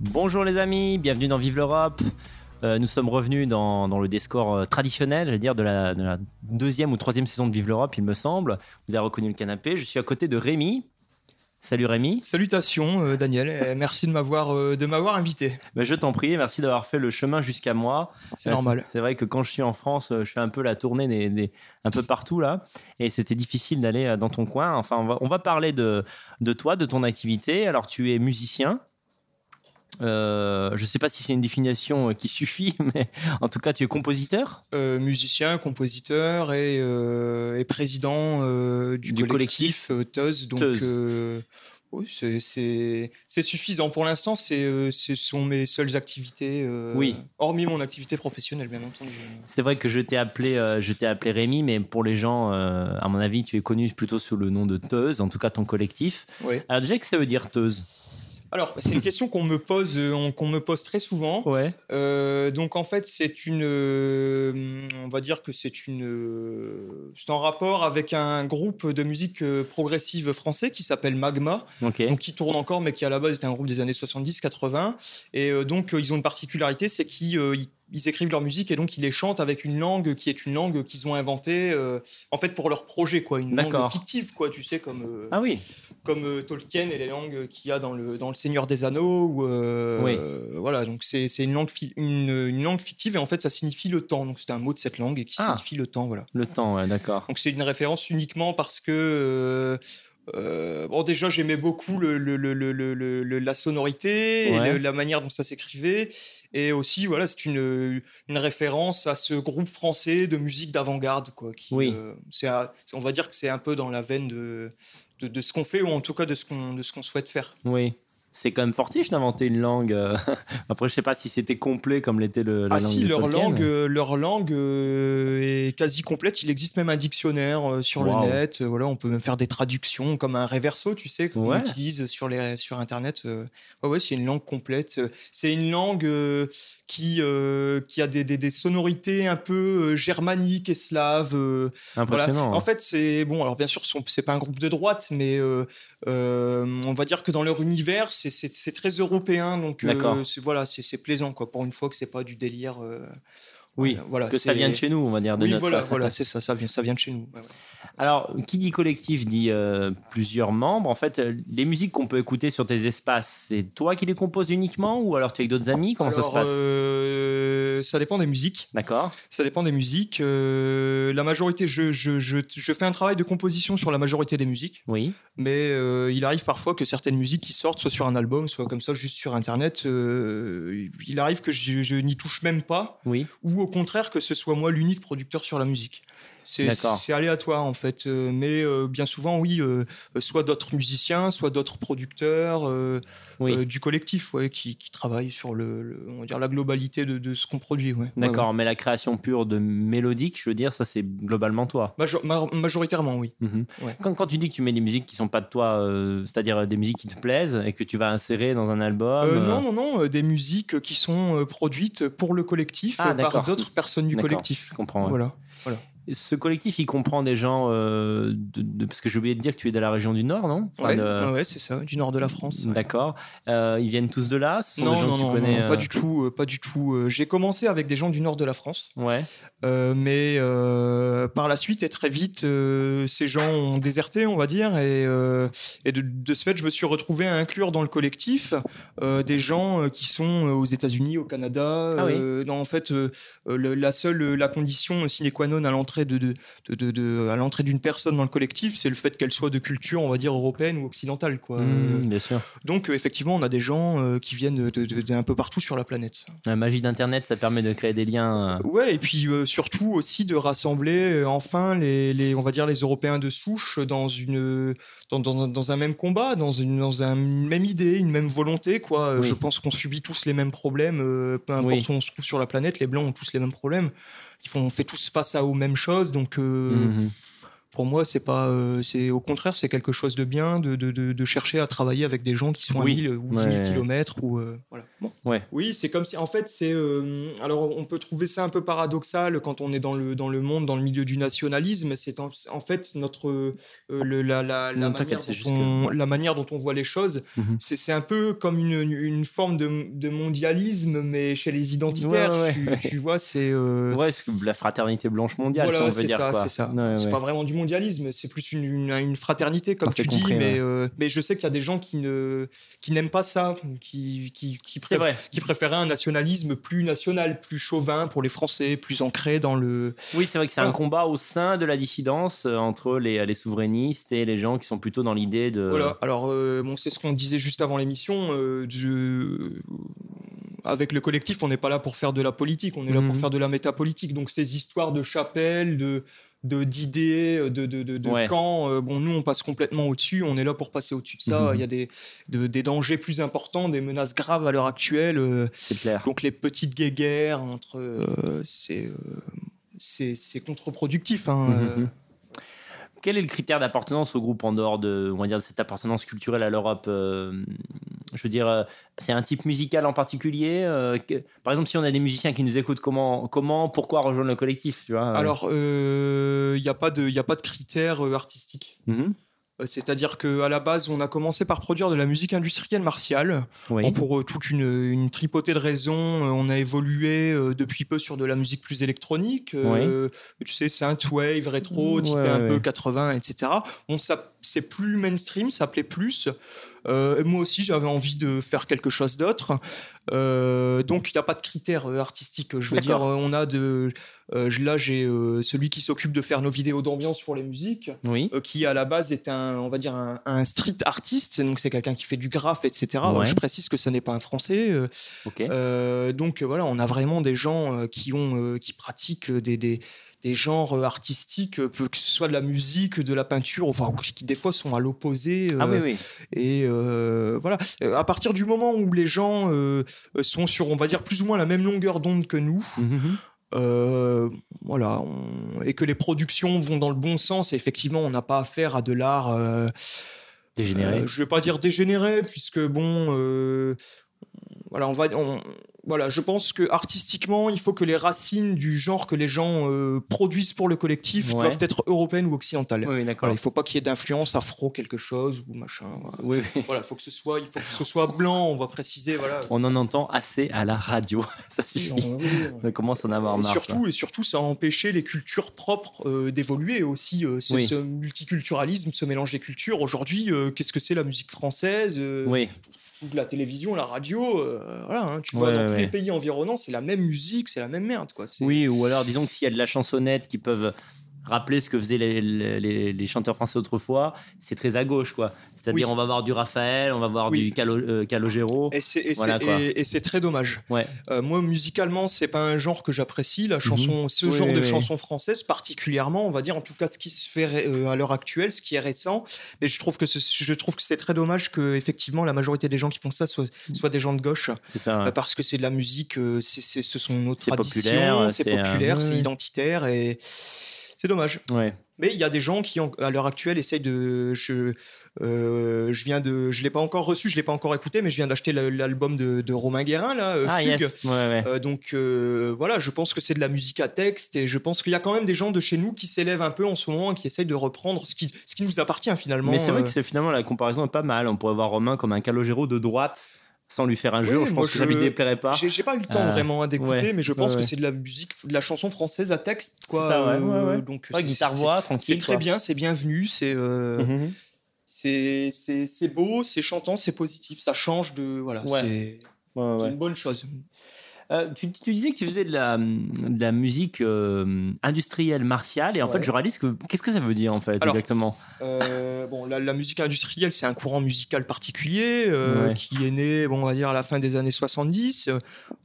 Bonjour les amis, bienvenue dans Vive l'Europe. Euh, nous sommes revenus dans, dans le Descore euh, traditionnel, je veux dire, de la, de la deuxième ou troisième saison de Vive l'Europe, il me semble. Vous avez reconnu le canapé. Je suis à côté de Rémi. Salut Rémi. Salutations euh, Daniel, et merci de m'avoir euh, de m'avoir invité. Ben, je t'en prie, merci d'avoir fait le chemin jusqu'à moi. C'est Euh, normal. C'est vrai que quand je suis en France, je fais un peu la tournée des, des- un peu partout là, et c'était difficile d'aller dans ton coin. Enfin, on va, on va parler de, de toi, de ton activité. Alors, tu es musicien. Euh, je ne sais pas si c'est une définition euh, qui suffit, mais en tout cas, tu es compositeur? Euh, musicien, compositeur et, euh, et président du, Du collectif, euh, Teuz. Donc oui, c'est- suffisant pour l'instant. Ce sont mes seules activités. euh, Oui. Hormis mon activité professionnelle, bien entendu. C'est vrai que je t'ai appelé, euh, je appelé Rémi, mais pour les gens, euh, à mon avis, tu es connu plutôt sous le nom de Teuse, en tout cas ton collectif. Ouais. Alors déjà, que ça veut dire Teuse? Alors, c'est une question qu'on me pose, euh, on- qu'on me pose très souvent. Ouais. Euh, donc en fait, c'est une, euh, on va dire que c'est une, c'est en rapport avec un groupe de musique progressive français qui s'appelle Magma, donc qui tourne encore, mais qui à la base était un groupe des années 70-80. Et donc ils ont une particularité, c'est qu'ils ils- écrivent leur musique et donc ils les chantent avec une langue qui est une langue qu'ils ont inventée, euh, en fait pour leur projet, quoi, une langue fictive, quoi, tu sais, comme. euh, Ah oui. comme euh, Tolkien et les langues qu'il y a dans le, dans le Seigneur des Anneaux. Ou, Oui. voilà, donc c'est une langue, une, une langue fictive et en fait ça signifie le temps. Donc c'est un mot de cette langue et qui Ah. signifie le temps. Voilà. Le temps, ouais, d'accord. Donc c'est une référence uniquement parce que. Euh, bon, déjà, j'aimais beaucoup le, le- le- la sonorité Ouais. et la manière dont ça s'écrivait. Et aussi, voilà, c'est une, une référence à ce groupe français de musique d'avant-garde. quoi, qui, Oui. euh, à- on va dire que c'est un peu dans la veine de, de, de ce qu'on fait ou en tout cas de ce qu'on de ce qu'on souhaite faire. Oui. C'est quand même fortiche d'inventer une langue. euh. Après, je sais pas si c'était complet comme l'était le, la Ah langue si, de leur Tolkien, langue, mais- euh, leur langue euh, est quasi complète. Il existe même un dictionnaire euh, sur le net. Euh, voilà, on peut même faire des traductions comme un reverso, tu sais, qu'on Ouais. utilise sur les sur internet. euh. Ouais, ouais, c'est une langue complète. Euh, C'est une langue euh, qui euh, qui a des, des, des sonorités un peu euh, germaniques et slaves. euh, voilà. Impressionnant. hein. En fait, c'est bon. Alors bien sûr, c'est pas un groupe de droite, mais euh, euh, on va dire que dans leur univers, c'est- très européen. Donc euh, voilà, c'est c'est plaisant quoi. Pour une fois que c'est pas du délire. euh, oui. voilà, que ça vient de chez nous, on va dire. De Oui, notre- voilà, voilà, c'est ça, ça vient, ça vient de chez nous. ouais, ouais. Alors, qui dit collectif dit euh, plusieurs membres. En fait, euh, les musiques qu'on peut écouter sur tes espaces, c'est toi qui les composes uniquement ou alors tu es avec d'autres amis? Comment ça se passe? euh, Ça dépend des musiques. D'accord. Ça dépend des musiques. Euh, la majorité, je, je, je, je fais un travail de composition sur la majorité des musiques, Oui. mais euh, il arrive parfois que certaines musiques qui sortent, soit sur un album, soit comme ça, juste sur Internet, euh, il arrive que je, je n'y touche même pas, Oui. ou au contraire que ce soit moi l'unique producteur sur la musique. C'est aléatoire en fait, euh, mais euh, bien souvent, oui, euh, soit d'autres musiciens, soit d'autres producteurs euh, Oui. du collectif ouais, qui, qui travaillent sur le, le- on va dire la globalité de, de ce qu'on produit. Ouais. D'accord, ouais. mais la création pure de mélodique, je veux dire, ça c'est globalement toi. Majo- ma- majoritairement, oui. Mhm. Quand, quand tu dis que tu mets des musiques qui sont pas de toi, c'est-à-dire des musiques qui te plaisent et que tu vas insérer dans un album. Non, non, non, des musiques qui sont produites pour le collectif Ah, par d'autres personnes du collectif. Je comprends. ouais. Voilà. Ce collectif, il comprend des gens euh, de, de- parce que j'ai oublié de dire que tu es de la région du Nord, non? Enfin, Ouais, de- ouais, ouais, c'est ça, du nord de la France. ouais. D'accord. Euh, ils viennent tous de là? Ce sont des Non, gens non, que tu non, connais non, pas du tout, pas du tout. J'ai commencé avec des gens du nord de la France. Ouais. Euh, mais par la suite et très vite, ces gens ont déserté, on va dire, et, et de, de ce fait, je me suis retrouvé à inclure dans le collectif des gens qui sont aux États-Unis, au Canada. Ah oui. en fait, la seule, la condition sine qua non à l'entrée de, de, de- de- de- à l'entrée d'une personne dans le collectif, c'est le fait qu'elle soit de culture, on va dire européenne ou occidentale, quoi. Mmh, bien sûr. Donc, euh, effectivement, on a des gens euh, qui viennent d'un peu partout sur la planète. La magie d'Internet, ça permet de créer des liens. euh, Ouais, et puis euh, surtout aussi de rassembler euh, enfin les, les, on va dire les Européens de souche dans une, dans, dans, dans un même combat, dans une, dans un- une même idée, une même volonté, quoi. Euh, Oui. Je pense qu'on subit tous les mêmes problèmes, euh, peu importe Oui. où on se trouve sur la planète, les blancs ont tous les mêmes problèmes. Ils font, on fait tous face à aux mêmes choses, donc. mhm. Pour moi, c'est pas, euh, c'est au contraire, c'est quelque chose de bien de, de, de, de chercher à travailler avec des gens qui sont Oui, à 1000 ou 10 000 ouais. kilomètres ou euh, voilà. Ouais. Oui, c'est comme si, en fait, c'est. Euh, alors, on peut trouver ça un peu paradoxal quand on est dans le, dans le monde, dans le milieu du nationalisme. C'est en, fait notre. Euh, le, la, la, la, manière dont on, la, manière dont on, voit les choses. Mhm. C'est un peu comme une, une forme de, de, mondialisme, mais chez les identitaires. tu, vois, c'est. Euh... Ouais, la fraternité blanche mondiale, voilà, on veut dire. C'est ça, c'est pas vraiment du mondialisme, c'est plus une, une, fraternité, comme tu dis, mais, euh, mais je sais qu'il y a des gens qui n'aiment qui pas ça, qui, qui, qui, qui préféraient un nationalisme plus national, plus chauvin pour les Français, plus ancré dans le. Oui, c'est vrai que c'est un combat au sein de la dissidence euh, entre les, les souverainistes et les gens qui sont plutôt dans l'idée de. Voilà, alors euh, bon, c'est ce qu'on disait juste avant l'émission. Euh, avec le collectif, on n'est pas là pour faire de la politique, on est là pour mhm. faire de la métapolitique. Donc ces histoires de chapelle, de d'idées, de, de, de, de camps. Euh, bon, nous, on passe complètement au-dessus. On est là pour passer au-dessus de ça. Mhm. Il y a des, des dangers plus importants, des menaces graves à l'heure actuelle. Euh, c'est clair. Donc, les petites guéguerres entre. Euh, c'est c'est contre-productif. Hein, mhm, quel est le critère d'appartenance au groupe en dehors de, on va dire, cette appartenance culturelle à l'Europe euh, Je veux dire, euh, c'est un type musical en particulier euh, Par exemple, si on a des musiciens qui nous écoutent, comment, comment pourquoi rejoindre le collectif tu vois Alors, il n'y a, pas de, a pas de critères artistiques. Mm-hmm. Euh, c'est-à-dire qu'à la base, on a commencé par produire de la musique industrielle martiale. pour euh, toute une, tripotée de raisons, euh, on a évolué depuis peu sur de la musique plus électronique. tu sais, synthwave, rétro, type un peu 80, etc. C'est plus mainstream, ça plaît plus. Euh, moi aussi, j'avais envie de faire quelque chose d'autre. Euh, donc, il n'y a pas de critères euh, artistiques. Je veux dire, on a de. là, j'ai celui qui s'occupe de faire nos vidéos d'ambiance pour les musiques, qui à la base est un, on va dire, un, street artiste. Donc, c'est quelqu'un qui fait du graphe, etc. je précise que ce n'est pas un français. donc, voilà, on a vraiment des gens qui, ont, qui pratiquent des, des des genres euh, artistiques, euh, que ce soit de la musique, de la peinture, enfin, qui des fois sont à l'opposé. ah oui, oui. Et voilà. À partir du moment où les gens sont sur, on va dire, plus ou moins la même longueur d'onde que nous, mmh voilà, et que les productions vont dans le bon sens. Et effectivement, on n'a pas affaire à de l'art dégénéré. je vais pas dire dégénéré, puisque bon, voilà, on va, voilà, je pense que artistiquement, il faut que les racines du genre que les gens euh, produisent pour le collectif doivent être européennes ou occidentales. Oui, d'accord. il ne faut pas qu'il y ait d'influence afro quelque chose ou machin. Voilà. Oui, voilà, il faut que ce soit, il faut que ce soit blanc. On va préciser, voilà. On en entend assez à la radio, ça suffit. on, commence à en avoir marre. Et surtout, et surtout, ça a empêché les cultures propres euh, d'évoluer aussi. Euh, ce, multiculturalisme, ce mélange des cultures. Aujourd'hui, qu'est-ce que c'est la musique française Oui la télévision, la radio, euh, voilà, hein, tu vois, dans tous les pays environnants, c'est la même musique, c'est la même merde, quoi. Oui, ou alors disons que s'il y a de la chansonnette qui peuvent rappeler ce que faisaient les, les, chanteurs français autrefois, c'est très à gauche, quoi. C'est-à-dire, on va voir du Raphaël, on va voir du Calo, euh, Calogero. Et c'est très dommage. Ouais. Euh, moi, musicalement, c'est pas un genre que j'apprécie. La chanson, mhm. ce genre de chanson française, particulièrement, on va dire, en tout cas, ce qui se fait euh, à l'heure actuelle, ce qui est récent. Mais je trouve que je trouve que c'est très dommage que effectivement la majorité des gens qui font ça soient, soient des gens de gauche. Ça, parce que c'est de la musique, c'est ce sont nos traditions, c'est populaire, c'est identitaire et c'est dommage. Ouais. Mais il y a des gens qui, à l'heure actuelle, essayent de. Je, euh, je viens de, je l'ai pas encore reçu, je l'ai pas encore écouté, mais je viens d'acheter l'album de, Romain Guérin là, euh, ah, Fugue. Yes. Ouais, ouais. Euh, donc voilà, je pense que c'est de la musique à texte et je pense qu'il y a quand même des gens de chez nous qui s'élèvent un peu en ce moment, qui essayent de reprendre ce qui, ce qui nous appartient finalement. Mais c'est vrai que c'est finalement la comparaison est pas mal. On pourrait voir Romain comme un Calogero de droite sans lui faire un jeu. je pense que ça lui déplairait pas. J'ai pas eu le temps vraiment d'écouter, mais je pense que c'est de la musique, de la chanson française à texte, quoi. Ça, ouais, Donc guitare voix, tranquille. C'est très bien, c'est bienvenu, c'est. Mhm c'est beau, c'est chantant, c'est positif. Ça change de. Voilà, c'est une bonne chose. Euh, tu, disais que tu faisais de la, de la musique euh, industrielle martiale et en fait je réalise que qu'est-ce que ça veut dire en fait exactement? euh, Bon, la, musique industrielle c'est un courant musical particulier qui est né, bon, on va dire à la fin des années 70.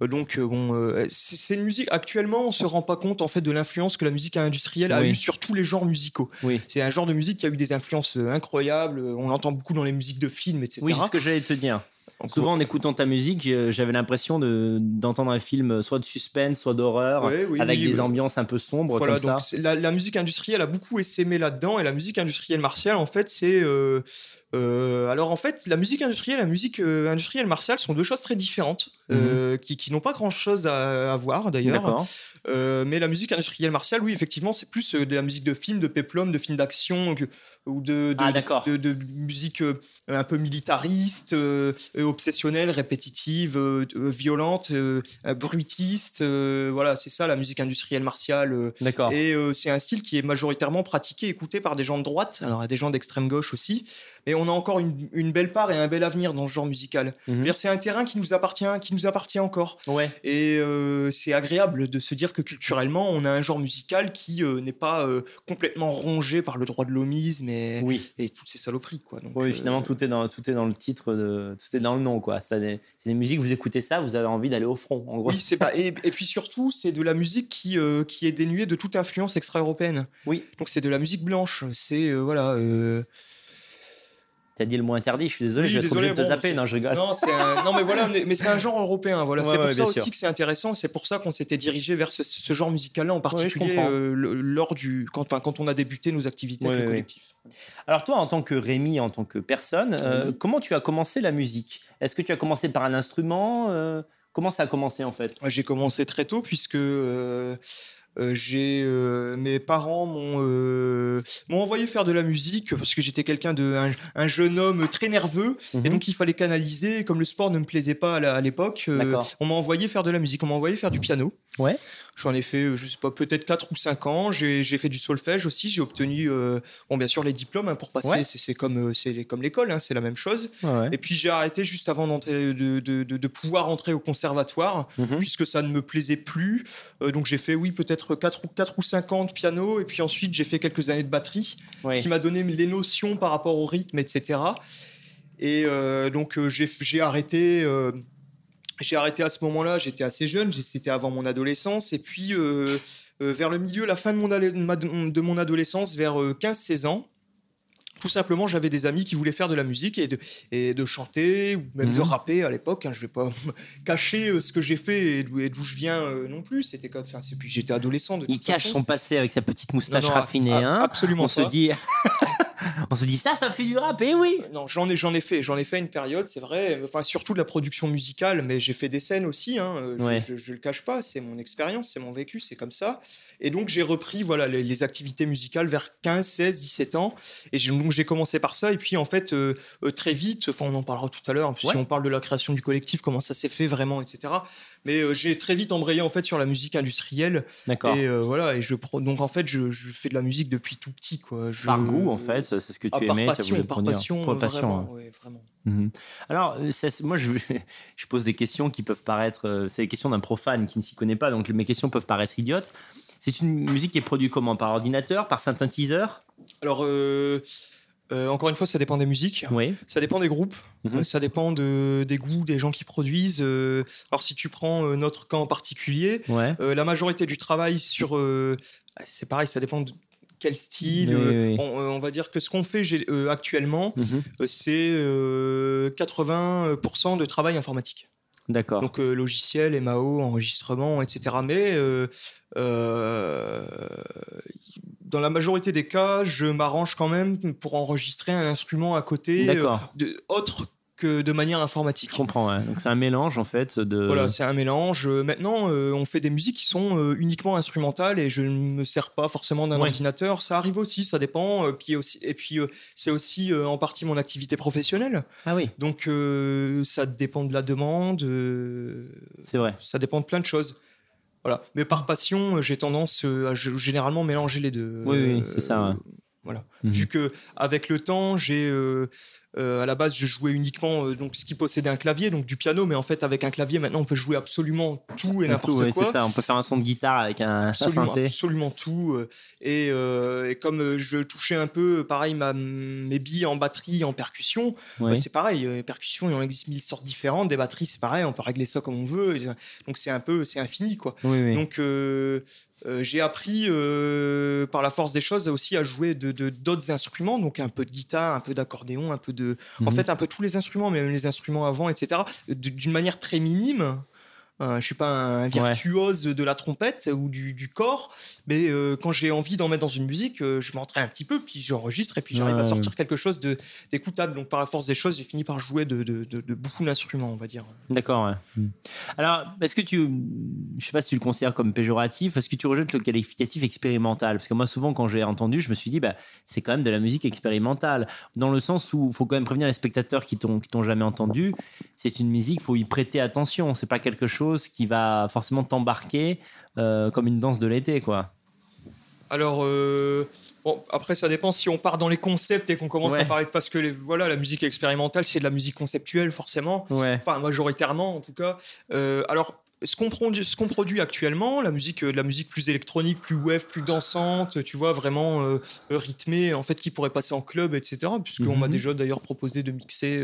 donc bon, c'est une musique. Actuellement, on se rend pas compte en fait de l'influence que la musique industrielle a eu sur tous les genres musicaux. Oui. C'est un genre de musique qui a eu des influences incroyables. On l'entend beaucoup dans les musiques de films, etc. Oui, c'est ce que j'allais te dire. Souvent, en écoutant ta musique, j'avais l'impression d'entendre un film soit de suspense, soit d'horreur, avec des ambiances un peu sombres voilà, comme ça. La, musique industrielle a beaucoup essaimé là-dedans, et la musique industrielle martiale, en fait, c'est euh, Euh, alors en fait, la musique industrielle et la musique euh, industrielle martiale sont deux choses très différentes, euh, qui, qui n'ont pas grand-chose à, à voir d'ailleurs. Euh, mais la musique industrielle martiale, oui, effectivement, c'est plus euh, de la musique de film, de péplum, de film d'action ou de, de, Ah, d'accord. de, de musique euh, un peu militariste, obsessionnelle, répétitive, violente, bruitiste. voilà, c'est ça la musique industrielle martiale. D'accord. et c'est un style qui est majoritairement pratiqué, écouté par des gens de droite, alors des gens d'extrême gauche aussi, mais on a encore une, une belle part et un bel avenir dans ce genre musical. Mhm. C'est un terrain qui nous appartient, qui nous appartient encore. Ouais. Et euh, c'est agréable de se dire que culturellement, on a un genre musical qui euh, n'est pas euh, complètement rongé par le droit de l'homisme et, Oui. et toutes ces saloperies. Quoi. Donc, Oui, euh, finalement, tout est, dans, tout est dans le titre, de, tout est dans le nom. quoi. C'est des, musiques, vous écoutez ça, vous avez envie d'aller au front, en gros. Oui, c'est pas. Et, et puis surtout, c'est de la musique qui, qui est dénuée de toute influence extra-européenne. Oui. Donc c'est de la musique blanche. C'est voilà. T'as dit le mot interdit, je suis désolé, Oui, je vais être obligé de te désolé, bon, zapper. Non, je rigole. Non, c'est un- non, mais voilà, mais mais c'est un genre européen. Voilà, Ouais, c'est pour ouais, ça aussi sûr. que c'est intéressant. C'est pour ça qu'on s'était dirigé vers ce, ce genre musical-là en particulier euh, lors du quand, enfin, quand on a débuté nos activités avec le ouais. collectif. Alors toi, en tant que Rémi, en tant que personne, euh, Oui. comment tu as commencé la musique? Est-ce que tu as commencé par un instrument euh, Comment ça a commencé en fait? J'ai commencé très tôt puisque j'ai euh, mes parents m'ont euh, m'ont envoyé faire de la musique parce que j'étais quelqu'un de un, un jeune homme très nerveux et Mhm. donc il fallait canaliser. Comme le sport ne me plaisait pas à l'époque, euh, on m'a envoyé faire de la musique. On m'a envoyé faire du piano. Ouais. J'en ai fait, euh, je sais pas, peut-être 4 ou 5 ans. J'ai fait du solfège aussi. J'ai obtenu, euh, bon, bien sûr, les diplômes hein, pour passer. Ouais. C'est- comme, euh, comme l'école, hein, c'est la même chose. Ouais. Et puis j'ai arrêté juste avant de, de- de- de pouvoir entrer au conservatoire Mhm. puisque ça ne me plaisait plus. Euh, donc j'ai fait, oui, peut-être 4 ou, 4 ou 5 ans de piano, et puis ensuite j'ai fait quelques années de batterie, Ouais. ce qui m'a donné les notions par rapport au rythme, etc. Et euh, donc j'ai arrêté. Euh, j'ai arrêté à ce moment-là, j'étais assez jeune, c'était avant mon adolescence, et puis euh, euh, vers le milieu, la fin de mon, de adolescence, vers euh, 15-16 ans, tout simplement, j'avais des amis qui voulaient faire de la musique et de, et de chanter, ou même de Mhm. rapper à l'époque. hein, je vais pas cacher euh, ce que j'ai fait et d'où je viens euh, non plus. C'était comme, enfin, puis j'étais adolescent. De Il toute cache façon. son passé avec sa petite moustache non, raffinée. a- hein. absolument on se dit, on se dit ça, ça fait du rap. Et oui. Non, j'en ai, j'en ai fait, j'en ai fait une période, c'est vrai. Enfin, surtout de la production musicale, mais j'ai fait des scènes aussi. Hein, euh, je, Ouais. je, je le cache pas, c'est mon expérience, c'est mon vécu, c'est comme ça. Et donc j'ai repris, voilà, les, les activités musicales vers 15, 16, 17 ans. Et j'ai- donc j'ai commencé par ça. Et puis en fait, euh, euh, très vite, enfin, on en parlera tout à l'heure. Ouais. Si on parle de la création du collectif, comment ça s'est fait vraiment, etc. Mais euh, j'ai très vite embrayé en fait sur la musique industrielle. D'accord. Et euh, voilà, et je donc en fait, je, je fais de la musique depuis tout petit, quoi. Je- Par goût, en fait, c'est ce que tu Ah, par aimais. t'as passion, par passion, Pour euh, passion, vraiment, ouais, vraiment. Mhm. Alors, euh, ça, moi, je, je pose des questions qui peuvent paraître. C'est des questions d'un profane qui ne s'y connaît pas, donc mes questions peuvent paraître idiotes. C'est une musique qui est produite comment? Par ordinateur? Par synthétiseur? Alors, euh, euh, encore une fois, ça dépend des musiques, Oui. ça dépend des groupes, Mhm. euh, ça dépend de, des goûts des gens qui produisent. euh. alors, si tu prends notre cas en particulier, Ouais. la majorité du travail sur. euh, c'est pareil, ça dépend de quel style. Oui, oui. On, on va dire que ce qu'on fait actuellement, Mhm. c'est euh, 80% de travail informatique. D'accord. Donc logiciel, MAO, enregistrement, etc. Mais dans la majorité des cas, je m'arrange quand même pour enregistrer un instrument à côté, euh, de, autre que de manière informatique. Je comprends. ouais. Donc c'est un mélange en fait de. Voilà, c'est un mélange. Euh, Maintenant, euh, on fait des musiques qui sont euh, uniquement instrumentales et je ne me sers pas forcément d'un Ouais. ordinateur. Ça arrive aussi, ça dépend. Puis aussi, et puis, euh, c'est aussi en partie mon activité professionnelle. Ah oui, Donc, ça dépend de la demande. c'est vrai. ça dépend de plein de choses. Voilà. Mais par passion, euh, j'ai tendance euh, à généralement mélanger les deux. Oui, oui, Euh, c'est ça, ouais. Voilà. Mhm. Vu que avec le temps, j'ai euh, à la base, je jouais uniquement euh, donc ce qui possédait un clavier, donc du piano. Mais en fait, avec un clavier, maintenant, on peut jouer absolument tout et n'importe quoi. c'est ça. On peut faire un son de guitare avec un Absolument, synthé. absolument tout. euh, Et, euh, et comme je touchais un peu, pareil, ma, mes billes en batterie, en percussion, bah, c'est pareil. Les percussions, il en existe mille sortes différentes. Des batteries, c'est pareil, on peut régler ça comme on veut. et, Donc c'est un peu, c'est infini, quoi. Oui, oui. Donc euh, j'ai appris euh, par la force des choses aussi à jouer de de- d'autres instruments, donc un peu de guitare, un peu d'accordéon, un peu de, en Mhm. fait un peu tous les instruments, même les instruments avant, etc. D'une manière très minime. Un, je suis pas un virtuose de la trompette ou du, du corps, mais euh, quand j'ai envie d'en mettre dans une musique, euh, je m'entraîne un petit peu, puis j'enregistre et puis j'arrive à sortir quelque chose d'écoutable. Donc par la force des choses, j'ai fini par jouer de, de, de, beaucoup d'instruments, on va dire. D'accord. Hmm. Alors, est-ce que tu, je sais pas si tu le considères comme péjoratif, est-ce que tu rejettes le qualificatif expérimental? Parce que moi, souvent, quand j'ai entendu, je me suis dit, bah, c'est quand même de la musique expérimentale, dans le sens où il faut quand même prévenir les spectateurs qui t'ont t'ont jamais entendu. C'est une musique, faut y prêter attention. C'est pas quelque chose qui va forcément t'embarquer euh, comme une danse de l'été, quoi. Alors, euh, bon, après, ça dépend si on part dans les concepts et qu'on commence à parler de parce que les, voilà, la musique expérimentale, c'est de la musique conceptuelle, forcément. Enfin, majoritairement, en tout cas. Euh, alors, ce qu'on produit, ce qu'on produit actuellement, la musique, la musique plus électronique, plus wave, plus dansante, tu vois, vraiment rythmée, en fait, qui pourrait passer en club, etc. Puisqu'on m'a mhm. déjà d'ailleurs proposé de mixer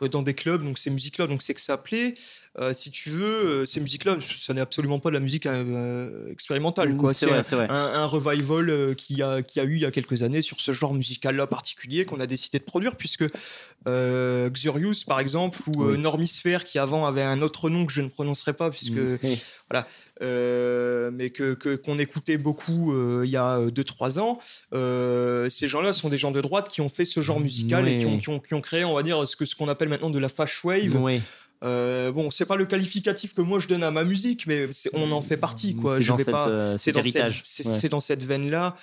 dans des clubs, donc ces musiques-là, donc c'est que ça plaît. Euh, si tu veux, euh, ces musiques-là, ça n'est absolument pas de la musique euh, expérimentale. Quoi. C'est, un, revival qui a, qui a eu il y a quelques années sur ce genre musical-là particulier qu'on a décidé de produire, puisque Xurius, par exemple, ou Normisphere, qui avant avait un autre nom que je ne prononcerai pas, puisque mm. voilà. mais que, qu'on écoutait beaucoup il y a 2-3 ans. ces gens-là sont des gens de droite qui ont fait ce genre musical et qui ont, qui ont, qui ont, créé, on va dire, ce, que, ce qu'on appelle maintenant de la fash wave. Oui. Euh, bon, c'est pas le qualificatif que moi je donne à ma musique, mais on en fait partie, quoi. Je vais pas. c'est dans, dans, cette veine-là.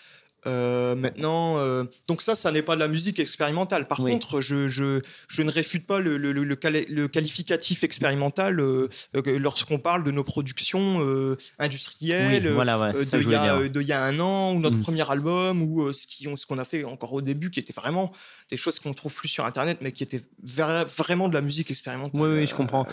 Euh, maintenant, euh, donc ça, ça n'est pas de la musique expérimentale. Par contre, je, je, je, ne réfute pas le, le, le, qualificatif expérimental euh, lorsqu'on parle de nos productions industrielles voilà, de, y a, un an, ou notre mm. premier album, ou ce qu'on ce qu'on a fait encore au début, qui était vraiment des choses qu'on trouve plus sur Internet, mais qui étaient vraiment de la musique expérimentale. Oui, oui je comprends.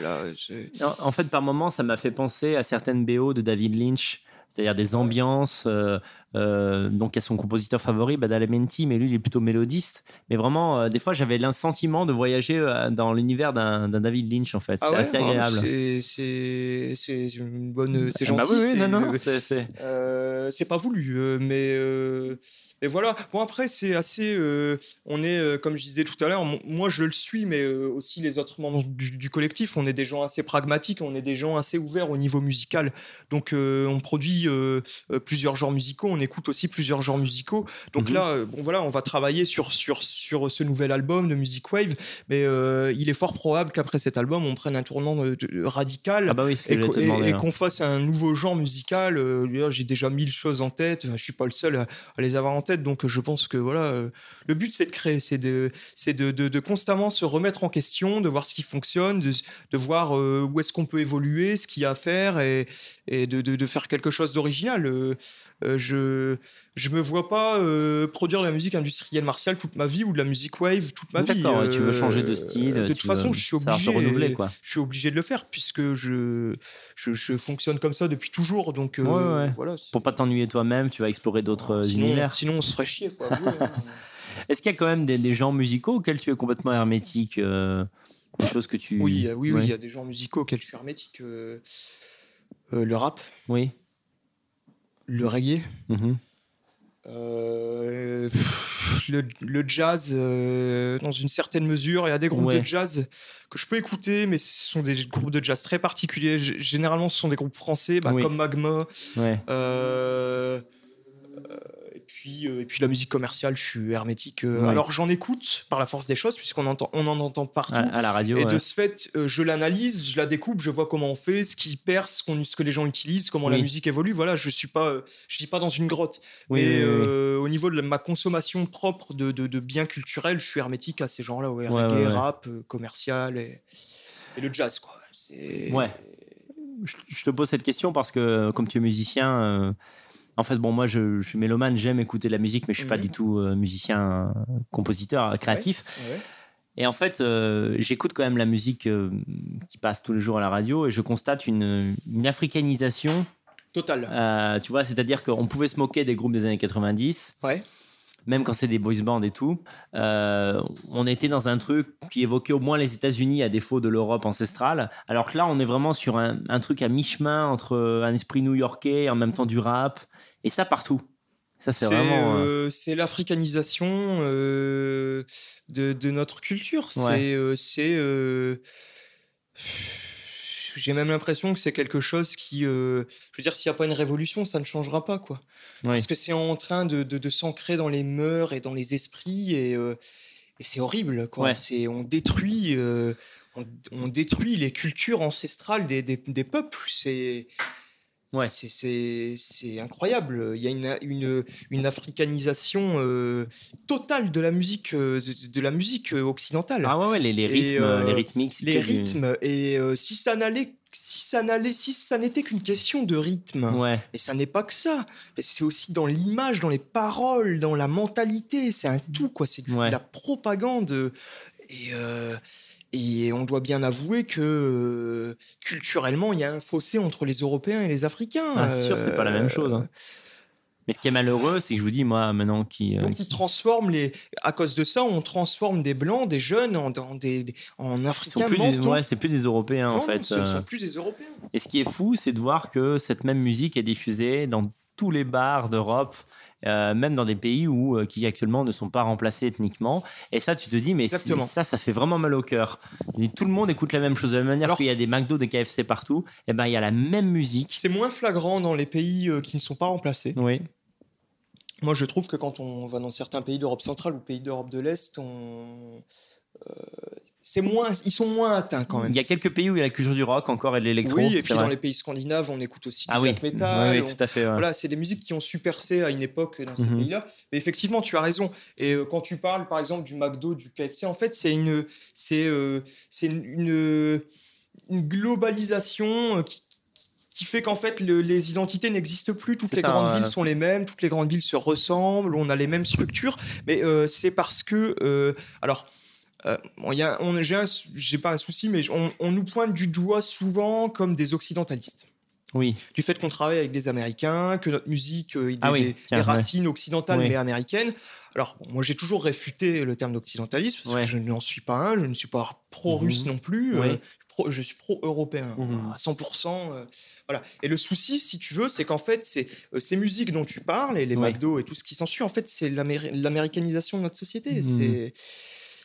en fait, par moments, ça m'a fait penser à certaines BO de David Lynch c'est-à-dire des ambiances. Euh, euh, donc, il y a son compositeur favori, Badalamenti, mais lui, il est plutôt mélodiste. Mais vraiment, euh, des fois, j'avais l'insentiment de voyager dans l'univers d'un David Lynch, en fait. C'était ah assez ah, agréable. C'est une bonne. C'est ah bah gentil. oui, non, non, c'est pas voulu, mais et voilà. Bon, après, c'est assez. Euh, on est, euh, comme je disais tout à l'heure, moi je le suis, mais euh, aussi les autres membres du, collectif. On est des gens assez pragmatiques, on est des gens assez ouverts au niveau musical. Donc, on produit plusieurs genres musicaux, on écoute aussi plusieurs genres musicaux. Donc mhm. là, bon, voilà, on va travailler sur, sur, sur ce nouvel album de Music Wave, mais il est fort probable qu'après cet album, on prenne un tournant radical ah bah oui, et, hein. qu'on fasse un nouveau genre musical. J'ai déjà mille choses en tête, je suis pas le seul à, à les avoir en tête donc je pense que voilà, euh, le but c'est de créer, c'est de, de, de, constamment se remettre en question, de voir ce qui fonctionne, de, de voir euh, où est-ce qu'on peut évoluer, ce qu'il y a à faire et, et de, de, faire quelque chose d'original. Euh, je je me vois pas produire de la musique industrielle martiale toute ma vie ou de la musique wave toute ma vie. D'accord, tu veux changer de style. de toute façon, je suis obligé. renouveler, quoi. Je suis obligé de le faire puisque je, je, je fonctionne comme ça depuis toujours. Donc voilà. Pour pas t'ennuyer toi-même, tu vas explorer d'autres univers. Sinon, on se ferait chier. Faut avouer, hein. Est-ce qu'il y a quand même des, des, genres musicaux auxquels tu es complètement hermétique euh, Des choses que tu. Oui, oui, oui, il y a des genres musicaux auxquels je suis hermétique. Euh, euh, le rap. Oui. Le reggae. Mm-hmm. le, le, jazz, dans une certaine mesure. Il y a des groupes de jazz que je peux écouter, mais ce sont des groupes de jazz très particuliers. Généralement, ce sont des groupes français, bah, comme Magma. Ouais. Euh, et puis la musique commerciale, je suis hermétique. Euh, alors j'en écoute par la force des choses, puisqu'on entend, on en entend partout. À, la radio. Et de ce fait, euh, je l'analyse, je la découpe, je vois comment on fait, ce qui perce, ce que les gens utilisent, comment la musique évolue. Voilà, je suis pas, je vis pas dans une grotte. mais au niveau de ma consommation propre de, de, biens culturels, je suis hermétique à ces gens-là, ouais, reggae, rap, commercial et, et, le jazz, quoi. Ouais. Je, te pose cette question parce que comme tu es musicien en fait, bon, moi, je, suis mélomane, j'aime écouter de la musique, mais je suis pas mhm. du tout euh, musicien, compositeur, créatif. Et en fait, euh, j'écoute quand même la musique euh, qui passe tous les jours à la radio et je constate une, africanisation totale. tu vois, c'est-à-dire qu'on pouvait se moquer des groupes des années 90. Ouais. Même quand c'est des boys bands et tout, on était dans un truc qui évoquait au moins les États-Unis à défaut de l'Europe ancestrale. Alors que là, on est vraiment sur un, un truc à mi-chemin entre un esprit new-yorkais et en même temps du rap. Et ça partout. Ça, c'est vraiment. Euh, euh, c'est l'africanisation euh, de, de, notre culture. C'est. j'ai même l'impression que c'est quelque chose qui, je veux dire, s'il n'y a pas une révolution, ça ne changera pas, quoi. Parce que c'est en train de, de, s'ancrer dans les mœurs et dans les esprits, et, et c'est horrible, quoi. C'est, on détruit, on, détruit les cultures ancestrales des, des, des peuples. C'est Ouais. C'est incroyable. Il y a une, une, une africanisation euh, totale de la musique, euh, de la musique euh, occidentale. Ah ouais, les, les, rythmes, les rythmiques. Les rythmes. Et si ça n'allait si ça n'allait, si ça n'était qu'une question de rythme, ouais. et ça n'est pas que ça, c'est aussi dans l'image, dans les paroles, dans la mentalité, c'est un tout quoi, c'est de la propagande et et on doit bien avouer que euh, culturellement, il y a un fossé entre les Européens et les Africains. Ah, c'est sûr, c'est pas la même chose. Hein. Mais ce qui est malheureux, c'est que je vous dis, moi, maintenant, qui. Euh, Donc, ils transforment les. À cause de ça, on transforme des blancs, des jeunes, en, des, en africains. Ouais, c'est plus des Européens, en fait. Ce ne euh. sont plus des Européens. Et ce qui est fou, c'est de voir que cette même musique est diffusée dans tous les bars d'Europe. Euh, même dans des pays où, euh, qui actuellement ne sont pas remplacés ethniquement. Et ça, tu te dis, mais ça, ça fait vraiment mal au cœur. tout le monde écoute la même chose. De la même manière qu'il y a des McDo, des KFC partout, et eh ben, il y a la même musique. C'est moins flagrant dans les pays euh, qui ne sont pas remplacés. Oui. Moi, je trouve que quand on va dans certains pays d'Europe centrale ou pays d'Europe de l'Est, on, c'est moins, ils sont moins atteints quand même. Il y a quelques pays où il y a la culture du rock encore et de l'électro. Oui, et puis dans les pays scandinaves, on écoute aussi du ah black metal. Oui, tout à fait. Voilà, c'est des musiques qui ont su percer à une époque dans ces mhm. pays-là. Mais effectivement, tu as raison. Et euh, quand tu parles, par exemple, du McDo, du KFC, en fait, c'est une, c'est, euh, c'est une, une, globalisation euh, qui, qui fait qu'en fait les identités n'existent plus. Toutes les grandes villes sont les mêmes, toutes les grandes villes se ressemblent, on a les mêmes structures, mais c'est parce que alors euh, j'ai pas un souci, mais on, nous pointe du doigt souvent comme des occidentalistes. Oui. Du fait qu'on travaille avec des Américains, que notre musique euh, a des, racines occidentales mais américaines. Alors, moi, j'ai toujours réfuté le terme d'occidentalisme parce que je n'en suis pas un, je ne suis pas pro-russe mhm. non plus. Euh, je suis pro-européen mhm. à 100%. voilà. Et le souci, si tu veux, c'est qu'en fait, c'est ces musiques dont tu parles, et les McDo et tout ce qui s'ensuit, en fait, c'est l'américanisation de notre société. Mhm. C'est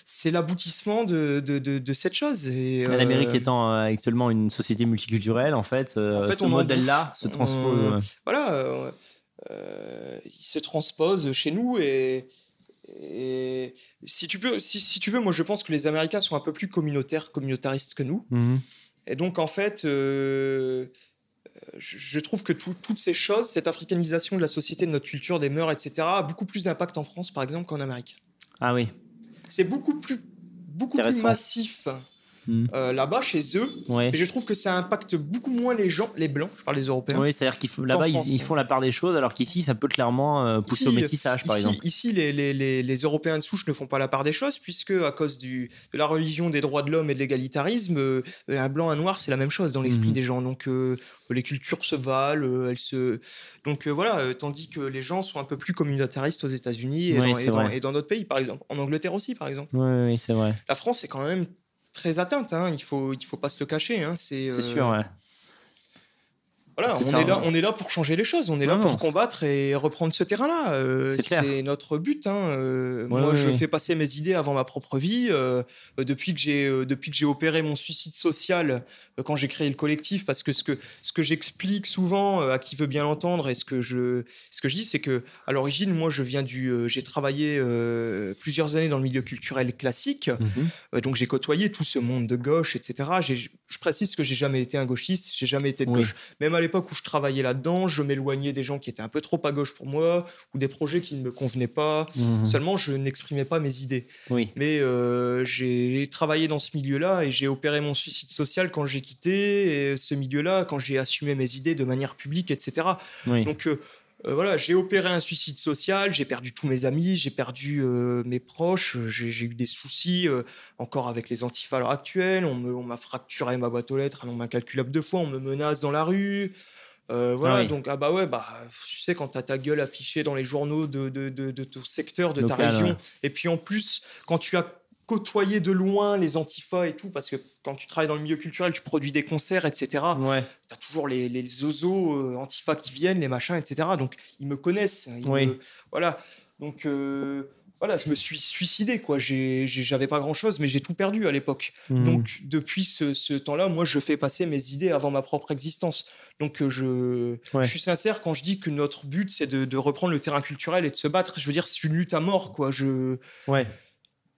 c'est l'aboutissement de, de, cette chose. L'Amérique euh, étant euh, actuellement une société multiculturelle, en fait, euh, ce modèle-là se transpose. voilà, il se transpose chez nous et, si tu peux, si, tu veux, moi je pense que les Américains sont un peu plus communautaires, communautaristes que nous. Mhm. Et donc en fait, je, trouve que toutes ces choses, cette africanisation de la société, de notre culture, des mœurs, etc., a beaucoup plus d'impact en France, par exemple, qu'en Amérique. Ah oui c'est beaucoup plus, beaucoup plus massif Hmm. Euh, là-bas chez eux. Et je trouve que ça impacte beaucoup moins les gens, les blancs, je parle des Européens. Oui, c'est-à-dire qu'ils là-bas ils, font la part des choses, alors qu'ici ça peut clairement euh, pousser au métissage, par exemple. Ici, les, les, les, Européens de souche ne font pas la part des choses, puisque à cause du, de la religion, des droits de l'homme et de l'égalitarisme, euh, un blanc, un noir, c'est la même chose dans l'esprit hmm. des gens. Donc les cultures se valent, elles se. Donc voilà, tandis que les gens sont un peu plus communautaristes aux États-Unis et, et, dans d'autres pays, par exemple. En Angleterre aussi, par exemple. Oui, c'est vrai. La France, c'est quand même très atteinte. Hein. Il faut, il faut pas se le cacher. Hein. C'est euh, sûr. Ouais. Voilà, on, est là, on est là pour changer les choses, on est là pour combattre et reprendre ce terrain-là. Euh, c'est notre but. Hein. Euh, moi, je fais passer mes idées avant ma propre vie. Euh, depuis que j'ai opéré mon suicide social quand j'ai créé le collectif, parce que ce que ce que j'explique souvent à qui veut bien l'entendre et ce que je ce que je dis, c'est que à l'origine, moi, je viens du, j'ai travaillé plusieurs années dans le milieu culturel classique, mhm. donc j'ai côtoyé tout ce monde de gauche, etc. Je précise que j'ai jamais été un gauchiste, j'ai jamais été de gauche, même à l'époque où je travaillais là-dedans, je m'éloignais des gens qui étaient un peu trop à gauche pour moi ou des projets qui ne me convenaient pas. Mhm. Seulement, je n'exprimais pas mes idées. Oui. Mais euh, j'ai travaillé dans ce milieu-là et j'ai opéré mon suicide social quand j'ai quitté ce milieu-là, quand j'ai assumé mes idées de manière publique, etc. Donc, euh, euh, voilà, j'ai opéré un suicide social, j'ai perdu tous mes amis, j'ai perdu euh, mes proches, j'ai eu des soucis euh, encore avec les antifas actuels, on m'a fracturé ma boîte aux lettres un nombre incalculable de fois, on me menace dans la rue. voilà, ah donc, ah bah ouais, bah, tu sais, quand t'as ta gueule affichée dans les journaux de, de, de, ton secteur, de ta région, et puis en plus, quand tu as côtoyer de loin les antifas et tout, parce que quand tu travailles dans le milieu culturel, tu produis des concerts, etc. Ouais. Tu as toujours les, les zozos euh, antifas qui viennent, les machins, etc. Donc, ils me connaissent. Hein, oui. voilà. Donc, euh, voilà, je me suis suicidé, quoi. J'avais pas grand chose, mais j'ai tout perdu à l'époque. Mhm. Donc, depuis ce, ce temps-là, moi, je fais passer mes idées avant ma propre existence. Donc, euh, je, Ouais. je suis sincère quand je dis que notre but, c'est de, de reprendre le terrain culturel et de se battre. Je veux dire, c'est une lutte à mort, quoi. Je, Ouais.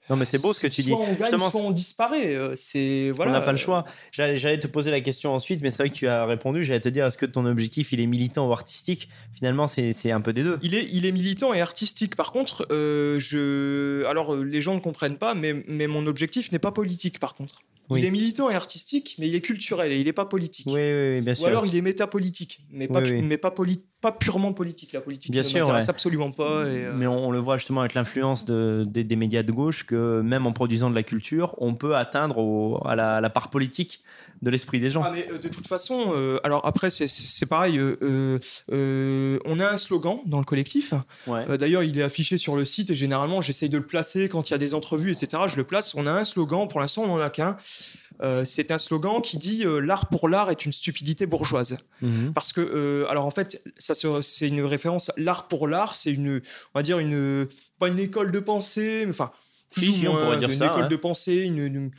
Non, mais c'est beau ce que tu dis. on gagne, Justement, soit on disparaît. Euh, C'est voilà. on n'a pas le choix. J'allais te poser la question ensuite, mais c'est vrai que tu as répondu. J'allais te dire, est-ce que ton objectif, il est militant ou artistique? Finalement, c'est un peu des deux. Il est, il est militant et artistique. Par contre, euh, je, alors euh, les gens ne comprennent pas, mais, mais mon objectif n'est pas politique. Par contre, Oui. il est militant et artistique, mais il est culturel et il n'est pas politique. Oui, oui, Ou alors il est métapolitique, mais pas, mais purement politique. La politique Bien ne sûr, m'intéresse ouais. absolument pas. Et, euh, Mais on, on le voit justement avec l'influence de- des- des médias de gauche que même en produisant de la culture, on peut atteindre au- à, la, à la part politique de l'esprit des gens. Ah, mais euh, de toute façon, euh, alors après, c'est- pareil. euh, on a un slogan dans le collectif. Ouais. D'ailleurs, il est affiché sur le site et généralement, j'essaye de le placer quand il y a des entrevues, etc. Je le place. On a un slogan, pour l'instant, on n'en a qu'un. Euh, c'est un slogan qui dit euh, L'art pour l'art est une stupidité bourgeoise. Mhm. Parce que, euh, alors en fait, ça c'est une référence. L'art pour l'art, c'est une, on va dire, une, pas une école de pensée, mais enfin, plus Si, ou si, on pourrait dire une ça, école de pensée, une, une-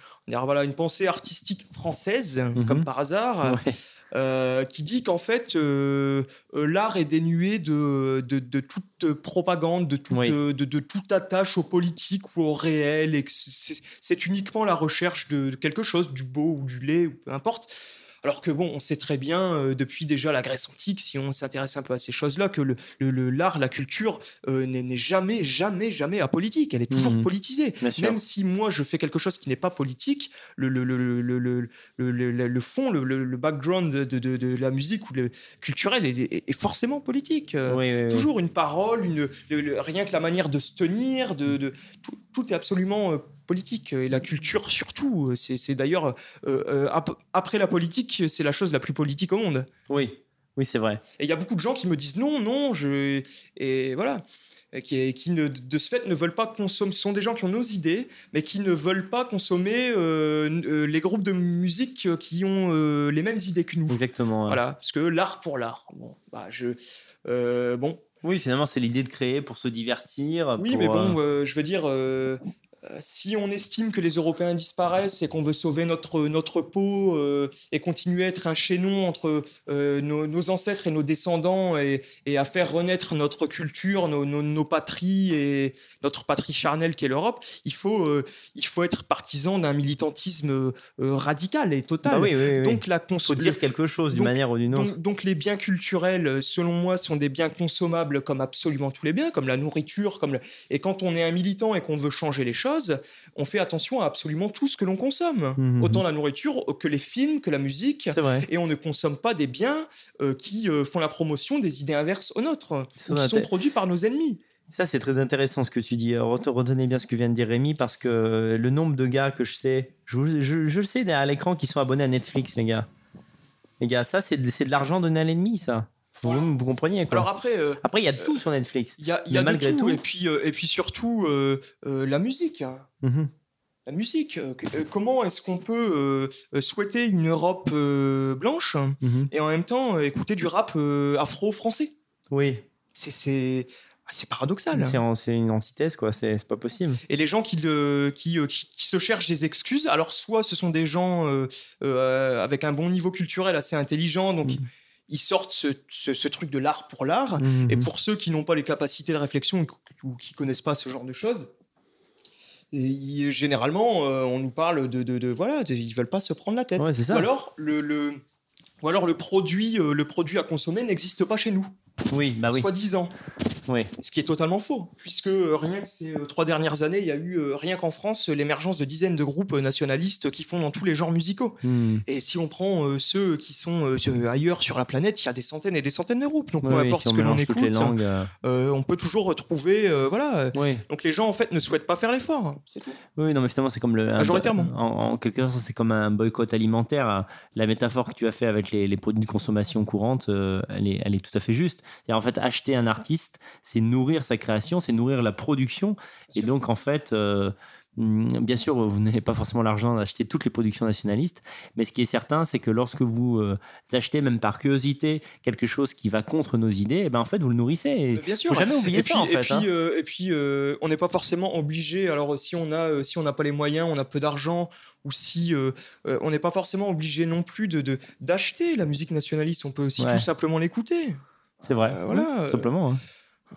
voilà, une pensée artistique française, Mhm. comme par hasard. Ouais. euh, qui dit qu'en fait euh, euh, l'art est dénué de, de, de toute propagande, de toute, Oui. de, de toute attache au politique ou au réel, et que c'est uniquement la recherche de, de quelque chose, du beau ou du laid, ou peu importe. Alors que bon, on sait très bien euh, depuis déjà la Grèce antique, si on s'intéresse un peu à ces choses-là, que le, le- le- l'art, la culture euh, n'est n'est jamais, jamais, jamais apolitique. Elle est toujours Mhm. politisée. Même si moi je fais quelque chose qui n'est pas politique, le, fond, le, background de, de- de la musique ou le culturel est, est- est forcément politique. Euh, Oui, oui, oui. Toujours une parole, une, rien que la manière de se tenir, de, de- tout, tout est absolument euh, politique. Et la culture surtout. C'est d'ailleurs, euh, euh, ap- après la politique, c'est la chose la plus politique au monde. Oui, oui c'est vrai. Et il y a beaucoup de gens qui me disent non, non, je. Et voilà. Qui, qui ne, de ce fait ne veulent pas consommer. Ce sont des gens qui ont nos idées, mais qui ne veulent pas consommer euh, les groupes de musique qui ont euh, les mêmes idées que nous. Exactement. ouais. Voilà, parce que l'art pour l'art. Bon, bah je. bon, Oui, finalement, c'est l'idée de créer pour se divertir. oui, pour, mais bon, euh, je veux dire, euh, si on estime que les Européens disparaissent et qu'on veut sauver notre, notre peau euh, et continuer à être un chaînon entre euh, nos, nos ancêtres et nos descendants et, et à faire renaître notre culture, nos, nos, nos patries et notre patrie charnelle qu'est l'Europe, il faut, euh, il faut être partisan d'un militantisme euh, radical et total. bah oui, oui, oui. Donc la faut dire quelque chose d'une donc- manière ou d'une autre. donc, donc les biens culturels, euh, selon moi, sont des biens consommables comme absolument tous les biens, comme la nourriture, comme le- et quand on est un militant et qu'on veut changer les choses, on fait attention à absolument tout ce que l'on consomme, Mhm. autant la nourriture que les films, que la musique. Et on ne consomme pas des biens euh, qui euh, font la promotion des idées inverses aux nôtres, ou qui sont produits par nos ennemis. Ça, c'est très intéressant ce que tu dis. Re- Retenez bien ce que vient de dire Rémi, parce que le nombre de gars que je sais, je, vous- je- je le sais derrière l'écran, qui sont abonnés à Netflix, les gars. Les gars, ça, c'est de, c'est de l'argent donné à l'ennemi, ça. Vous, Voilà. vous quoi. Alors après, euh, Après, il y a tout sur Netflix. il y a, y de malgré tout, tout- et puis, euh, et puis surtout euh, euh, la musique. hein. Mhm. La musique, euh, que- euh, comment est-ce qu'on peut euh, euh, souhaiter une Europe euh, blanche Mhm. et en même temps euh, écouter du rap euh, afro-français? Oui, C'est c'est ah, paradoxal. c'est en- c'est une antithèse, quoi. C'est pas possible. Et les gens qui, le- qui, euh, qui, qui se cherchent des excuses, alors soit ce sont des gens euh, euh, avec un bon niveau culturel assez intelligent, donc Mhm. Ils, sortent ce, ce- ce truc de l'art pour l'art. Mhm. Et pour ceux qui n'ont pas les capacités de réflexion ou qui connaissent pas ce genre de choses, et généralement, euh, on nous parle de, de, de- voilà, de- ils veulent pas se prendre la tête. Ouais. Ou alors le, le- ou alors le produit, euh, le produit à consommer n'existe pas chez nous, Oui, bah oui. soi-disant. oui. Ce qui est totalement faux, puisque euh, rien que ces euh, trois dernières années, il y a eu euh, rien qu'en France l'émergence de dizaines de groupes nationalistes qui font dans tous les genres musicaux. Mhm. Et si on prend ceux qui sont ailleurs sur la planète, il y a des centaines et des centaines de groupes. Donc Oui, peu importe si ce que l'on écoute, langues. euh, euh, on peut toujours retrouver, euh, voilà. Oui. Donc les gens en fait ne souhaitent pas faire l'effort. Tout. Oui, non, mais finalement, c'est comme le. Majoritairement. En, en quelque sorte, c'est comme un boycott alimentaire. La métaphore que tu as fait avec les, les produits de consommation courante, elle, est, elle est tout à fait juste. En fait acheter un artiste, c'est nourrir sa création, c'est nourrir la production. Et donc, en fait, euh, hum, bien sûr, vous n'avez pas forcément l'argent d'acheter toutes les productions nationalistes, mais ce qui est certain, c'est que lorsque vous euh, achetez, même par curiosité, quelque chose qui va contre nos idées, eh ben, en fait, vous le nourrissez. Et Bien sûr. faut jamais oublier et ça, puis, en et fait. puis, hein. euh, et puis, euh, on n'est pas forcément obligé. Alors, si on a, si on n'a pas les moyens, on a peu d'argent, ou si on n'est pas forcément obligé non plus de de- d'acheter la musique nationaliste, on peut aussi Ouais. tout simplement l'écouter. C'est vrai. Euh, voilà, Tout euh, simplement. hein.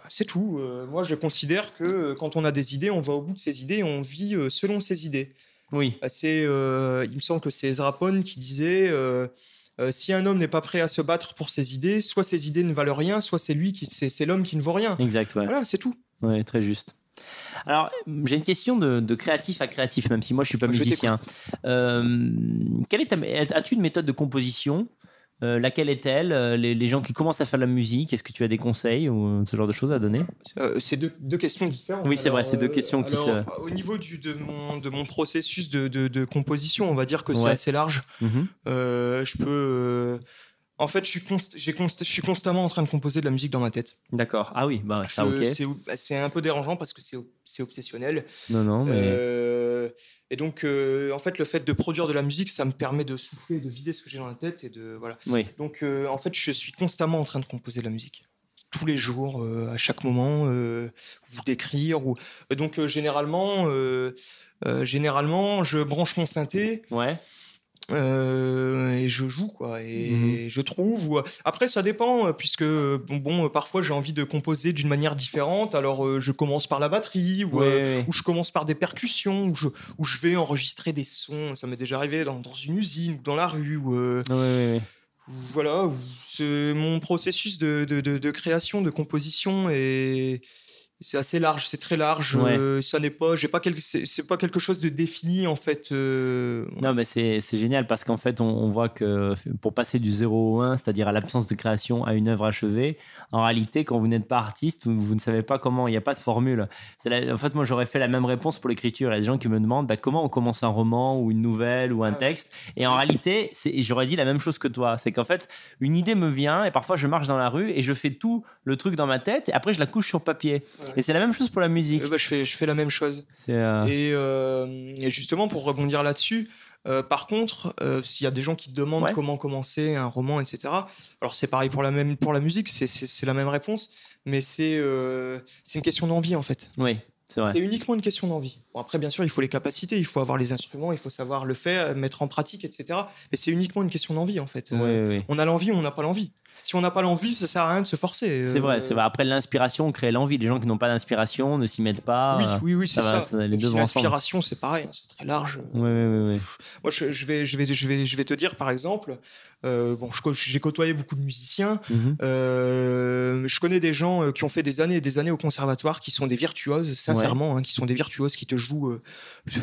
C'est tout. Euh, moi, je considère que euh, quand on a des idées, on va au bout de ses idées et on vit euh, selon ses idées. Oui. C'est, il me semble que c'est Ezra Pound qui disait si un homme n'est pas prêt à se battre pour ses idées, soit ses idées ne valent rien, soit c'est lui qui, c'est, c'est l'homme qui ne vaut rien. Exact. Ouais. Voilà, c'est tout. Ouais, très juste. Alors, j'ai une question de, de créatif à créatif, même si moi je suis pas Je musicien. Quelle est ta- As-tu une méthode de composition Euh, Laquelle est-elle Euh, les, les gens qui commencent à faire de la musique, est-ce que tu as des conseils ou euh, ce genre de choses à donner? Euh, c'est deux, deux questions différentes. Oui, c'est vrai, c'est deux questions qui alors, Au niveau du, de, mon, de mon processus de, de- de composition, on va dire que c'est assez large. Mhm. Euh, je peux. En fait, je suis, const- j'ai const- je suis constamment en train de composer de la musique dans ma tête. D'accord. Ah oui, bah ça, Je- ok. c'est, un peu dérangeant parce que c'est, c'est obsessionnel. Non, non, mais. Et donc, euh, en fait, le fait de produire de la musique, ça me permet de souffler, de vider ce que j'ai dans la tête et de voilà. Oui. Donc, euh, en fait, je suis constamment en train de composer de la musique. Tous les jours, euh, à chaque moment, ou d'écrire. Ou... Donc, généralement, généralement, je branche mon synthé Ouais. Euh, et je joue, quoi. Et Mhm. je trouve. ou- Après, ça dépend, euh, puisque bon, bon, euh, parfois, j'ai envie de composer d'une manière différente. Alors, euh, je commence par la batterie, ou, Ouais, euh, ouais, je commence par des percussions, où je, je vais enregistrer des sons. Ça m'est déjà arrivé dans, dans une usine, ou dans la rue, ou, euh, Ouais, ou voilà. c'est mon processus de, de, de- de création, de composition et c'est assez large, c'est très large. Ouais. euh, ça n'est pas, j'ai pas quelque, c'est pas quelque chose de défini en fait. euh, Non, mais c'est c'est génial parce qu'en fait, on, on voit que pour passer du 0 au 1, c'est-à-dire à, l'absence de création à une œuvre achevée, en réalité, quand vous n'êtes pas artiste, vous, vous ne savez pas comment, il n'y a pas de formule. La- en fait, moi, j'aurais fait la même réponse pour l'écriture. Il y a des gens qui me demandent bah, comment on commence un roman ou une nouvelle ou un Ah texte? Et en réalité, c'est- j'aurais dit la même chose que toi. C'est qu'en fait, une idée me vient et parfois je marche dans la rue et je fais tout le truc dans ma tête et après je la couche sur papier. Ouais. Et c'est la même chose pour la musique. euh, bah, je fais, je fais la même chose. Euh, Et, euh, et justement, pour rebondir là-dessus, euh, par contre, euh, s'il y a des gens qui te demandent Ouais. comment commencer un roman, etc., alors c'est pareil pour la, même, pour la musique, c'est- la même réponse, mais c'est euh, c'est une question d'envie en fait. oui, c'est uniquement une question d'envie. Bon, après, bien sûr, il faut les capacités, il faut avoir les instruments, il faut savoir le faire, mettre en pratique, etc. Mais c'est uniquement une question d'envie en fait. Ouais, Euh, ouais. On a l'envie ou on n'a pas l'envie. Si on n'a pas l'envie, ça sert à rien de se forcer. C'est Euh, vrai, c'est vrai. Après, l'inspiration crée l'envie. Les gens qui n'ont pas d'inspiration ne s'y mettent pas. Oui, euh, oui, oui, c'est ça. L'inspiration, c'est pareil, hein, c'est très large. Ouais. Moi, je, je vais, je, vais, je, vais, je vais te dire, par exemple, euh, bon, j'ai côtoyé beaucoup de musiciens. Mhm. euh, je connais des gens euh, qui ont fait des années et des années au conservatoire, qui sont des virtuoses, sincèrement, hein, qui sont des virtuoses, qui te jouent euh,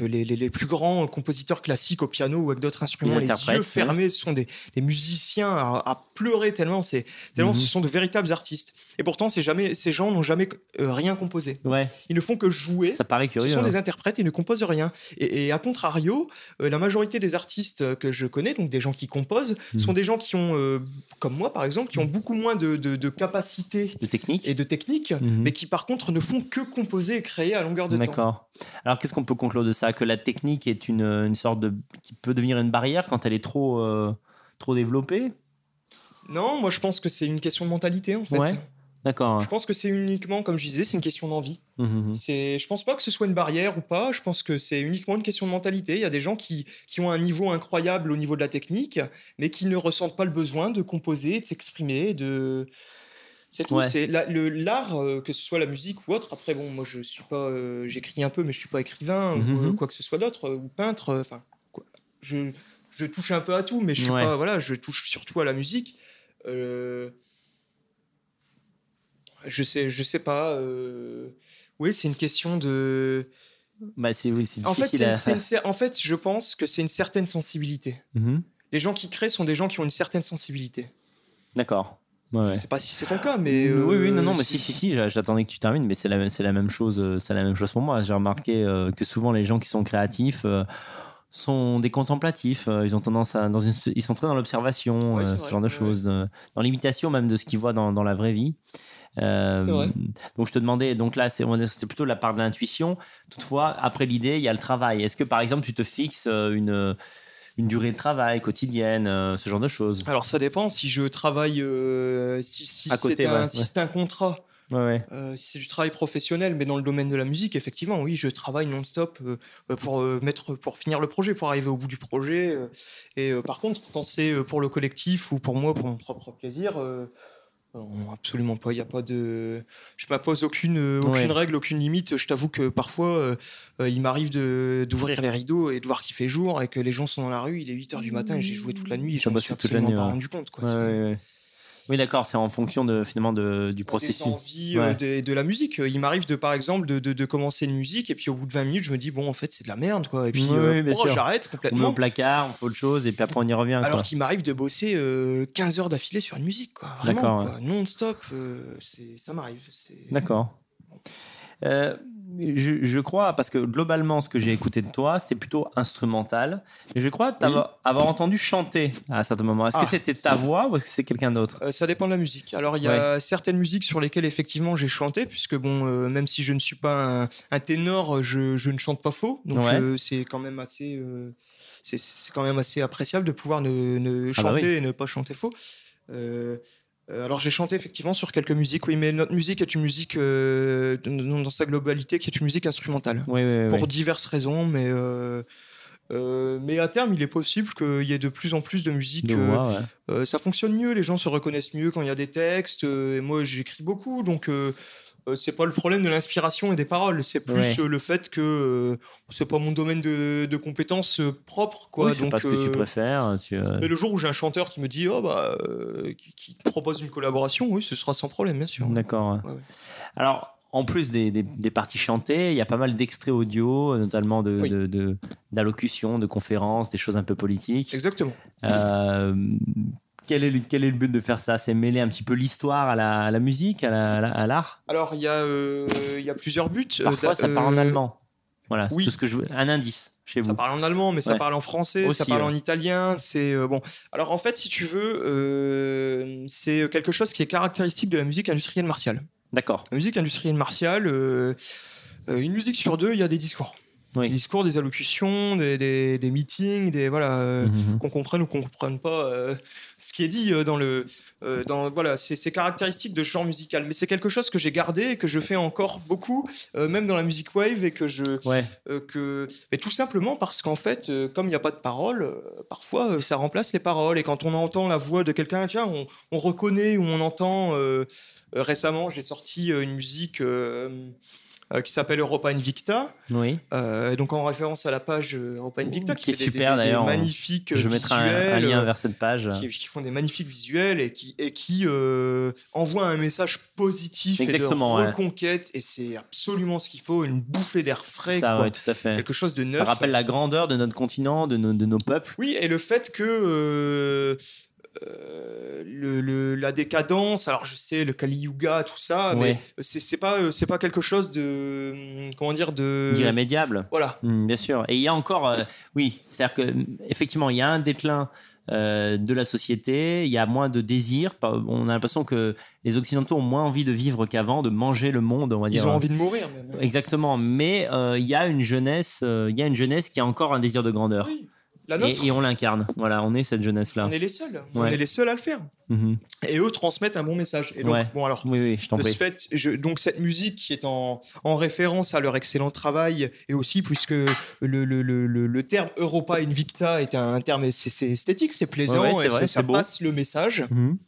les, les- les plus grands compositeurs classiques au piano ou avec d'autres instruments, les yeux fermés. Ce sont des, des musiciens à, à pleurer tellement, c'est tellement Mhm. ce sont de véritables artistes. Et pourtant, jamais, ces gens n'ont jamais euh, rien composé. Ouais, Ils ne font que jouer. ça paraît Ce curieux. sont hein. des interprètes, ils ne composent rien. Et, et à contrario, euh, la majorité des artistes que je connais, donc des gens qui composent, Mhm. sont des gens qui ont, euh, comme moi par exemple, qui ont beaucoup moins de, de, de capacités De technique et de techniques, Mhm. mais qui par contre ne font que composer et créer à longueur de temps. D'accord. Alors, qu'est-ce qu'on peut conclure de ça? Que la technique est une, une sorte de. qui peut devenir une barrière quand elle est trop, euh, trop développée? Non, moi je pense que c'est une question de mentalité en fait. Ouais. D'accord. Je pense que c'est uniquement, comme je disais, c'est une question d'envie. Mhm. C'est, je pense pas que ce soit une barrière ou pas. Je pense que c'est uniquement une question de mentalité. Il y a des gens qui, qui ont un niveau incroyable au niveau de la technique, mais qui ne ressentent pas le besoin de composer, de s'exprimer, de. C'est tout. Ouais. C'est la- le l'art, euh, que ce soit la musique ou autre. Après, bon, moi, je suis pas, euh, j'écris un peu, mais je suis pas écrivain ou Mhm. euh, quoi que ce soit d'autre, ou peintre. Enfin, je, je touche un peu à tout, mais je suis Ouais. pas, voilà, je touche surtout à la musique. Euh, je sais, je sais pas. euh, Oui, c'est une question de. Bah, c'est oui, En fait, difficile c'est une- à- une en fait, je pense que c'est une certaine sensibilité. Mhm. Les gens qui créent sont des gens qui ont une certaine sensibilité. D'accord. Ouais, ouais. Je sais pas si c'est ton cas, mais. oui, oui, euh, non, non, mais c'est- si, si, si, j'a- j'attendais que tu termines, mais c'est la, c'est la même chose, euh, c'est la même chose pour moi. J'ai remarqué euh, que souvent les gens qui sont créatifs euh, sont des contemplatifs. Euh, Ils ont tendance à, dans une, ils sont très dans l'observation, Ouais, euh, ce vrai, genre de ouais, choses, euh, dans l'imitation même de ce qu'ils voient dans, dans la vraie vie. Euh, donc je te demandais, donc là c'était plutôt la part de l'intuition. Toutefois, après l'idée, il y a le travail. Est-ce que par exemple tu te fixes euh, une, une durée de travail quotidienne, euh, ce genre de choses? Alors ça dépend si je travaille, euh, si, si c'est un, ouais, si un contrat, Ouais, ouais. euh, si c'est du travail professionnel, mais dans le domaine de la musique, effectivement, oui, je travaille non-stop euh, pour euh, mettre, pour finir le projet, pour arriver au bout du projet. et par contre, quand c'est pour le collectif ou pour moi, pour mon propre plaisir. Euh, non, absolument pas. Il y a pas de. Je m'impose aucune, euh, aucune Ouais. règle, aucune limite. Je t'avoue que parfois, euh, il m'arrive d'ouvrir les rideaux et de voir qu'il fait jour et que les gens sont dans la rue. Il est 8 h du matin et j'ai joué toute la nuit et je T'as me suis absolument pas ouais. rendu compte. Quoi. Ouais. Oui, d'accord, c'est en fonction de, finalement de, du des processus. envies euh, Ouais. de, de la musique. Il m'arrive de, par exemple, de, de- commencer une musique et puis au bout de 20 minutes, je me dis bon, en fait, c'est de la merde, quoi. Et puis, Oui, euh, oui, oh, j'arrête On met complètement. au placard, on fait autre chose, et puis après on y revient. Alors qu'il m'arrive de bosser euh, 15 heures d'affilée sur une musique, quoi. Vraiment. Non-stop, euh, ça m'arrive. D'accord. Je, je crois, parce que globalement, ce que j'ai écouté de toi, c'était plutôt instrumental. Je crois avoir entendu chanter à un certain moment. Est-ce Ah. que c'était ta voix ou est-ce que c'est quelqu'un d'autre? Euh, ça dépend de la musique. Alors, il y a certaines musiques sur lesquelles effectivement j'ai chanté, puisque bon, euh, même si je ne suis pas un, un ténor, je, je ne chante pas faux. Donc, Ouais. euh, c'est quand même assez, c'est- quand même assez appréciable de pouvoir ne, ne Ah bah chanter oui. et ne pas chanter faux. Euh, alors, j'ai chanté effectivement sur quelques musiques, oui, mais notre musique est une musique euh, dans, sa globalité qui est une musique instrumentale Oui, oui, pour diverses raisons, mais. euh, euh, mais à terme, il est possible qu'il y ait de plus en plus de musique De voix, ouais. ça fonctionne mieux, les gens se reconnaissent mieux quand il y a des textes. et moi, j'écris beaucoup, donc c'est pas le problème de l'inspiration et des paroles, c'est plus Ouais. euh, le fait que euh, c'est pas mon domaine de, de compétences euh, propre, quoi. Oui, donc, pas ce que tu euh, préfères. Tu, euh, mais le jour où j'ai un chanteur qui me dit, oh bah, euh, qui, qui te propose une collaboration, oui, ce sera sans problème, bien sûr. D'accord. Ouais, ouais. Alors, en plus des, des- des parties chantées, il y a pas mal d'extraits audio, notamment de, Oui. de- de- d'allocutions, de conférences, des choses un peu politiques. Exactement. Euh, quel, est le, quel est le but de faire ça? C'est mêler un petit peu l'histoire à la, à la musique, à, la- à la- à l'art? Alors, il y, a, euh, il y a plusieurs buts. Euh, Parfois, ça part en euh, allemand. Voilà, c'est oui. tout ce que je veux. Un indice chez vous. Ça parle en allemand, mais ça parle en français, ça parle ouais. en italien. C'est euh, bon. Alors en fait, si tu veux, euh, c'est quelque chose qui est caractéristique de la musique industrielle martiale. D'accord. La musique industrielle martiale, euh, euh, une musique sur deux, il y a des discours. Oui. Des discours, des allocutions, des, des- des meetings, des voilà. euh, Mhm. qu'on comprenne ou qu'on comprenne pas euh, ce qui est dit euh, dans le dans voilà c'est c'est caractéristique de ce genre musical mais c'est quelque chose que j'ai gardé et que je fais encore beaucoup même dans la musique wave et que je Ouais, que mais tout simplement parce qu'en fait comme il n'y a pas de paroles euh, parfois ça remplace les paroles et quand on entend la voix de quelqu'un tiens on, on reconnaît ou on entend récemment j'ai sorti une musique euh, qui s'appelle Europa Invicta, oui. euh, donc en référence à la page euh, Europa Invicta Qui est fait super, d'ailleurs, magnifiques Je mettrai un, un lien vers cette page. qui, qui font des magnifiques visuels et qui, et qui euh, envoient un message positif Exactement, et de reconquête. Et c'est absolument ce qu'il faut, une bouffée d'air frais, ça, quoi. ouais, tout à fait. quelque chose de neuf. Ça rappelle la grandeur de notre continent, de nos, de nos peuples. Oui, et le fait que le, le- la décadence, alors je sais, le Kali Yuga, tout ça, Ouais. mais c'est pas, euh, c'est pas quelque chose de. hum, Comment dire de... Irrémédiable. Voilà. Mm, bien sûr. Et il y a encore, euh, oui, c'est-à-dire que mm, effectivement, il y a un déclin euh, de la société, il y a moins de désir. On a l'impression que les Occidentaux ont moins envie de vivre qu'avant, de manger le monde, on va dire. Ils ont envie de mourir, même. Exactement. Mais euh, il y a une jeunesse, euh, il y a une jeunesse qui a encore un désir de grandeur. Oui, la nôtre. Et, et on l'incarne. Voilà, on est cette jeunesse-là. On est les seuls. On est les seuls à le faire. Mhm. Et eux transmettent un bon message. Et donc, Ouais. bon, alors. Oui, oui, je t'en De ce prie. fait, je- donc cette musique qui est en, en référence à leur excellent travail, et aussi puisque le, le, le, le, terme Europa Invicta est un terme c'est esthétique, c'est plaisant, Ouais, vrai, ça- ça passe le message, Mhm.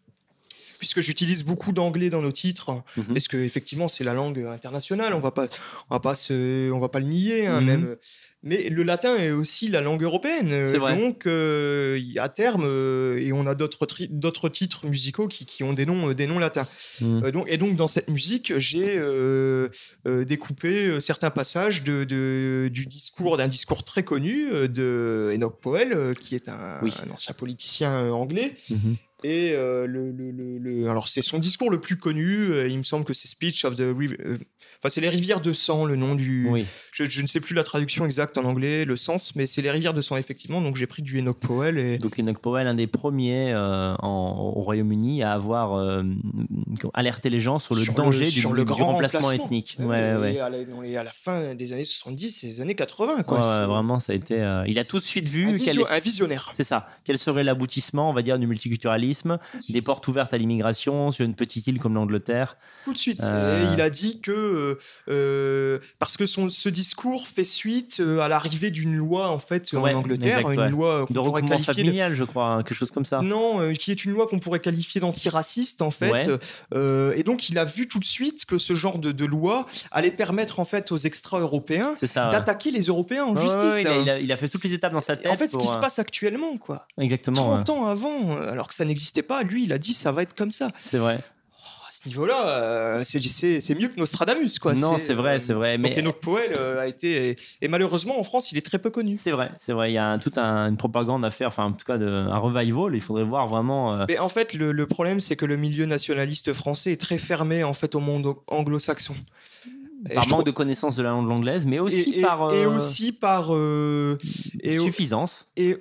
puisque j'utilise beaucoup d'anglais dans nos titres, Mhm. parce que effectivement c'est la langue internationale, on va pas, on va pas se, on va pas le nier, hein, Mhm. même. Mais le latin est aussi la langue européenne. C'est vrai. Donc, euh, à terme, euh, et on a d'autres titres musicaux qui, qui ont des noms, euh, des noms latins. Euh, donc, et donc, dans cette musique, j'ai euh, euh, découpé euh, certains passages de, de- du discours d'un discours très connu euh, de Enoch Powell, euh, qui est un, Oui. un ancien politicien euh, anglais. Mhm. Et euh, le, le- le- le- alors c'est son discours le plus connu. euh, il me semble que c'est Speech of the euh, Enfin, c'est les rivières de sang, le nom du. Oui. Je, je ne sais plus la traduction exacte en anglais, le sens, mais c'est les rivières de sang, effectivement. Donc j'ai pris du Enoch Powell. Et... Donc Enoch Powell, un des premiers euh, en- au Royaume-Uni à avoir euh, alerté les gens sur le Sur danger du, sur le du grand remplacement remplacement. ethnique. Ouais, Ouais. À, la, dans les- à la fin des années 70 et des années 80, quoi. Ouais, vraiment, ça a été. euh, il a tout de suite un, vu quel visio- est- un visionnaire. C'est ça. Quel serait l'aboutissement, on va dire, du multiculturalisme, des portes ouvertes à l'immigration sur une petite île comme l'Angleterre. Tout de suite. Il a dit que euh, euh, parce que son, ce discours fait suite euh, à l'arrivée d'une loi en fait Ouais, en Angleterre, exact, une ouais. loi qu'on De pourrait regroupement qualifier de familial, je crois, hein, quelque chose comme ça. non, euh, qui est une loi qu'on pourrait qualifier d'antiraciste en fait. Ouais. Euh, et donc il a vu tout de suite que ce genre de, de loi allait permettre en fait aux extra-européens d'attaquer les Européens en justice. ouais, il, a, hein. il a- il a fait toutes les étapes dans sa tête. en fait, ce qui se passe actuellement, quoi. Exactement. 30 ans avant, alors que ça n'existait pas, lui, il a dit ça va être comme ça. C'est vrai. Ce niveau-là, euh, c'est- mieux que Nostradamus, quoi. non, c'est vrai, euh, c'est vrai. Donc Mais Enoch Powell euh, a été et, et malheureusement en France il est très peu connu. c'est vrai, c'est vrai. Il y a un- toute un- une propagande à faire, enfin, en tout cas, de, un revival. Il faudrait voir vraiment. euh, Mais en fait le, le problème c'est que le milieu nationaliste français est très fermé en fait au monde anglo-saxon. Et par manque trouve- de connaissance de la langue anglaise, mais aussi et, et- par et euh, aussi par euh, et, suffisance. et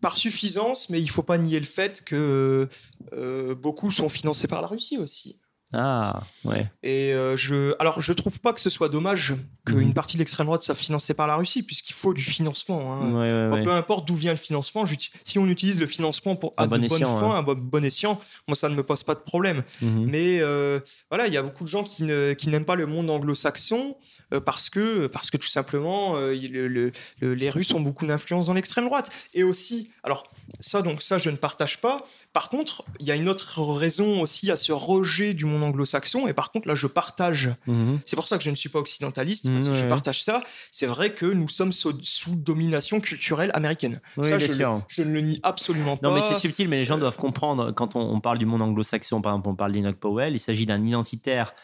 par suffisance, mais il faut pas nier le fait que euh, beaucoup sont financés par la Russie aussi. Ah, ouais. Et euh, je, alors je trouve pas que ce soit dommage qu'une Mhm. partie de l'extrême droite soit financée par la Russie, puisqu'il faut du financement. hein. Ouais, ouais, Bon, ouais. Peu importe d'où vient le financement, si on utilise le financement pour, À bon de escient, fins, à bon, bon escient, moi ça ne me pose pas de problème. Mhm. Mais euh, voilà, il y a beaucoup de gens qui, ne- qui n'aiment pas le monde anglo-saxon euh, parce, que, parce que tout simplement euh, il- le- le- le- les Russes ont beaucoup d'influence dans l'extrême droite. Et aussi, alors ça, donc ça je ne partage pas. Par contre, il y a une autre raison aussi à ce rejet du monde anglo-saxon. Et par contre, là je partage Mhm. c'est pour ça que je ne suis pas occidentaliste, Mmh, je ouais. partage ça. C'est vrai que nous sommes sous, sous domination culturelle américaine. Oui, ça, bien je, sûr. le, je ne le nie absolument pas. Non, mais c'est subtil, mais les gens Euh, doivent comprendre quand on, on parle du monde anglo-saxon, par exemple, on parle d'Enoch Powell, il s'agit d'un identitaire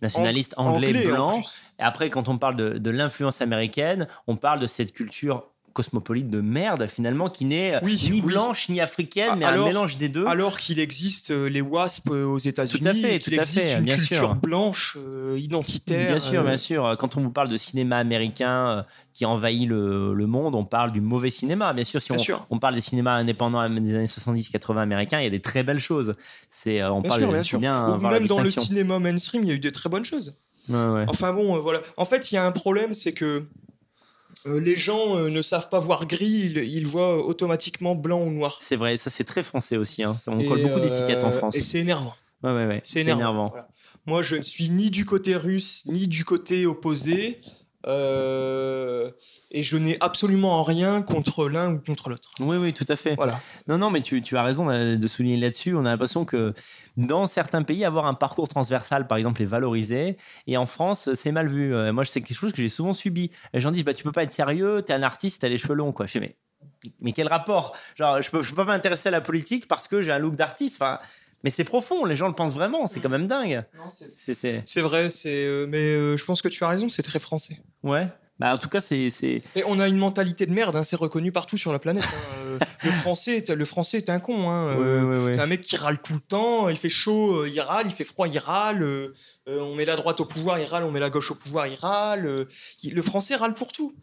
nationaliste anglais, blanc. Et après, quand on parle de, de l'influence américaine, on parle de cette culture cosmopolite de merde, finalement, qui n'est Oui, ni oui. blanche ni africaine, Ah, mais alors- un mélange des deux. Alors qu'il existe euh, les WASP euh, aux États-Unis, Tout à fait, et qu'il tout à existe fait, une bien culture sûr. blanche euh, identitaire. Bien sûr, euh, bien sûr. Quand on vous parle de cinéma américain euh, qui envahit le, le monde, on parle du mauvais cinéma. Bien sûr, si Bien on, sûr. on parle des cinémas indépendants des années 70-80 américains, il y a des très belles choses. C'est, euh, on Bien parle sûr, bien sûr. la même dans le cinéma mainstream, il y a eu des très bonnes choses. Ouais, ouais. Enfin bon, euh, voilà. En fait, il y a un problème, c'est que euh, les gens euh, ne savent pas voir gris, ils, ils voient euh, automatiquement blanc ou noir. C'est vrai, ça c'est très français aussi. hein. Ça, On Et, colle beaucoup euh, d'étiquettes en France. Et c'est énervant. Ouais, ouais, ouais. C'est C'est énervant. énervant. Voilà. Moi, je ne suis ni du côté russe, ni du côté opposé. Euh, et je n'ai absolument rien contre l'un ou contre l'autre. Oui, oui, tout à fait. Voilà. Non, non, mais tu, tu as raison euh, de souligner là-dessus. On a l'impression que dans certains pays, avoir un parcours transversal, par exemple, est valorisé. Et en France, c'est mal vu. Euh, Moi, c'est quelque chose que j'ai souvent subi. Les gens disent bah, Tu peux pas être sérieux, t'es un artiste, t'as les cheveux longs. Quoi. Je fais Mais, mais quel rapport? Genre, je peux, je peux pas m'intéresser à la politique parce que j'ai un look d'artiste. Enfin, mais c'est profond, les gens le pensent vraiment. C'est quand même dingue. C'est, c'est... C'est vrai, c'est, euh, mais euh, je pense que tu as raison, c'est très français. Ouais. Bah, en tout cas, c'est. c'est... Et on a une mentalité de merde, hein, c'est reconnu partout sur la planète. hein. Euh, le, français est, le français est un con. Hein. Euh, ouais, ouais, C'est un mec qui râle tout le temps, il fait chaud, euh, il râle, il fait froid, il râle. euh, on met la droite au pouvoir, il râle, on met la gauche au pouvoir, il râle. euh, le français râle pour tout.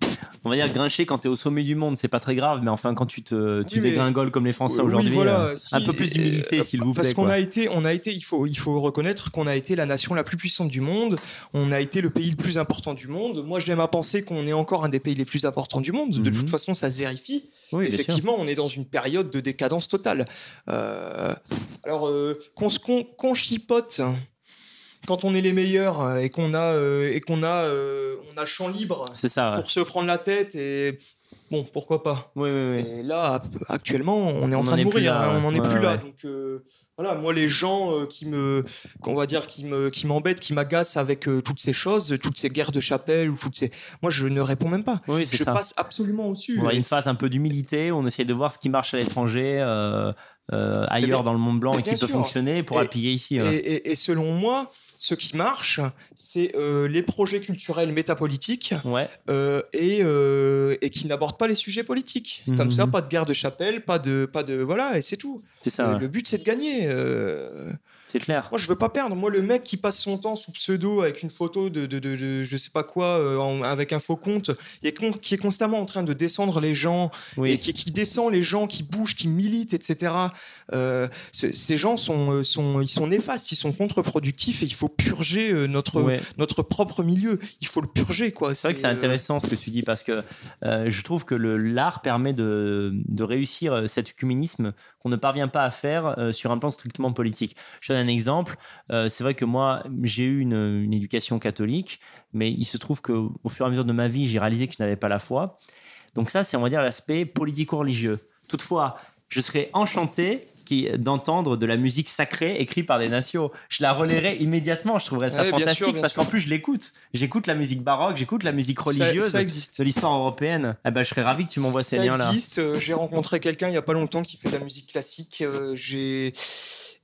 On va dire grincher quand t'es au sommet du monde, c'est pas très grave, mais enfin, quand tu, te, tu Oui, mais- dégringoles comme les Français Oui, aujourd'hui, voilà, euh, si- un peu plus d'humilité, euh, s'il vous plaît. Parce qu'on quoi. a été, on a été, il faut, il faut reconnaître qu'on a été la nation la plus puissante du monde. On a été le pays le plus important du monde. Moi, j'aime à penser qu'on est encore un des pays les plus importants du monde. De Mhm. toute façon, ça se vérifie. Oui. Effectivement, on est dans une période de décadence totale. Euh, alors, euh, qu'on qu'on chipote quand on est les meilleurs et qu'on a euh, et qu'on a euh, on a champ libre C'est ça. ouais. pour se prendre la tête et bon, pourquoi pas. Oui, oui, oui. Et là, actuellement, on est en On train en de mourir. là, hein, ouais. On n'en est Ouais, plus là. Donc euh, voilà, moi, les gens euh, qui me, qu'on va dire, qui me, qui m'embêtent, qui m'agacent avec euh, toutes ces choses, toutes ces guerres de chapelle ou toutes ces, moi, je ne réponds même pas. Oui, c'est Je ça. passe absolument au-dessus. On a une phase un peu d'humilité, on essaie de voir ce qui marche à l'étranger, euh, euh, ailleurs Mais- dans le monde blanc et qui peut fonctionner pour appuyer ici. Et, ouais. et- et selon moi, ce qui marche, c'est euh, les projets culturels métapolitiques Ouais. euh, et, euh, et qui n'abordent pas les sujets politiques. Comme ça, Mhm. pas de guerre de chapelle, pas de, pas de voilà, et c'est tout. C'est ça. Ouais. Le but, c'est de gagner. C'est clair. Moi, je veux pas perdre. Moi, le mec qui passe son temps sous pseudo avec une photo de, de, de- de je sais pas quoi, euh, en- avec un faux compte, et con- qui est constamment en train de descendre les gens, et Oui. qui, qui descend les gens, qui bougent, qui militent, etc. Euh, ce- ces gens sont, euh, sont, ils sont néfastes, ils sont contre-productifs, et il faut purger notre, Ouais. notre propre milieu. Il faut le purger, quoi. C'est vrai que c'est intéressant ce que tu dis parce que euh, je trouve que l'art permet de, réussir cet œcuménisme qu'on ne parvient pas à faire sur un plan strictement politique. Je donne un exemple. Euh, c'est vrai que moi, j'ai eu une, une éducation catholique, mais il se trouve qu'au au fur et à mesure de ma vie, j'ai réalisé que je n'avais pas la foi. Donc ça, c'est on va dire l'aspect politico-religieux. Toutefois, je serais enchanté d'entendre de la musique sacrée écrite par des nations. Je la relayerais immédiatement, je trouverais ça Ouais, bien sûr, fantastique bien parce qu'en plus je l'écoute. J'écoute la musique baroque, j'écoute la musique ça- religieuse Ça, existe. de l'histoire européenne. Eh ben, je serais ravi que tu m'envoies ces Ça liens-là. existe. Euh, J'ai rencontré quelqu'un il y a pas longtemps qui fait de la musique classique. Euh, j'ai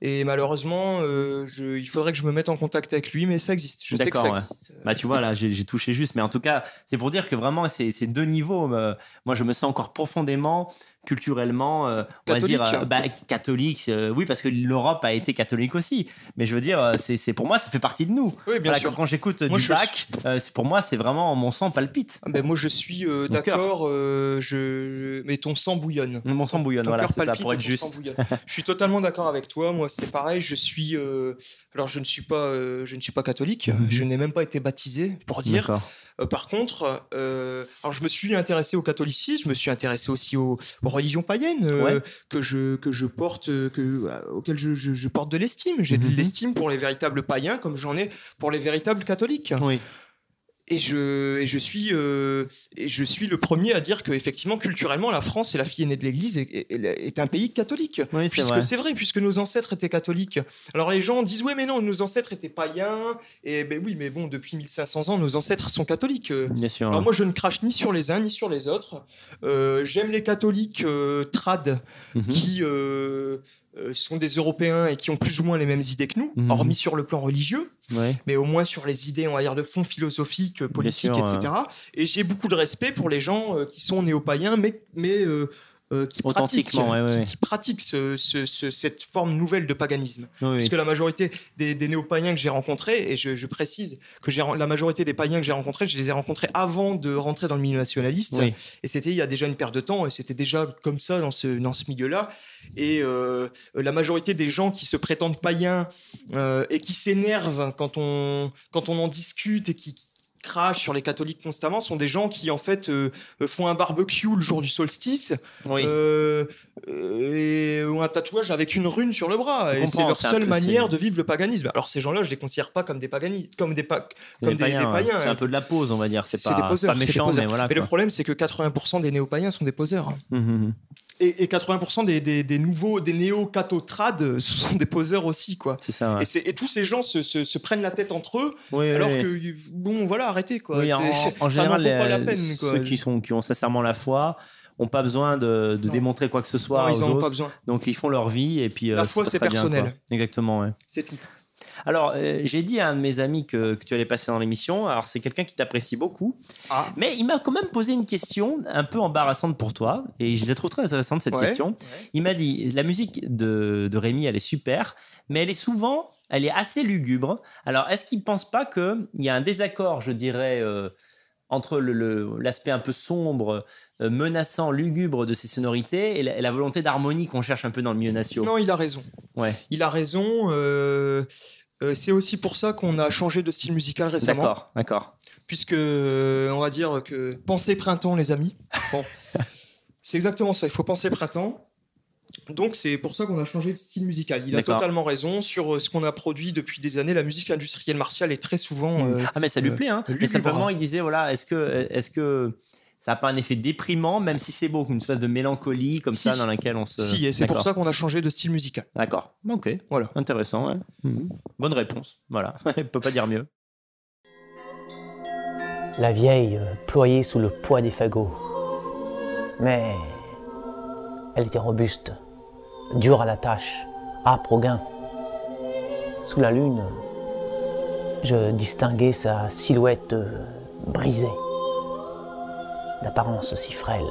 et malheureusement, euh, je... il faudrait que je me mette en contact avec lui, mais ça existe. Je sais que ça ouais. existe. Bah, tu vois, là, j'ai touché juste. Mais en tout cas, c'est pour dire que vraiment, c'est c'est deux niveaux. Euh, moi, je me sens encore profondément, culturellement, euh, on va Catholique. dire, euh, bah, catholique. euh, oui, parce que l'Europe a été catholique aussi. Mais je veux dire, c'est pour moi, ça fait partie de nous. Oui, bien Voilà, sûr. quand j'écoute du euh, c'est- pour moi, c'est vraiment mon sang palpite. Ah ben, moi, je suis d'accord. je... Mais ton sang bouillonne. Mon sang bouillonne, Ton voilà, c'est ça, pour être juste. je suis totalement d'accord avec toi. Moi, c'est pareil. Je suis. Alors, je ne suis pas. Je ne suis pas catholique. Mhm. Je n'ai même pas été baptisé, pour dire. Par contre, alors je me suis intéressé au catholicisme, je me suis intéressé aussi aux religions païennes euh, Ouais. que je que je porte, euh, que euh, auxquelles je, je- je porte de l'estime. J'ai Mhm. de l'estime pour les véritables païens, comme j'en ai pour les véritables catholiques. Oui. Et je et je suis euh, et je suis le premier à dire que effectivement culturellement la France est la fille aînée de l'Église et est, est un pays catholique. Oui, c'est Puisque vrai. c'est vrai, puisque nos ancêtres étaient catholiques. Alors les gens disent ouais mais non, nos ancêtres étaient païens. Et ben oui, mais bon, depuis 1500 ans, nos ancêtres sont catholiques. Euh, Bien sûr. alors moi, je ne crache ni sur les uns ni sur les autres. Euh, J'aime les catholiques euh, trad Mhm. qui euh, euh, sont des Européens et qui ont plus ou moins les mêmes idées que nous, Mhm. hormis sur le plan religieux, Ouais. mais au moins sur les idées, on va dire, de fond philosophique, euh, politique, sûr, etc. Et j'ai beaucoup de respect pour les gens euh, qui sont néo-païens, mais, mais euh, qui pratiquent, Authentiquement, ouais, ouais, qui- ouais. qui pratiquent ce- ce- ce- cette forme nouvelle de paganisme. Oui, oui. Puisque la majorité des, des néo-païens que j'ai rencontrés, et je, je précise que la majorité des païens que j'ai rencontrés, je les ai rencontrés avant de rentrer dans le milieu nationaliste. Oui. Et c'était il y a déjà une paire de temps, et c'était déjà comme ça dans ce, dans ce milieu-là. Et euh, la majorité des gens qui se prétendent païens euh, et qui s'énervent quand on, quand on en discute et qui crachent sur les catholiques constamment sont des gens qui en fait euh, euh, font un barbecue le jour du solstice Oui. euh, euh, et ou un tatouage avec une rune sur le bras. Et c'est leur seule peu- manière de vivre le paganisme. Alors ces gens-là, je les considère pas comme des paganistes, comme des, pa- comme des, des ouais. païens. C'est hein. un peu de la pause, on va dire. C'est pas, des poseurs, pas c'est des méchant, mais voilà. Mais le problème, c'est que 80% des néo-païens sont des poseurs. Mhm, mhm. Et, et 80% des, des, des nouveaux, des néo-cathotrades, ce sont des poseurs aussi, quoi. C'est ça. ouais. Et, tous ces gens se, se- se prennent la tête entre eux, Oui, alors oui. que, bon, voilà, arrêtez, quoi. Oui, en, en général, pas la peine, quoi. ceux qui, sont, qui ont sincèrement la foi n'ont pas besoin de, de démontrer quoi que ce soit Non, ils ont pas besoin. Donc ils font leur vie et puis La euh, foi, très, c'est bien, personnel. Exactement. ouais. C'est tout. Alors euh, j'ai dit à un de mes amis que, que tu allais passer dans l'émission. Alors c'est quelqu'un qui t'apprécie beaucoup, Ah. mais il m'a quand même posé une question un peu embarrassante pour toi et je la trouve très intéressante cette Ouais. question. Il m'a dit la musique de, de Rémi elle est super, mais elle est souvent elle est assez lugubre. Alors est-ce qu'il pense pas qu'il y a un désaccord, je dirais, euh, entre l'aspect un peu sombre, euh, menaçant, lugubre de ces sonorités et la, et la volonté d'harmonie qu'on cherche un peu dans le milieu national Non, il a raison. Ouais, Il a raison. euh, euh, c'est aussi pour ça qu'on a changé de style musical récemment. d'accord, d'accord. Puisque, on va dire que pensez printemps, les amis. Bon. c'est exactement ça. Il faut penser printemps. Donc, c'est pour ça qu'on a changé de style musical. Il a totalement raison sur euh, ce qu'on a produit depuis des années. La musique industrielle martiale est très souvent. euh, Ah mais ça lui euh, plaît, hein. Mais lugubre, simplement hein. il disait voilà, est-ce que est-ce que ça n'a pas un effet déprimant, même si c'est beau, une espèce de mélancolie comme Si. ça dans laquelle on se. Si, et c'est pour ça qu'on a changé de style musical. D'accord. Ok. Voilà. Intéressant. ouais. Mhm. Bonne réponse. Voilà. On peut pas dire mieux. La vieille euh, ployait sous le poids des fagots. Mais elle était robuste, dure à la tâche, âpre au gain. Sous la lune, je distinguais sa silhouette euh, brisée, d'apparence si frêle.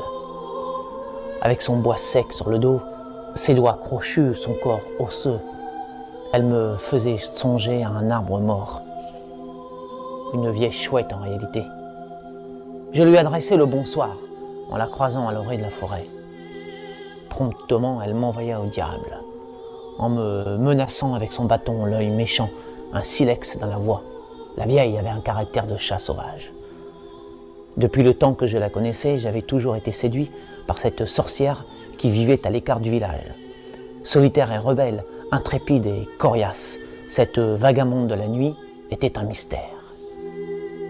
Avec son bois sec sur le dos, ses doigts crochus, son corps osseux, elle me faisait songer à un arbre mort. Une vieille chouette en réalité. Je lui adressai le bonsoir en la croisant à l'orée de la forêt. Promptement, elle m'envoya au diable, en me menaçant avec son bâton, l'œil méchant, un silex dans la voix. La vieille avait un caractère de chat sauvage. Depuis le temps que je la connaissais, j'avais toujours été séduit par cette sorcière qui vivait à l'écart du village. Solitaire et rebelle, intrépide et coriace, cette vagabonde de la nuit était un mystère.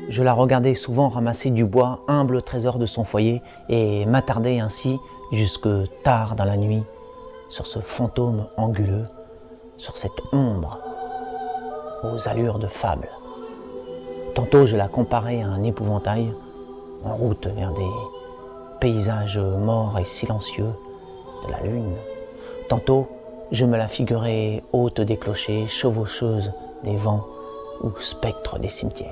Je la regardais souvent ramasser du bois, humble trésor de son foyer, et m'attardais ainsi jusque tard dans la nuit sur ce fantôme anguleux, sur cette ombre aux allures de fable. Tantôt je la comparais à un épouvantail en route vers des paysages morts et silencieux de la lune. Tantôt je me la figurais haute des clochers, chevaucheuse des vents ou spectre des cimetières.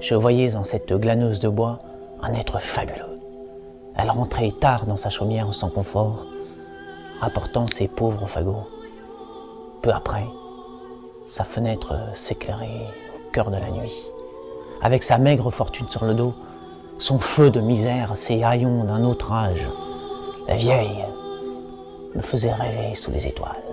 Je voyais en cette glaneuse de bois un être fabuleux. Elle rentrait tard dans sa chaumière sans confort, rapportant ses pauvres fagots. Peu après, sa fenêtre s'éclairait au cœur de la nuit. Avec sa maigre fortune sur le dos, son feu de misère, ses haillons d'un autre âge, la vieille me faisait rêver sous les étoiles.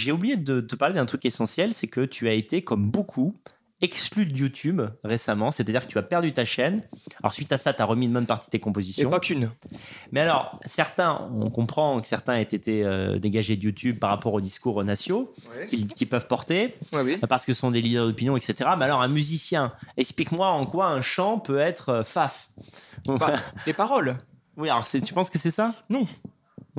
J'ai oublié de te parler d'un truc essentiel, c'est que tu as été, comme beaucoup, exclu de YouTube récemment, c'est-à-dire que tu as perdu ta chaîne. Alors, suite à ça, tu as remis une bonne partie de tes Et compositions. pas qu'une. Mais alors, certains, on comprend que certains aient été euh, dégagés de YouTube par rapport aux discours nationaux Ouais. qu'ils peuvent porter, Ouais, oui. parce que ce sont des leaders d'opinion, etc. Mais alors, un musicien, explique-moi en quoi un chant peut être euh, faf. Bah, les paroles, oui, alors tu penses que c'est ça? Non.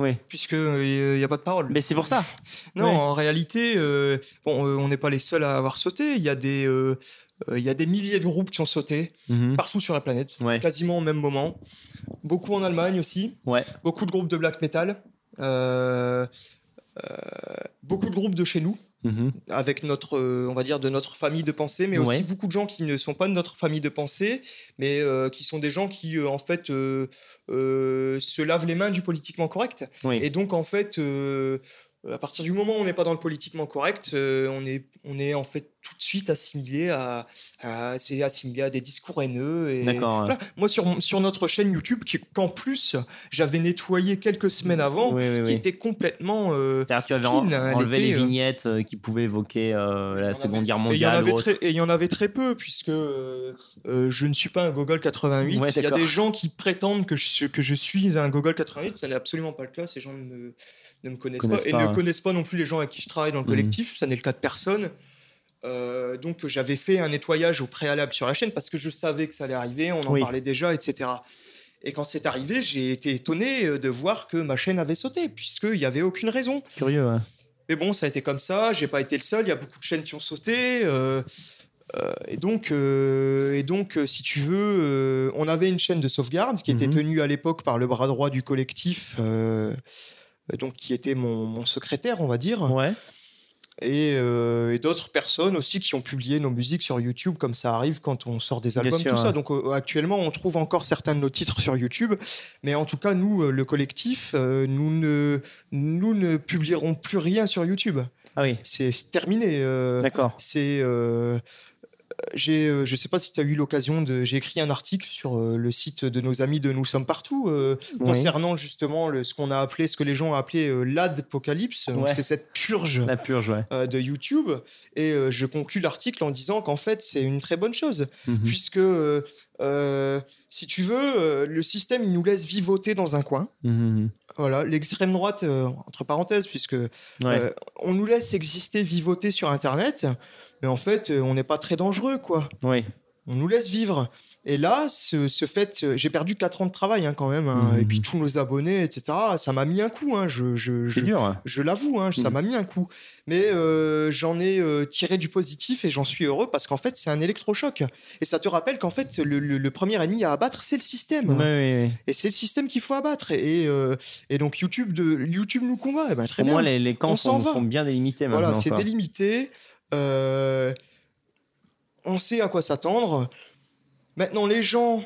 Oui, puisque il n'y a pas de paroles. mais c'est pour ça. Non, en réalité, euh, bon, euh, on n'est pas les seuls à avoir sauté. Il y a des, euh, euh, il y a des milliers de groupes qui ont sauté Mhm. partout sur la planète, Ouais. quasiment au même moment. Beaucoup en Allemagne aussi. Ouais. Beaucoup de groupes de black metal. Euh, euh, beaucoup de groupes de chez nous, Mhm. avec notre, euh, on va dire, de notre famille de pensée, mais aussi beaucoup de gens qui ne sont pas de notre famille de pensée, mais euh, qui sont des gens qui, euh, en fait, se lavent les mains du politiquement correct. Oui. Et donc, en fait, à partir du moment où on n'est pas dans le politiquement correct, euh, on, est, on est en fait tout de suite assimilé à, à- c'est assimilé à des discours haineux. Et, D'accord. Voilà. Moi, sur, sur notre chaîne YouTube, qui- qu'en plus, j'avais nettoyé quelques semaines avant, Oui, oui, qui oui. était complètement. euh, C'est-à-dire tu avais en- clean, elle enlevé était, les euh, vignettes euh, qui pouvaient évoquer euh, la en Seconde avait- Guerre et il y en mondiale. Et il y en avait très peu, puisque euh, euh, je ne suis pas un Gogol 88. Ouais, il y a des gens qui prétendent que je, que je suis un Gogol 88. Ça n'est absolument pas le cas. Ces gens ne ne me connaissent, Connaissent pas. Et ne connaissent pas non plus les gens avec qui je travaille dans le Mhm. collectif. Ça n'est le cas de personne. Euh, donc j'avais fait un nettoyage au préalable sur la chaîne parce que je savais que ça allait arriver, on en Oui. parlait déjà, etc. Et quand c'est arrivé, j'ai été étonné euh, de voir que ma chaîne avait sauté, puisqu'il n'y avait aucune raison. Curieux, ouais. Mais bon, ça a été comme ça. J'ai pas été le seul. Il y a beaucoup de chaînes qui ont sauté. euh, euh, et donc, et donc, si tu veux, on avait une chaîne de sauvegarde qui était Mhm. tenue à l'époque par le bras droit du collectif, donc qui était mon, mon secrétaire, on va dire, Ouais. et, euh, et d'autres personnes aussi qui ont publié nos musiques sur YouTube, comme ça arrive quand on sort des albums, sûr, tout ça. Donc euh, actuellement, on trouve encore certains de nos titres sur YouTube, mais en tout cas, nous, euh, le collectif, euh, nous ne, nous ne publierons plus rien sur YouTube. Ah oui. C'est terminé. D'accord. c'est j'ai euh, je sais pas si tu as eu l'occasion de j'ai écrit un article sur euh, le site de nos amis de nous sommes partout euh, Oui. concernant justement le, ce qu'on a appelé ce que les gens ont appelé l'adpocalypse Ouais. c'est cette purge La purge, ouais. de YouTube et je conclus l'article en disant qu'en fait c'est une très bonne chose Mhm. puisque si tu veux le système il nous laisse vivoter dans un coin Mhm. voilà l'extrême droite euh, entre parenthèses puisque Ouais. euh, on nous laisse exister, vivoter sur Internet, mais en fait, euh, on n'est pas très dangereux, quoi. Oui. On nous laisse vivre. Et là, ce, ce fait, euh, j'ai perdu 4 ans de travail hein, quand même, hein, Mhm. et puis tous nos abonnés, etc. Ça m'a mis un coup, hein, je, je, je, C'est dur. ouais. je l'avoue, hein, ça Mhm. m'a mis un coup. Mais euh, j'en ai euh, tiré du positif et j'en suis heureux parce qu'en fait, c'est un électrochoc. Et ça te rappelle qu'en fait, le, le- le premier ennemi à abattre, c'est le système. Et c'est le système qu'il faut abattre. Et, euh, et donc, YouTube, de, YouTube nous combat. Eh ben, très Au bien. moins, les, les camps sont, sont bien délimités maintenant. Voilà, c'est délimité. Euh, on sait à quoi s'attendre. Maintenant, les gens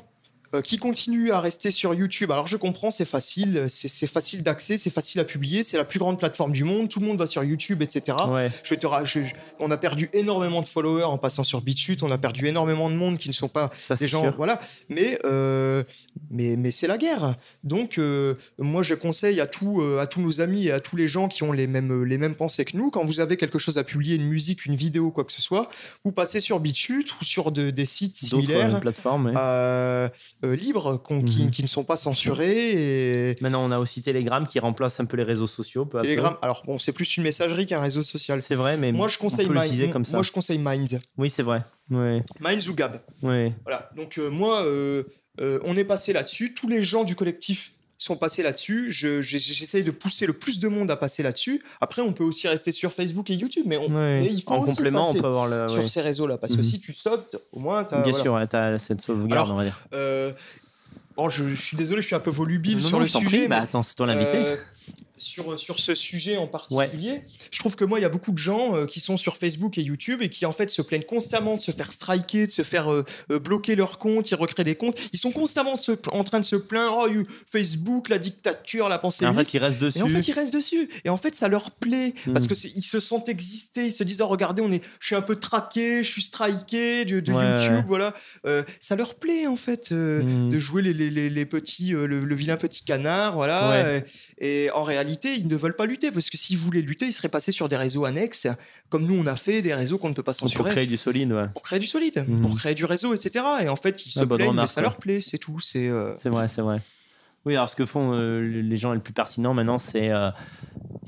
euh, qui continuent à rester sur YouTube, alors je comprends, c'est facile, c'est facile d'accès, c'est facile à publier, c'est la plus grande plateforme du monde, tout le monde va sur YouTube, etc. Ouais. Je te ra- je- je- on a perdu énormément de followers en passant sur BitChute, on a perdu énormément de monde qui ne sont pas Ça, des gens, sûr. voilà. Mais, euh, mais, mais c'est la guerre. Donc, euh, moi, je conseille à, tous euh, à tous nos amis et à tous les gens qui ont les mêmes, les mêmes pensées que nous, quand vous avez quelque chose à publier, une musique, une vidéo, quoi que ce soit, vous passez sur BitChute ou sur de- des sites similaires, plateformes. ouais. Euh, libres, qui, Mhm. qui ne sont pas censurés. Et... Maintenant, on a aussi Telegram qui remplace un peu les réseaux sociaux. peu à peu. Telegram, alors bon, c'est plus une messagerie qu'un réseau social. C'est vrai, mais Moi, je conseille Minds. comme ça. Moi, je conseille Minds. Oui, c'est vrai. Ouais. Minds ou Gab. Ouais. Voilà. Donc euh, moi, euh, euh, on est passé là-dessus. Tous les gens du collectif sont passés là-dessus. Je- J'essaye de pousser le plus de monde à passer là-dessus. Après, on peut aussi rester sur Facebook et YouTube, mais, on- mais il faut En aussi complément, on peut avoir le. sur ces réseaux-là, parce que Mhm. si tu sautes, au moins, t'as. Bien voilà. sûr, ouais, t'as cette sauvegarde, Alors, on va dire. Euh, bon, je, je suis désolé, je suis un peu volubile Non, sur non, le je sujet. prie. Bah, mais, attends, c'est toi l'invité. euh, sur, sur ce sujet en particulier, je trouve que moi, il y a beaucoup de gens euh, qui sont sur Facebook et YouTube et qui en fait se plaignent constamment de se faire striker, de se faire euh, euh, bloquer leur compte, ils recréent des comptes. Ils sont constamment se- en train de se plaindre oh, you- Facebook, la dictature, la pensée Et en fait, il reste dessus. Et en fait, ils restent dessus. Et en fait, ça leur plaît parce Mm. que ils se sentent exister. Ils se disent, oh, regardez, on est, je suis un peu traqué, je suis striké de, de Ouais, YouTube, voilà. Ça leur plaît en fait euh, Mm. de jouer les, les, les, les petits, le, le vilain petit canard, voilà. Ouais. Et, et en réalité, ils ne veulent pas lutter parce que s'ils voulaient lutter, ils seraient passés sur des réseaux annexes, comme nous on a fait, des réseaux qu'on ne peut pas pour censurer. créer du solide, ouais. Pour créer du solide, Mhm. pour créer du réseau, etc. Et en fait, ils se plaignent, mais ça ouais. leur plaît, c'est tout. C'est euh, vrai, c'est vrai. Oui, alors ce que font euh, les gens les plus pertinents maintenant, c'est euh,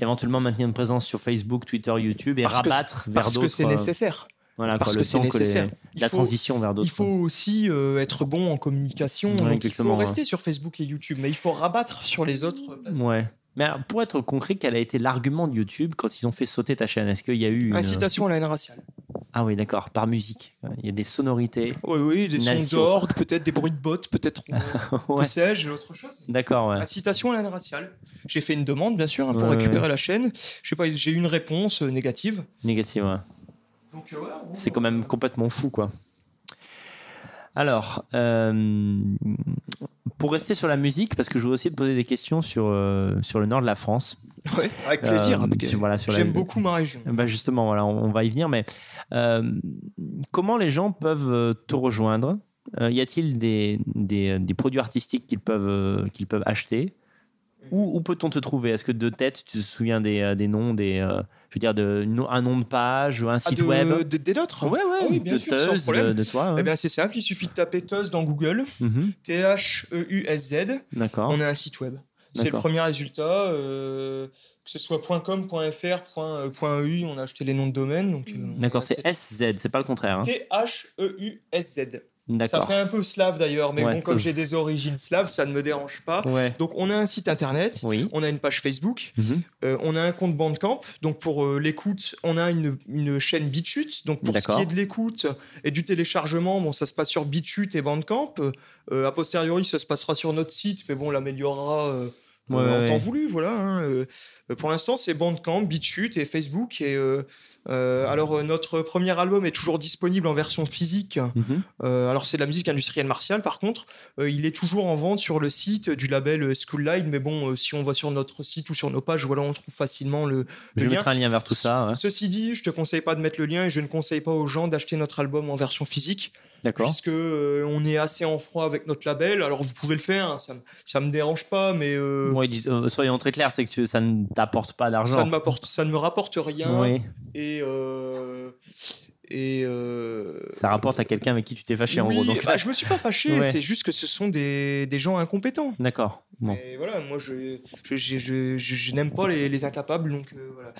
éventuellement maintenir une présence sur Facebook, Twitter, YouTube et Parce rabattre vers parce d'autres. que c'est euh, nécessaire. Voilà, parce quoi, que c'est temps que les- nécessaire. La faut- transition vers d'autres. Il faut aussi euh, être bon en communication. Ouais, donc il faut ouais. rester sur Facebook et YouTube, mais il faut rabattre sur les autres. Ouais. Mais alors, pour être concret, quel a été l'argument de YouTube quand ils ont fait sauter ta chaîne? Est-ce qu'il y a eu une... Incitation à la haine raciale. Ah oui, d'accord, par musique. Il y a des sonorités. Oui, oui, des sons d'orgue, peut-être des bruits de bottes, peut-être. euh, ouais. que sais-je, autre chose. D'accord, ouais. Incitation à la haine raciale. J'ai fait une demande, bien sûr, hein, pour Ouais, récupérer ouais. la chaîne. Je sais pas, j'ai eu une réponse euh, négative. Négatif, ouais. Euh, C'est quand même complètement fou, quoi. Alors, euh, pour rester sur la musique, parce que je voudrais aussi te poser des questions sur, euh, sur le nord de la France. ouais, avec plaisir. Euh, donc, sur- voilà, sur la- J'aime beaucoup ma région. Bah justement, voilà, on, on va y venir, mais comment les gens peuvent te rejoindre? Y a-t-il des, des, des produits artistiques qu'ils peuvent, qu'ils peuvent acheter? Où, où peut-on te trouver? Est-ce que de tête, tu te souviens des, des noms, des, je veux dire, de, un nom de page, un Ah, site de- web de- Des nôtres Ouais, ouais, Ah oui, bien de sûr, sans Teuz, problème. de, toi. ouais. Eh bien, c'est simple, il suffit de taper Teuz dans Google, Mhm, T-H-E-U-S-Z. D'accord. On a un site web. C'est le premier résultat. euh, que ce soit .com, .fr, .eu, on a acheté les noms de domaine. donc, euh, D'accord, a c'est SZ, c'est pas le contraire. hein. T-H-E-U-S-Z. Ça fait un peu slave d'ailleurs, mais Ouais, bon, comme j'ai des origines slaves, ça ne me dérange pas. Ouais. Donc on a un site internet, Oui. on a une page Facebook, Mhm. euh, on a un compte Bandcamp. Donc pour euh, l'écoute, on a une, une chaîne BitChute. Donc pour ce qui est de l'écoute et du téléchargement, bon, ça se passe sur BitChute et Bandcamp. Euh, a posteriori, ça se passera sur notre site, mais bon, on l'améliorera Ouais, en temps voulu. Voilà. hein, pour l'instant, c'est Bandcamp, BitChute et Facebook. Et euh, alors, euh, notre premier album est toujours disponible en version physique. Mhm. Euh, alors, c'est de la musique industrielle martiale. Par contre, euh, il est toujours en vente sur le site du label School Line. Mais bon, si on va sur notre site ou sur nos pages, voilà, on trouve facilement le, Je le lien. mettrai un lien vers tout ça. ouais. Ceci dit, je te conseille pas de mettre le lien et je ne conseille pas aux gens d'acheter notre album en version physique D'accord. puisque euh, on est assez en froid avec notre label. Alors vous pouvez le faire, hein, ça, ça me dérange pas, mais euh, Bon, soyons très clairs, c'est que ça ne t'apporte pas ça d'argent. ne m'apporte, ça ne me rapporte rien Oui, et euh, et euh, ça rapporte à quelqu'un avec qui tu t'es fâché en gros. Donc, bah, je me suis pas fâché, Ouais. c'est juste que ce sont des, des gens incompétents. D'accord. Bon, Et voilà, moi je, je, je, je- je- je n'aime pas les, les incapables, donc euh, voilà.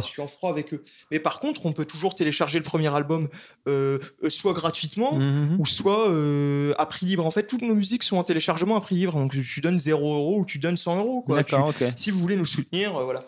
Je suis, en froid avec eux. Mais par contre, on peut toujours télécharger le premier album, euh, soit gratuitement, Mhm. ou soit à prix libre. En fait, toutes nos musiques sont en téléchargement à prix libre. Donc tu donnes 0 euros ou tu donnes 100 euros. D'accord, ok. Si vous voulez nous soutenir, voilà.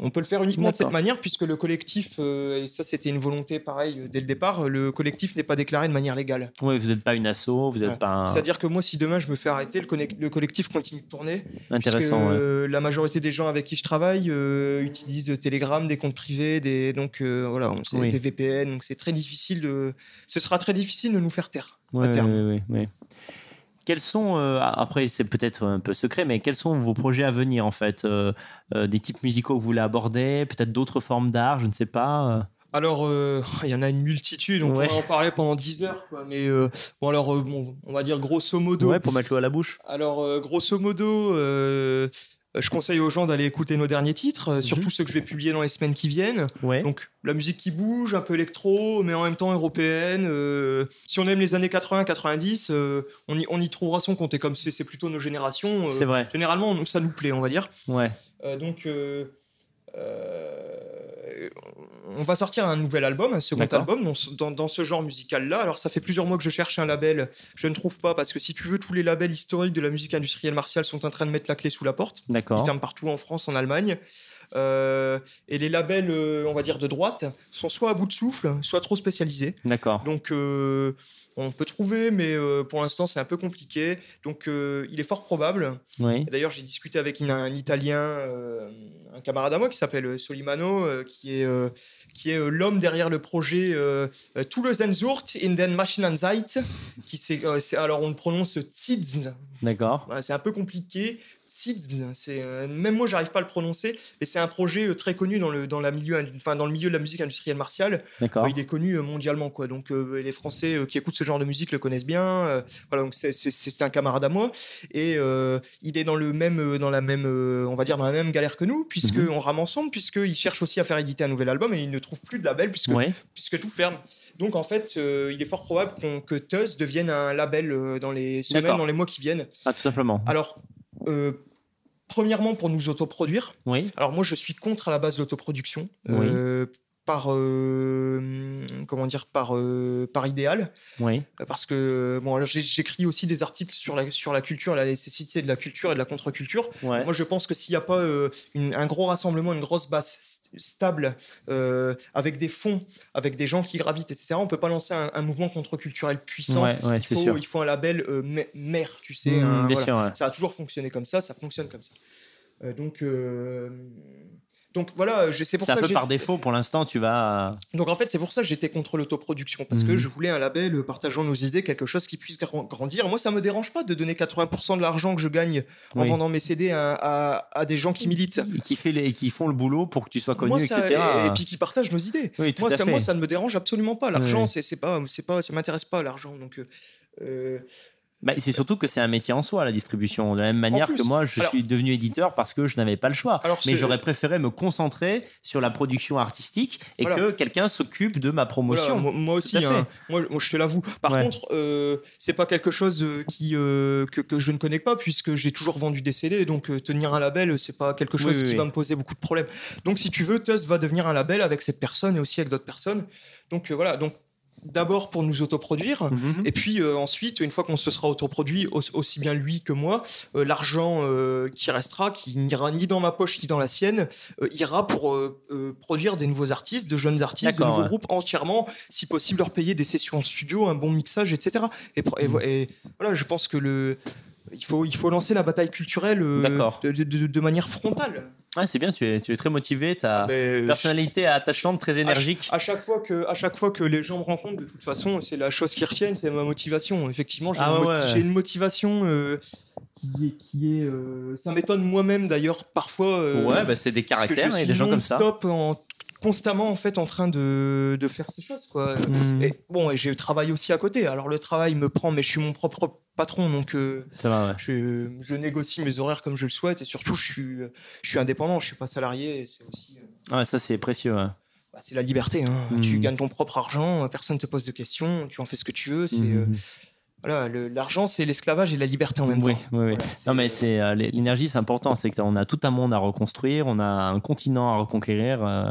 On peut le faire uniquement de cette manière puisque le collectif, euh, et ça c'était une volonté pareil euh, dès le départ, le collectif n'est pas déclaré de manière légale. Oui, vous n'êtes pas une asso, vous n'êtes Ouais. pas un... C'est-à-dire que moi, si demain je me fais arrêter, le, connect- le collectif continue de tourner. puisque intéressant. ouais. euh, la majorité des gens avec qui je travaille euh, utilisent Telegram, des comptes privés, des, donc voilà, on- Oui. des VPN. Donc c'est très difficile de. Ce sera très difficile de nous faire taire. Ouais, à terme. ouais, ouais. Quels sont, euh, après c'est peut-être un peu secret, mais quels sont vos projets à venir en fait Euh, euh, Des types musicaux que vous voulez aborder Peut-être d'autres formes d'art, je ne sais pas. Alors, il y en a une multitude, on Ouais. pourrait en parler pendant 10 heures, quoi. Mais bon, alors, bon, on va dire grosso modo. Ouais, pour mettre l'eau à la bouche. Alors, grosso modo, je conseille aux gens d'aller écouter nos derniers titres, euh, surtout ceux que je vais publier dans les semaines qui viennent. Ouais. Donc, la musique qui bouge, un peu électro, mais en même temps européenne. euh, si on aime les années 80-90, euh, on, y, on y trouvera son compte. Et comme c'est plutôt nos générations, euh, c'est vrai. généralement, ça nous plaît, on va dire. Ouais. Euh, donc, euh, on va sortir un nouvel album, un second album dans, ce- dans- dans ce genre musical-là. Alors, ça fait plusieurs mois que je cherche un label. Je ne trouve pas parce que si tu veux, tous les labels historiques de la musique industrielle martiale sont en train de mettre la clé sous la porte. Ils D'accord. ferment partout en France, en Allemagne. Euh, et les labels, euh, on va dire de droite, sont soit à bout de souffle, soit trop spécialisés. D'accord. Donc, on peut trouver, mais euh, pour l'instant, c'est un peu compliqué. Donc, euh, il est fort probable Oui. D'ailleurs, j'ai discuté avec une- un Italien, euh, un camarade à moi qui s'appelle Solimano, qui est, qui est l'homme derrière le projet euh, Toulousenzurt in den Maschinenzeit. Qui c'est, alors, on le prononce Tzidz. D'accord. C'est un peu compliqué. Tzidz, c'est euh, même moi, j'arrive pas à le prononcer, mais c'est un projet euh, très connu dans le, dans, la milieu, enfin, dans le milieu de la musique industrielle martiale. D'accord. Euh, il est connu mondialement, quoi. Donc euh, les Français qui écoutent ce genre de musique le connaissent bien. Voilà, donc c'est- un camarade à moi et il est dans le même, dans la même, on va dire dans la même galère que nous, puisque Mhm. on rame ensemble, puisqu'il cherche aussi à faire éditer un nouvel album et il ne trouve plus de label puisque Ouais. puisque tout ferme. Donc en fait, il est fort probable qu'on- que Tuzz devienne un label dans les semaines, dans les mois qui viennent. Ah, tout simplement. Alors. Euh, Premièrement, pour nous autoproduire. Oui. Alors moi, je suis contre à la base l'autoproduction. Oui. euh, par euh, comment dire par euh, par idéal Oui. Euh, parce que bon j'écris aussi des articles sur la sur la culture la nécessité de la culture et de la contre-culture Ouais. moi je pense que s'il n'y a pas euh, une- un gros rassemblement une grosse base st- stable avec des fonds avec des gens qui gravitent etc on peut pas lancer un, un mouvement contre-culturel puissant Ouais, ouais, il, faut, sûr. il faut un label mère tu sais Mmh, un- bien voilà. sûr. ouais. Ça a toujours fonctionné comme ça, ça fonctionne comme ça. Donc, donc voilà, c'est pour C'est un ça peu que par défaut pour l'instant, tu vas. Donc en fait, c'est pour ça que j'étais contre l'autoproduction parce que Mhm. je voulais un label euh, partageant nos idées, quelque chose qui puisse grand- grandir. Moi, ça me dérange pas de donner 80% de l'argent que je gagne en Oui. vendant mes CD à, à- à des gens qui militent. Et qui, fait les... et qui font le boulot pour que tu sois connu, Moi, ça- etc. et, et puis qui partagent nos idées. Oui, tout Moi à ça, fait. moi, ça ne me dérange absolument pas. L'argent, Oui. c'est c'est pas, c'est pas, ça m'intéresse pas l'argent. Donc, euh, euh, Bah, c'est surtout que c'est un métier en soi, la distribution. De la même manière plus. que moi, je Alors- suis devenu éditeur parce que je n'avais pas le choix. Alors, Mais j'aurais préféré me concentrer sur la production artistique et Voilà. que quelqu'un s'occupe de ma promotion. moi, moi aussi, hein. moi, je te l'avoue. Par Ouais. contre, euh, c'est pas quelque chose euh, qui, euh, que, que je ne connais pas puisque j'ai toujours vendu des CD. Donc euh, tenir un label, c'est pas quelque chose Oui, qui oui. va me poser beaucoup de problèmes. Donc si tu veux, Tuzz va devenir un label avec cette personne et aussi avec d'autres personnes. Donc voilà. Donc d'abord pour nous autoproduire. Mhm. Et puis euh, ensuite, une fois qu'on se sera autoproduit, au- aussi bien lui que moi, euh, l'argent euh, qui restera, qui n'ira ni dans ma poche ni dans la sienne, ira pour produire des nouveaux artistes, de jeunes artistes, de nouveaux ouais. groupes entièrement, si possible leur payer des sessions en studio, un bon mixage, etc. Et, pro- et Mhm. et voilà, je pense que le il faut, il faut lancer la bataille culturelle euh, de, de- de- de manière frontale. Ouais, c'est bien, tu es, tu es très motivé, ta Mais, personnalité attachante, très énergique. À chaque, fois que, à chaque fois que les gens me rencontrent, de toute façon, c'est la chose qui retiennent, c'est ma motivation. Effectivement, j'ai Ah une, ouais. motivation euh, qui est. Qui est euh, ça m'étonne moi-même d'ailleurs parfois. euh, ouais, bah, c'est des caractères, a suis des gens comme ça. en constamment en fait en train de, de faire ces choses quoi. Mhm. Et bon, et j'ai travaillé aussi à côté. Alors le travail me prend, mais je suis mon propre patron, donc euh, Ça va, ouais. je, je négocie mes horaires comme je le souhaite et surtout je suis, je suis indépendant, je suis pas salarié. C'est aussi euh, Ouais, ça, c'est précieux. ouais. bah, c'est la liberté. hein. Mhm. Tu gagnes ton propre argent, euh, personne te pose de questions, tu en fais ce que tu veux. C'est euh, Mhm. voilà, le- l'argent, c'est l'esclavage et la liberté en même Oui, temps. oui, oui. Voilà, Non, mais euh, c'est euh, l'énergie, c'est important. C'est qu'on a tout un monde à reconstruire, on a un continent à reconquérir euh.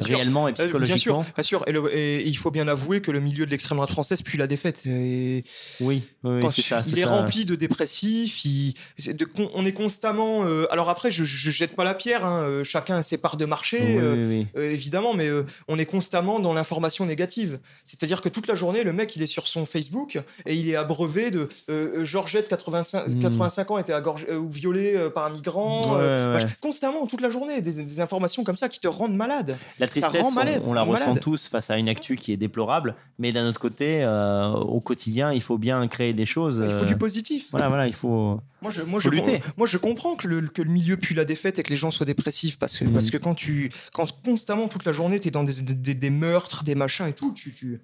Réellement et Euh, Bien sûr, psychologiquement. bien sûr. Et, le- et il faut bien avouer que le milieu de l'extrême droite française pue la défaite. Et Oui, c'est ça. il est ça. rempli de dépressifs. il- de on est constamment. euh, alors après, je, je jette pas la pierre. hein, euh, chacun a ses parts de marché. Oui, euh, oui, oui. euh, évidemment, mais on est constamment dans l'information négative. C'est-à-dire que toute la journée, le mec, il est sur son Facebook et il est abreuvé de Georgette, 85, Mm. 85 ans, était ou violée par un migrant. Ouais. Constamment, toute la journée, des, des informations comme ça qui te rendent malade. La ça tristesse, on- la ressent malade. tous face à une actu qui est déplorable, mais d'un autre côté, euh, au quotidien, il faut bien créer des choses. Il faut euh, du positif. Voilà, voilà, il faut. Moi, je, moi, Faut je, lutter. moi, je comprends que le, que le milieu pue la défaite et que les gens soient dépressifs parce que, Mhm. parce que quand tu, quand constamment toute la journée, tu es dans des, des, des meurtres, des machins et tout, tu, tu,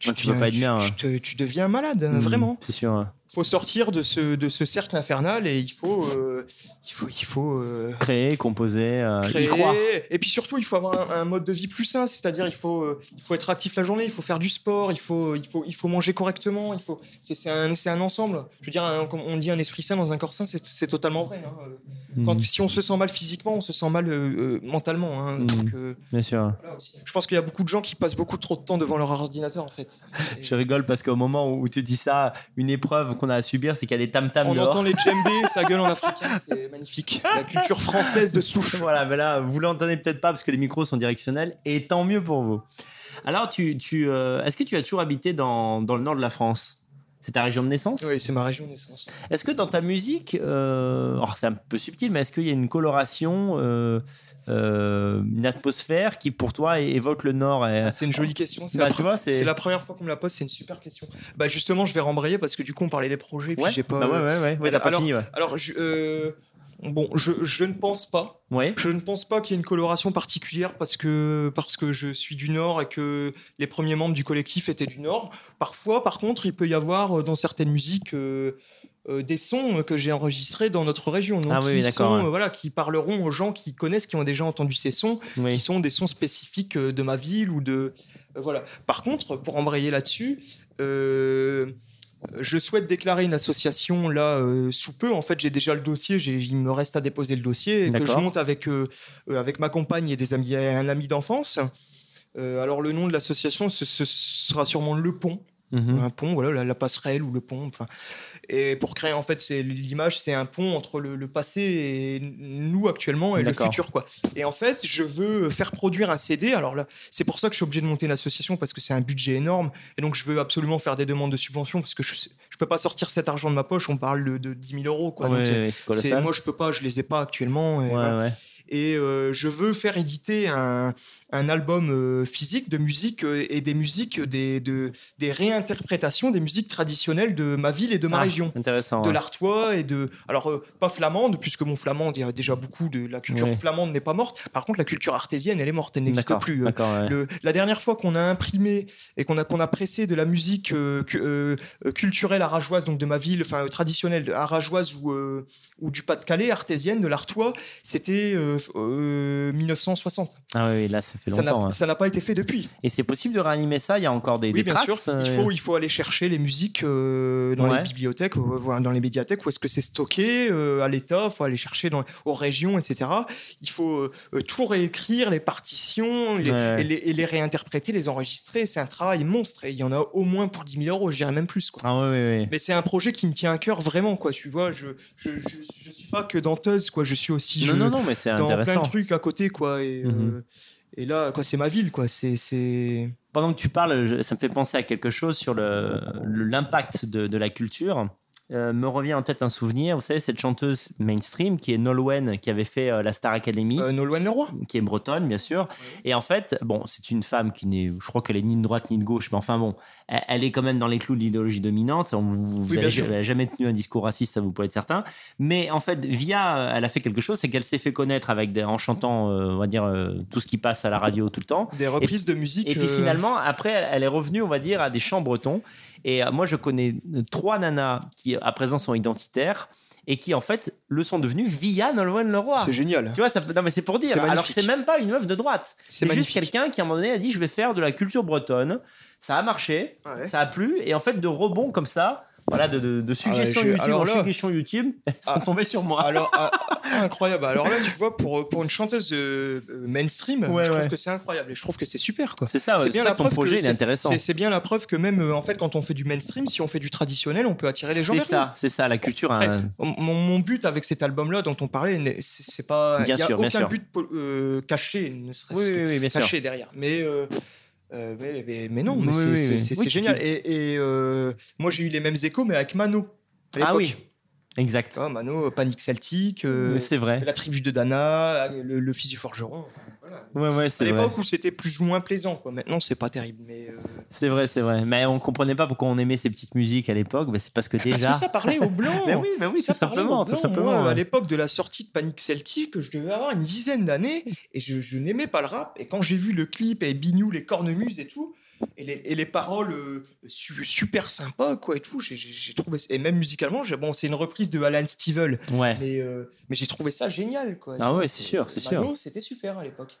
tu pas être bien, tu deviens malade, Mm, vraiment. C'est sûr. Hein. faut sortir de ce, de ce cercle infernal et il faut, euh, il faut, il faut euh, Créer, composer, euh, y croire. Et puis surtout, il faut avoir un, un mode de vie plus sain, c'est-à-dire il faut, euh, il faut être actif la journée, il faut faire du sport, il faut, il faut, il faut manger correctement, il faut, c'est, c'est un, c'est un ensemble. Je veux dire, un- comme on dit un esprit sain dans un corps sain, c'est, c'est totalement vrai. hein. Quand, Mm, Si on se sent mal physiquement, on se sent mal mentalement. hein. Donc, euh, bien sûr. voilà. Je pense qu'il y a beaucoup de gens qui passent beaucoup trop de temps devant leur ordinateur en fait. Et Je rigole parce qu'au moment où tu dis ça, une épreuve qu'on a à subir, c'est qu'il y a des tam-tams on dehors. entend les djembés, ça gueule en africain, c'est magnifique. La culture française de souche. Voilà, mais là, vous l'entendez peut-être pas parce que les micros sont directionnels, et tant mieux pour vous. Alors, tu, tu, euh, est-ce que tu as toujours habité dans, dans le nord de la France? C'est ta région de naissance? Oui, c'est ma région de naissance. Est-ce que dans ta musique, euh, alors c'est un peu subtil, mais est-ce qu'il y a une coloration, euh, euh, une atmosphère qui pour toi évoque le nord et- Ah, C'est une jolie question. C'est Bah, la, c'est la première fois qu'on me la pose, c'est une super question. Bah justement, je vais rembrayer parce que du coup, on parlait des projets, puis Ouais, j'ai pas. bah ouais, ouais, ouais, ouais, t'as pas fini, ouais. alors, je, euh, bon, je, je ne pense pas. Ouais. Je ne pense pas qu'il y ait une coloration particulière parce que, parce que je suis du Nord et que les premiers membres du collectif étaient du Nord. Parfois, par contre, il peut y avoir euh, dans certaines musiques euh, euh, des sons que j'ai enregistrés dans notre région. Donc, Ah oui, qui, d'accord, sont, ouais. euh, voilà, qui parleront aux gens qui connaissent, qui ont déjà entendu ces sons, qui sont des sons spécifiques euh, de ma ville ou de. voilà. Par contre, pour embrayer là-dessus, euh, je souhaite déclarer une association là euh, sous peu. En fait, j'ai déjà le dossier. Il me reste à déposer le dossier et que je monte avec euh, avec ma compagne et des amis, un ami d'enfance. Euh, alors le nom de l'association, ce, ce sera sûrement Le Pont, Mhm. un pont, voilà, la, la passerelle ou le pont. Enfin, et pour créer en fait, c'est l'image, c'est un pont entre le, le passé et nous actuellement et le futur, quoi. Et en fait, je veux faire produire un CD. Alors là, c'est pour ça que je suis obligé de monter une association parce que c'est un budget énorme et donc je veux absolument faire des demandes de subvention parce que je je peux pas sortir cet argent de ma poche. On parle de, de 10 000 euros, quoi. Ouais, Donc, moi, je peux pas, je les ai pas actuellement. Et, Ouais, voilà. Et, euh, je veux faire éditer un, un album euh, physique de musique euh, et des musiques, des, de, des réinterprétations des musiques traditionnelles de ma ville et de ma Ah, région. Intéressant. De ouais. l'artois et de. Alors, pas flamande, puisque mon flamande, il y a déjà beaucoup de. La culture flamande n'est pas morte. Par contre, la culture artésienne, elle est morte, elle n'existe plus. D'accord, ouais. le- la dernière fois qu'on a imprimé et qu'on a, qu'on a pressé de la musique euh, cu- euh, euh, culturelle arageoise, donc de ma ville, enfin traditionnelle arageoise ou, euh, ou du Pas-de-Calais, artésienne, de l'artois, c'était euh, euh, 1960. Ah oui, là, ça fait Ça n'a- longtemps. hein. Ça n'a pas été fait depuis. Et c'est possible de réanimer ça? Il y a encore des, Oui, des bien traces sûr. Il euh, faut, il faut aller chercher les musiques euh, dans Ouais. les bibliothèques, dans les médiathèques, où est-ce que c'est stocké à l'État. Il faut aller chercher dans, aux régions, etc. Il faut tout réécrire, les partitions, les- Ouais. et, les, et les réinterpréter, les enregistrer. C'est un travail monstre. Et il y en a au moins pour 10 000 euros, je dirais même plus. Quoi. Ah oui. Mais c'est un projet qui me tient à cœur vraiment, quoi. Tu vois, je je, je, je suis pas que danteuse, quoi. Je suis aussi Non, je- non, non, mais c'est dans plein intéressant. de trucs à côté, quoi. Et, Mhm. euh, et là, quoi, c'est ma ville, quoi. C'est Pendant que tu parles, je- ça me fait penser à quelque chose sur le- le- l'impact de, de la culture. euh, me revient en tête un souvenir. Vous savez, cette chanteuse mainstream qui est Nolwenn, qui avait fait euh, la Star Academy, Euh, Nolwenn Leroy. qui est bretonne, bien sûr. Et en fait, bon, c'est une femme qui n'est, je crois qu'elle est ni de droite ni de gauche, mais enfin bon, elle, est quand même dans les clous de l'idéologie dominante. On- Vous, vous Oui, avez- bien sûr. elle a jamais tenu un discours raciste, ça vous pouvez être certain. Mais en fait, via, euh, elle a fait quelque chose, c'est qu'elle s'est fait connaître avec des, en chantant, euh, on va dire, euh, tout ce qui passe à la radio tout le temps. Des reprises de musique. Et puis finalement, après, elle- est revenue, on va dire, à des chants bretons. Et moi, je connais trois nanas qui, à présent, sont identitaires et qui, en fait, le sont devenues via Nolwenn Leroy. C'est génial. Tu vois, ça, non, mais c'est pour dire. C'est Alors que c'est même pas une meuf de droite. C'est juste quelqu'un qui, à un moment donné, a dit Je vais faire de la culture bretonne. Ça a marché, Ouais. ça a plu. Et en fait, de rebond comme ça, voilà, de, de, de suggestions Ah YouTube en là- suggestions YouTube, elles sont Ah. tombées sur moi. Alors, ah, ah, incroyable. Alors là, tu vois, pour, pour une chanteuse euh, euh, mainstream, Ouais, je trouve que c'est incroyable. Et je trouve que c'est super, c'est ça, c'est bien ça la que ton preuve que projet il est intéressant. C'est bien la preuve que même, euh, en fait, quand on fait du mainstream, si on fait du traditionnel, on peut attirer les gens C'est ça, c'est ça, la culture. Après, hein. Mon, mon but avec cet album-là dont on parlait, c'est pas. Bien y a sûr, bien aucun sûr. but euh, caché, ne serait-ce Oui, que oui, oui, bien sûr. caché derrière. Mais. Euh, euh, mais, mais- mais non, mais Oui, c'est oui, c'est- oui. c'est- Oui, c'est tu- génial. tu- Et, et, euh, moi, j'ai eu les mêmes échos, mais avec Mano. à Ah oui, exact. Mano, Panique Celtique, euh, c'est vrai. la tribu de Dana, le, le fils du forgeron. Voilà. Ouais, ouais, À c'est l'époque où c'était plus ou moins plaisant, quoi. Maintenant, c'est pas terrible, mais. euh, C'est vrai, c'est vrai. Mais on comprenait pas pourquoi on aimait ces petites musiques à l'époque. Mais c'est parce que Parce déjà. que ça parlait aux blancs. Mais oui, mais oui, Ça tout parlait simplement, tout simplement. Moi, ouais. à l'époque de la sortie de Panic Celtic, je devais avoir une dizaine d'années et je, je n'aimais pas le rap. Et quand j'ai vu le clip et Bignou, les cornemuses et tout, et les, et les paroles euh, su- super sympas, quoi, et tout, j'ai- trouvé. Et même musicalement, bon, c'est une reprise de Alan Stivell, Ouais. mais, euh, mais j'ai trouvé ça génial, quoi. Ah ouais, c'est sûr, c'est sûr. C'était super à l'époque.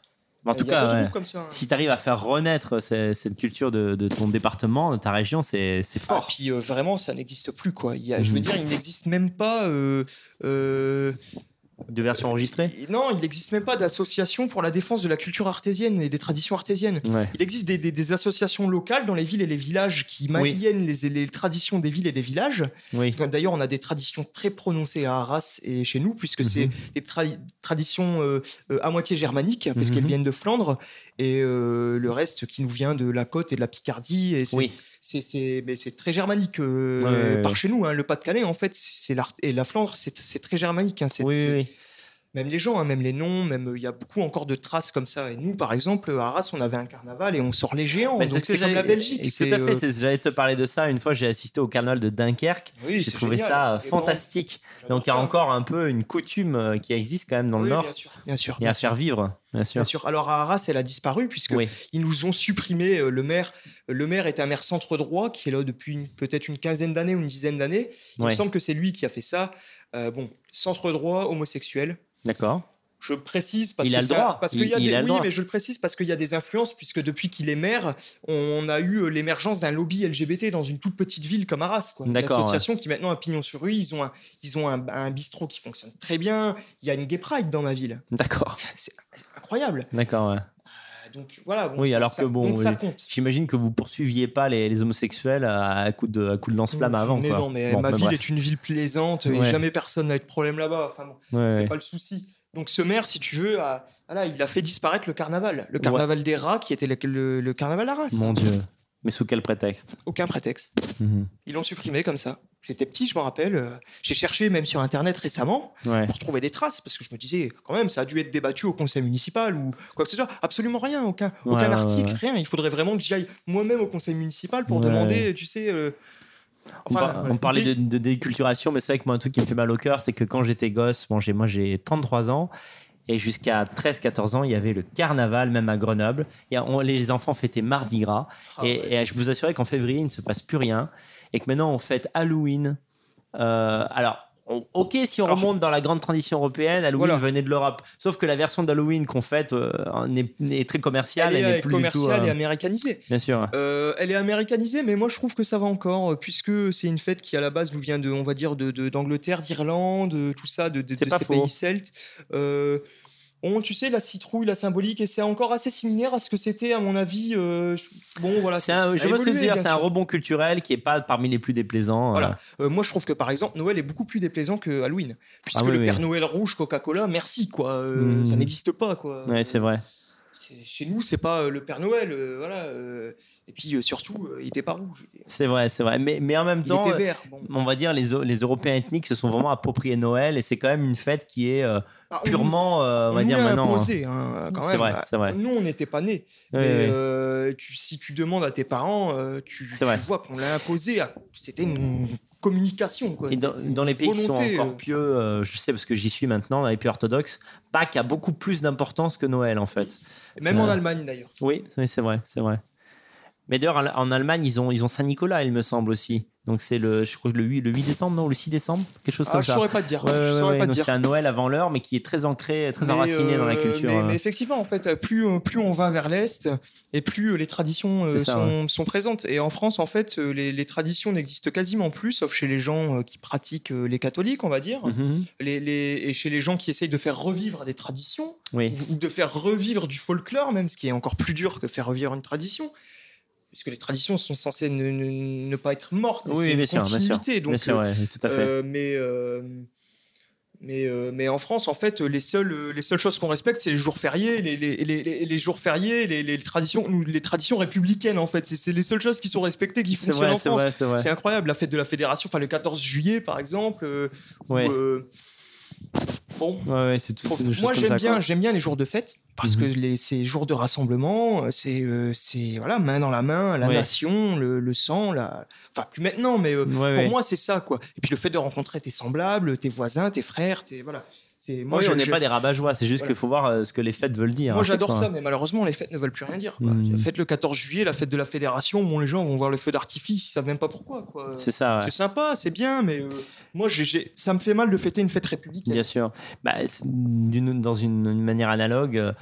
En tout cas, d'autres ouais. groupes comme ça. hein. si tu arrives à faire renaître ce- cette culture de, de ton département, de ta région, c'est Ah, fort. puis euh, vraiment, ça n'existe plus, quoi. Il y a, Je veux Mhm. dire, il n'existe même pas. euh, euh, De version enregistrée il- Non, il n'existe même pas d'association pour la défense de la culture artésienne et des traditions artésiennes. Ouais. Il existe des, des- des associations locales dans les villes et les villages qui Oui. maintiennent les, les traditions des villes et des villages. Oui. D'ailleurs, on a des traditions très prononcées à Arras et chez nous, puisque c'est Mhm. des tra- traditions euh, euh, à moitié germaniques, parce Mhm. viennent de Flandre, et euh, le reste qui nous vient de la côte et de la Picardie. Et Oui. C'est c'est mais c'est très germanique euh, Ouais, ouais, ouais. par chez nous hein. le Pas-de-Calais en fait c'est et la Flandre c'est c'est très germanique hein. C'est- Oui, oui, c'est- oui. même les gens hein, même les noms même il y a beaucoup encore de traces comme ça et nous par exemple à Arras on avait un carnaval et on sort les géants donc ce que c'est comme la Belgique c'est, Tout à fait. euh, c'est- J'allais te parler de ça. Une fois, j'ai assisté au carnaval de Dunkerque. J'ai c'est trouvé génial. ça euh, fantastique. Donc, il y a encore un peu une coutume euh, qui existe quand même dans le Nord bien sûr bien sûr et bien à sûr. faire vivre, bien sûr. Bien sûr. Alors à Arras, elle a disparu puisque Oui. ils nous ont supprimé euh, le maire. Le maire est un maire centre droit qui est là depuis peut-être une quinzaine d'années ou une dizaine d'années. Il me semble que c'est lui qui a fait ça. Euh, bon, centre droit, homosexuel. D'accord. Je précise parce Il que a le droit. Parce qu'il y a il des, a oui, droit. mais je le précise parce qu'il y a des influences puisque depuis qu'il est maire, on a eu euh, l'émergence d'un lobby LGBT dans une toute petite ville comme Arras. Quoi. Une association qui maintenant a pignon sur rue. Ils ont un, ils ont un, un bistrot qui fonctionne très bien. Il y a une gay pride dans ma ville. D'accord. C'est incroyable. D'accord, ouais. Euh, Donc voilà. bon, Oui, ça- alors ça- que bon. J'imagine que vous poursuiviez pas les, les homosexuels à, coups de, à coups de lance-flamme avant. Mais quoi. non, mais Bon, ma mais ville bref. est une ville plaisante et Ouais. jamais personne n'a eu de problème là-bas. Enfin bon, Ouais, c'est ouais. pas le souci. Donc ce maire, si tu veux, a, voilà, il a fait disparaître le carnaval. Le carnaval des rats qui était le, le- le carnaval d'Arras. Mon Dieu. Mais sous quel prétexte? Aucun prétexte. Mhm. Ils l'ont supprimé comme ça. J'étais petit, je me rappelle. euh, J'ai cherché même sur Internet récemment Ouais. pour trouver des traces parce que je me disais, quand même, ça a dû être débattu au conseil municipal ou quoi que ce soit. Absolument rien, aucun, Ouais, aucun ouais, article, rien. Il faudrait vraiment que j'y aille moi-même au conseil municipal pour demander, tu sais. euh, On, par- euh, on parlait de, de déculturation, mais c'est vrai que moi, un truc qui me fait mal au cœur, c'est que quand j'étais gosse, bon, moi j'ai 33 ans, et jusqu'à 13-14 ans, il y avait le carnaval, même à Grenoble. Et on- les enfants fêtaient Mardi Gras. Ah et, ouais. et je vous assurais qu'en février, il ne se passe plus rien. Et que maintenant, on fête Halloween. Euh, alors. Ok, si on Alors- remonte dans la grande tradition européenne, Halloween Voilà. venait de l'Europe. Sauf que la version d'Halloween qu'on fête euh, est, est très commerciale. Elle est plus du tout, commerciale euh, et américanisée. Bien sûr. Euh, elle est américanisée, mais moi je trouve que ça va encore, euh, puisque c'est une fête qui à la base nous vient de, on va dire, de de- d'Angleterre, d'Irlande, euh, tout ça, de, ces faux. pays celtes. Euh, on, tu sais, la citrouille, la symbolique, et c'est encore assez similaire à ce que c'était, à mon avis. euh, bon, voilà. C'est un, je veux évolué, dire, c'est un rebond culturel qui est pas parmi les plus déplaisants. euh. Voilà. Euh, moi, je trouve que par exemple, Noël est beaucoup plus déplaisant que Halloween, puisque Ah oui, le oui. Père Noël rouge Coca-Cola, merci quoi, euh, Mhm. ça n'existe pas quoi. Ouais, c'est vrai. Chez nous, c'est pas le Père Noël, voilà. Euh, et puis euh, surtout, euh, il était pas rouge. C'est vrai, c'est vrai. Mais, mais en même il temps, vert. Bon. on va dire les, les Européens ethniques se sont vraiment appropriés Noël et c'est quand même une fête qui est euh, Ah, purement, euh, on, on va dire maintenant. hein. imposé, hein, quand C'est même. vrai, c'est vrai. Nous, on n'était pas nés. Mais euh, tu- si tu demandes à tes parents, euh, tu, C'est vois qu'on l'a imposé. C'était une communication. Quoi. Et dans, les pays qui sont encore euh, pieux, euh, je sais parce que j'y suis maintenant, dans les pays orthodoxes, Pâques a beaucoup plus d'importance que Noël en fait. Même en. Allemagne, d'ailleurs. Oui, c'est vrai, c'est vrai. Mais d'ailleurs, en- Allemagne, ils ont, ils ont Saint-Nicolas, il me semble aussi. Donc c'est le, je crois le 8, le 8 décembre, non, le 6 décembre, quelque chose Ah, comme je ça. saurais pas te dire. Ouais, ouais, je ouais, saurais ouais. pas te Donc dire. c'est un Noël avant l'heure, mais qui est très ancré, très Mais, enraciné dans la euh, culture. Mais, mais effectivement, en fait, plus, euh, plus on va vers l'Est, et plus euh, les traditions euh, ça, sont, sont présentes. Et en France, en fait, les, les traditions n'existent quasiment plus, sauf chez les gens qui pratiquent les catholiques, on va dire, Mhm. les, les- et chez les gens qui essayent de faire revivre des traditions, Oui, ou de faire revivre du folklore, même, ce qui est encore plus dur que faire revivre une tradition. Puisque les traditions sont censées ne, ne- ne pas être mortes. Oui, bien sûr, bien sûr. Donc, bien sûr, euh, ouais, tout à fait. euh, mais, euh, mais, euh, mais en France, en fait, les seules, les seules choses qu'on respecte, c'est les jours fériés, les, les, les, les- les jours fériés, les, traditions, les traditions républicaines, en fait. C'est- les seules choses qui sont respectées, qui fonctionnent vrai, en France. c'est incroyable, la fête de la fédération, enfin le 14 juillet, par exemple. euh, où, Ouais. Bon, Ouais, ouais, tout. pour- moi j'aime bien, j'aime bien les jours de fête parce Mhm. que les, ces jours de rassemblement, euh, c'est, euh, c'est voilà, main dans la main, la Ouais. nation, le, le sang, la... enfin plus maintenant, mais euh, pour moi c'est ça quoi. Et puis le fait de rencontrer tes semblables, tes voisins, tes frères, tes voilà. C'est moi Oui, je- on n'est je- pas des rabat-joie, c'est juste Voilà. qu'il faut voir euh, ce que les fêtes veulent dire. moi fait, j'adore ça, mais malheureusement les fêtes ne veulent plus rien dire. Quoi. Mhm. Faites le 14 juillet, la fête de la fédération, bon les gens vont voir le feu d'artifice, ils savent même pas pourquoi quoi. C'est ça, ouais. C'est sympa, c'est bien, mais euh, moi j'ai- ça me fait mal de fêter une fête républicaine. Bien sûr. Bah, dans une, une manière analogue, euh,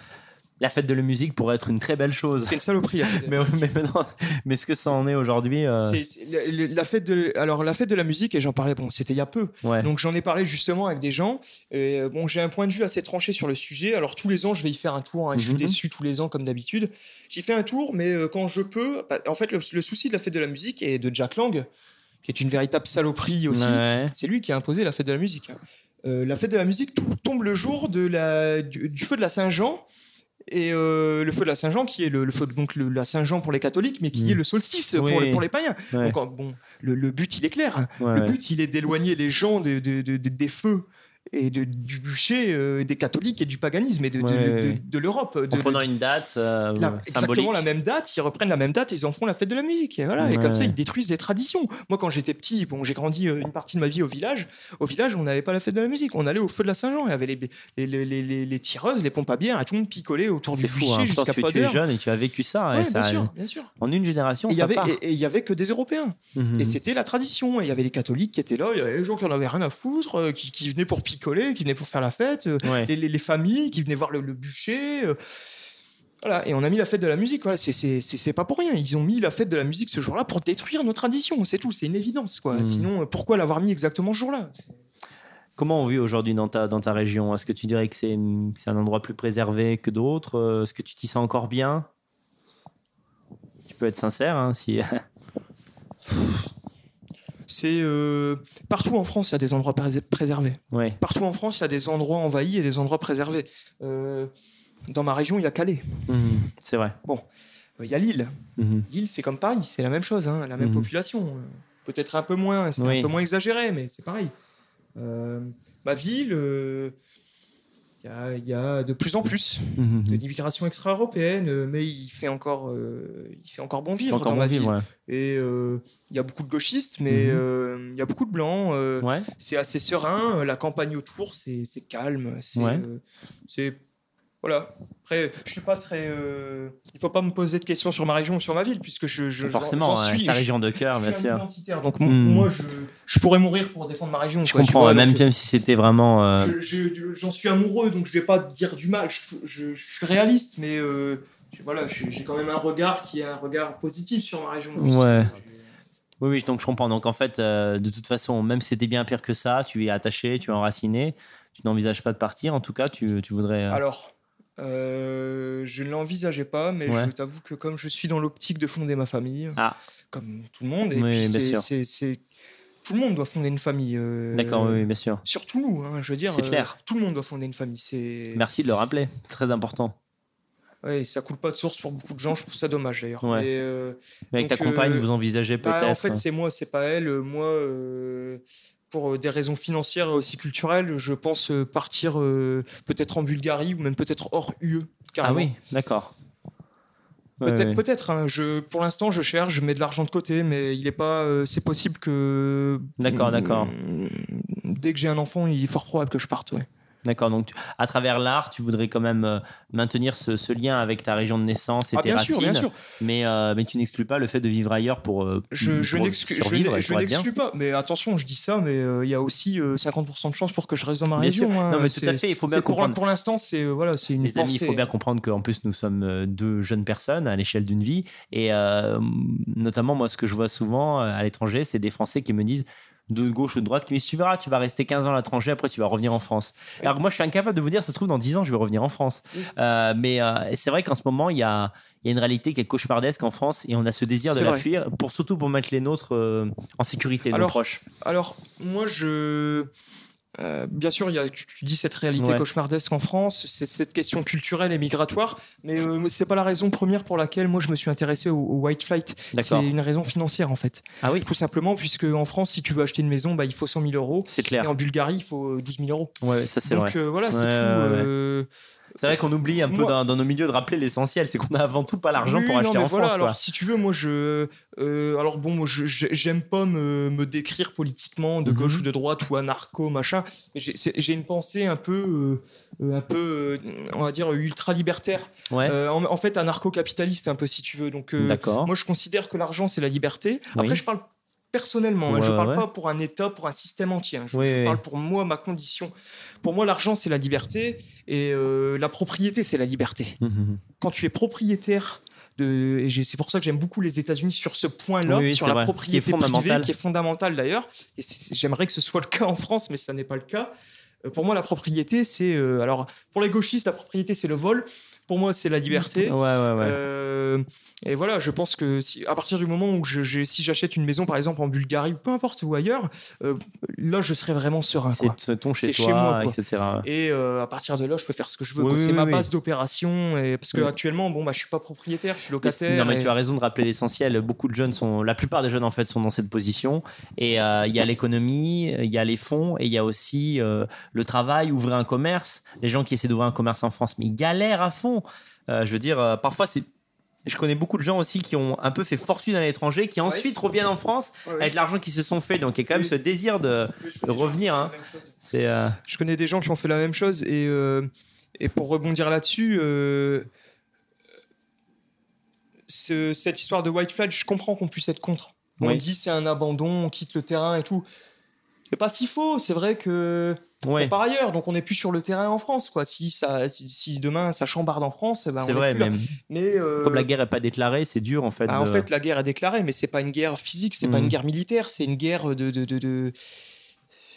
la fête de la musique pourrait être une très belle chose. C'est une saloperie. la fête de la Mais, mais, maintenant- mais ce que ça en est aujourd'hui, euh, la, fête de alors la fête de la musique et j'en parlais bon c'était il y a peu ouais. donc j'en ai parlé justement avec des gens et euh, bon j'ai un point de vue assez tranché sur le sujet alors tous les ans je vais y faire un tour hein, je suis Mhm. déçu tous les ans comme d'habitude j'y fais un tour mais euh, quand je peux bah, en fait le, le souci de la fête de la musique et de Jack Lang qui est une véritable saloperie aussi Ouais. c'est lui qui a imposé la fête de la musique hein. Euh, la fête de la musique tombe le jour de la du, du feu de la Saint-Jean et euh, le feu de la Saint-Jean qui est le, le feu donc le- la Saint-Jean pour les catholiques mais qui Mm. est le solstice Oui. pour, les- pour les païens Ouais. donc, bon, le, le but, il est clair. Ouais, le but, il est d'éloigner les gens de, de- de- de- des feux et de- du bûcher euh, des catholiques et du paganisme et de, Ouais, de- de l'Europe. de- En prenant une date euh, la- symbolique. exactement la même date, ils reprennent la même date, ils en font la fête de la musique. Et, voilà, et Ouais. comme ça, ils détruisent des traditions. Moi, quand j'étais petit, bon, j'ai grandi euh, une partie de ma vie au village. Au village, on n'avait pas la fête de la musique. On allait au feu de la Saint-Jean. Il y avait les, les, les, les- les- les tireuses, les pompes à bière, et tout le monde picolait autour du fou, bûcher hein. jusqu'à Pourtant, pas tu, tu es jeune et tu as vécu ça. et Ouais, ça bien sûr, bien sûr. En une génération, Et il y ça avait part. et- et il y avait que des Européens. Mhm. Et c'était la tradition. Et il y avait les catholiques qui étaient là, il y avait les gens qui en avaient rien à foutre, euh, qui, qui venaient pour picoler, qui venaient pour faire la fête, euh, Ouais. les, les- les familles qui venaient voir le, le bûcher. euh. Voilà, et on a mis la fête de la musique. Voilà, c'est- pas pour rien. Ils ont mis la fête de la musique ce jour-là pour détruire nos traditions. C'est tout. C'est une évidence. Quoi. Mm. Sinon, euh, pourquoi l'avoir mis exactement ce jour-là? Comment on vit aujourd'hui dans ta, dans ta région? Est-ce que tu dirais que c'est un endroit plus préservé que d'autres? Est-ce que tu t'y sens encore bien? Tu peux être sincère. Hein, si... C'est euh, partout en France, il y a des endroits prés- préservés. ouais. Partout en France, il y a des endroits envahis et des endroits préservés. Euh, dans ma région, il y a Calais. Mhm. C'est vrai. Euh, Il y a Lille. Mhm. Lille, c'est comme Paris, c'est la même chose, hein, la même Mhm. population. Peut-être un peu moins, c'est Oui. un peu moins exagéré, mais c'est pareil. Ma ville, il y, a, il y a de plus en plus Mhm. de l'immigration extra-européenne, euh, mais il fait encore, euh, il fait encore bon vivre Encore dans bon ma vivre, ville. Et euh, il y a beaucoup de gauchistes, mais Mhm. euh, il y a beaucoup de blancs. euh, ouais. C'est assez serein. euh, La campagne autour, c'est c'est calme. C'est Ouais. Voilà. Après, je suis pas très. euh, Il faut pas me poser de questions sur ma région ou sur ma ville, puisque je, je Forcément, suis. ta région de cœur, bien sûr. identitaire. Donc Hmm. moi, je, je pourrais mourir pour défendre ma région. Je quoi, comprends, vois, même, donc, même si c'était vraiment. euh, je- je- J'en suis amoureux, donc je vais pas dire du mal. Je, suis réaliste, mais euh, voilà, j'ai quand même un regard qui est un regard positif sur ma région. Ouais. Oui, oui, donc je comprends. Donc en fait, euh, de toute façon, même si c'était bien pire que ça, tu es attaché, tu es enraciné, tu n'envisages pas de partir. En tout cas, tu, tu voudrais. euh, Alors, euh, je ne l'envisageais pas, mais Ouais. je t'avoue que comme je suis dans l'optique de fonder ma famille, Ah. comme tout le monde, et Oui, puis c'est, tout le monde doit fonder une famille. euh, D'accord, oui, oui, bien sûr. Surtout nous, hein, je veux dire. C'est clair. Tout le monde doit fonder une famille. C'est. Merci de le rappeler. C'est très important. Ouais, ça coule pas de source pour beaucoup de gens. Je trouve ça dommage d'ailleurs. Ouais. Euh, avec ta compagne, euh, vous envisagez bah, peut-être. en fait, c'est moi, c'est pas elle. Euh, Moi, euh, pour euh, des raisons financières et aussi culturelles, je pense euh, partir euh, peut-être en Bulgarie ou même peut-être hors UE. ah oui, d'accord. Peut-être, ouais. peut-être. hein. Je, pour l'instant, je cherche, je mets de l'argent de côté, mais il est pas. euh, c'est possible que. D'accord, d'accord. Dès que j'ai un enfant, il est fort probable que je parte. Ouais. D'accord, donc tu- à travers l'art, tu voudrais quand même euh, maintenir ce, ce lien avec ta région de naissance et Ah, tes bien racines, sûr, bien sûr. Mais, euh, mais tu n'exclus pas le fait de vivre ailleurs pour, euh, Je, je n'exclus- pas. Mais attention, je dis ça, mais euh, il y a aussi euh, 50% de chances pour que je reste dans ma Bien région. sûr. hein. Non, mais tout à fait, il faut bien pour, comprendre. pour l'instant, c'est voilà, c'est une Les amis, il faut bien comprendre qu'en plus nous sommes deux jeunes personnes à l'échelle d'une vie et notamment moi ce que je vois souvent à l'étranger c'est des Français qui me disent de gauche ou de droite qui me disent tu verras tu vas rester 15 ans à l'étranger après tu vas revenir en France alors que moi je suis incapable de vous dire ça se trouve dans 10 ans je vais revenir en France. Euh, mais euh, c'est vrai qu'en ce moment il y a, il y a une réalité qui est cauchemardesque en France et on a ce désir de la fuir pour surtout pour mettre les nôtres euh, en sécurité nos proches Alors, moi, je. Euh, bien sûr, il y a, tu, tu dis cette réalité Ouais. cauchemardesque en France, c'est cette question culturelle et migratoire, mais euh, c'est pas la raison première pour laquelle moi je me suis intéressé au, au white flight. C'est une raison financière en fait. ah oui Tout simplement, puisque en France, si tu veux acheter une maison, bah, il faut 100 000 euros. c'est Et clair en Bulgarie, il faut euh, 12 000 euros. ouais ça c'est Donc vrai euh, voilà, c'est tout. C'est vrai qu'on oublie un peu Moi- dans, dans nos milieux de rappeler l'essentiel c'est qu'on a avant tout pas l'argent Oui, pour non, acheter mais en voilà, France alors quoi. si tu veux, moi je. euh, alors bon, moi j'aime pas me, me décrire politiquement de Mhm. gauche ou de droite ou anarcho, machin, j'ai une pensée un peu. euh, un peu, euh, on va dire, ultra-libertaire. ouais en, en fait, anarcho-capitaliste, un peu, si tu veux. Donc, moi, je considère que l'argent, c'est la liberté. Après, Oui. je parle personnellement, hein, Ouais, je parle ouais. pas pour un État, pour un système entier. hein. Je, Oui, je oui. parle pour moi, ma condition. Pour moi, l'argent, c'est la liberté. Et euh, la propriété, c'est la liberté Mhm. quand tu es propriétaire de, et c'est pour ça que j'aime beaucoup les États-Unis sur ce point-là, Oui, oui, sur la vrai. propriété Qui est privée, qui est fondamentale d'ailleurs. Et j'aimerais que ce soit le cas en France, mais ça n'est pas le cas. Euh, Pour moi, la propriété, c'est euh, alors pour les gauchistes, la propriété, c'est le vol. Pour moi, c'est la liberté. Ouais, ouais, ouais. Euh, et voilà, je pense que si, à partir du moment où je, si j'achète une maison, par exemple en Bulgarie ou peu importe où ailleurs, euh, là, je serais vraiment serein. c'est ton chez toi, chez moi, quoi. etc. Et euh, à partir de là, je peux faire ce que je veux. Oui, c'est oui, ma oui. base d'opération. Et... Parce que actuellement, bon, bah, je suis pas propriétaire, je suis locataire. non, mais et- tu as raison de rappeler l'essentiel. Beaucoup de jeunes sont, la plupart des jeunes en fait sont dans cette position. Et il y a l'économie, il y a les fonds, et il y a aussi le travail, ouvrir un commerce. Les gens qui essaient d'ouvrir un commerce en France, mais ils galèrent à fond. Euh, je veux dire, euh, parfois c'est. Je connais beaucoup de gens aussi qui ont un peu fait fortune à l'étranger, qui ensuite reviennent en France Ouais, ouais. avec l'argent qu'ils se sont fait. Donc il y a quand même Oui. ce désir de. Revenir, qui hein. C'est. euh, Je connais des gens qui ont fait la même chose. Et, euh, et pour rebondir là-dessus, euh, ce- cette histoire de white flag, je comprends qu'on puisse être contre. On Oui. dit c'est un abandon, on quitte le terrain et tout. C'est pas si faux, c'est vrai que Ouais, par ailleurs, donc on n'est plus sur le terrain en France, quoi. Si ça, si, si demain ça chambarde en France, ben, c'est vrai. plus là. Même Mais euh, comme la guerre n'est pas déclarée, c'est dur en fait. Ah, En fait, la guerre est déclarée, mais c'est pas une guerre physique, c'est pas une guerre militaire, c'est une guerre de. de, de, de-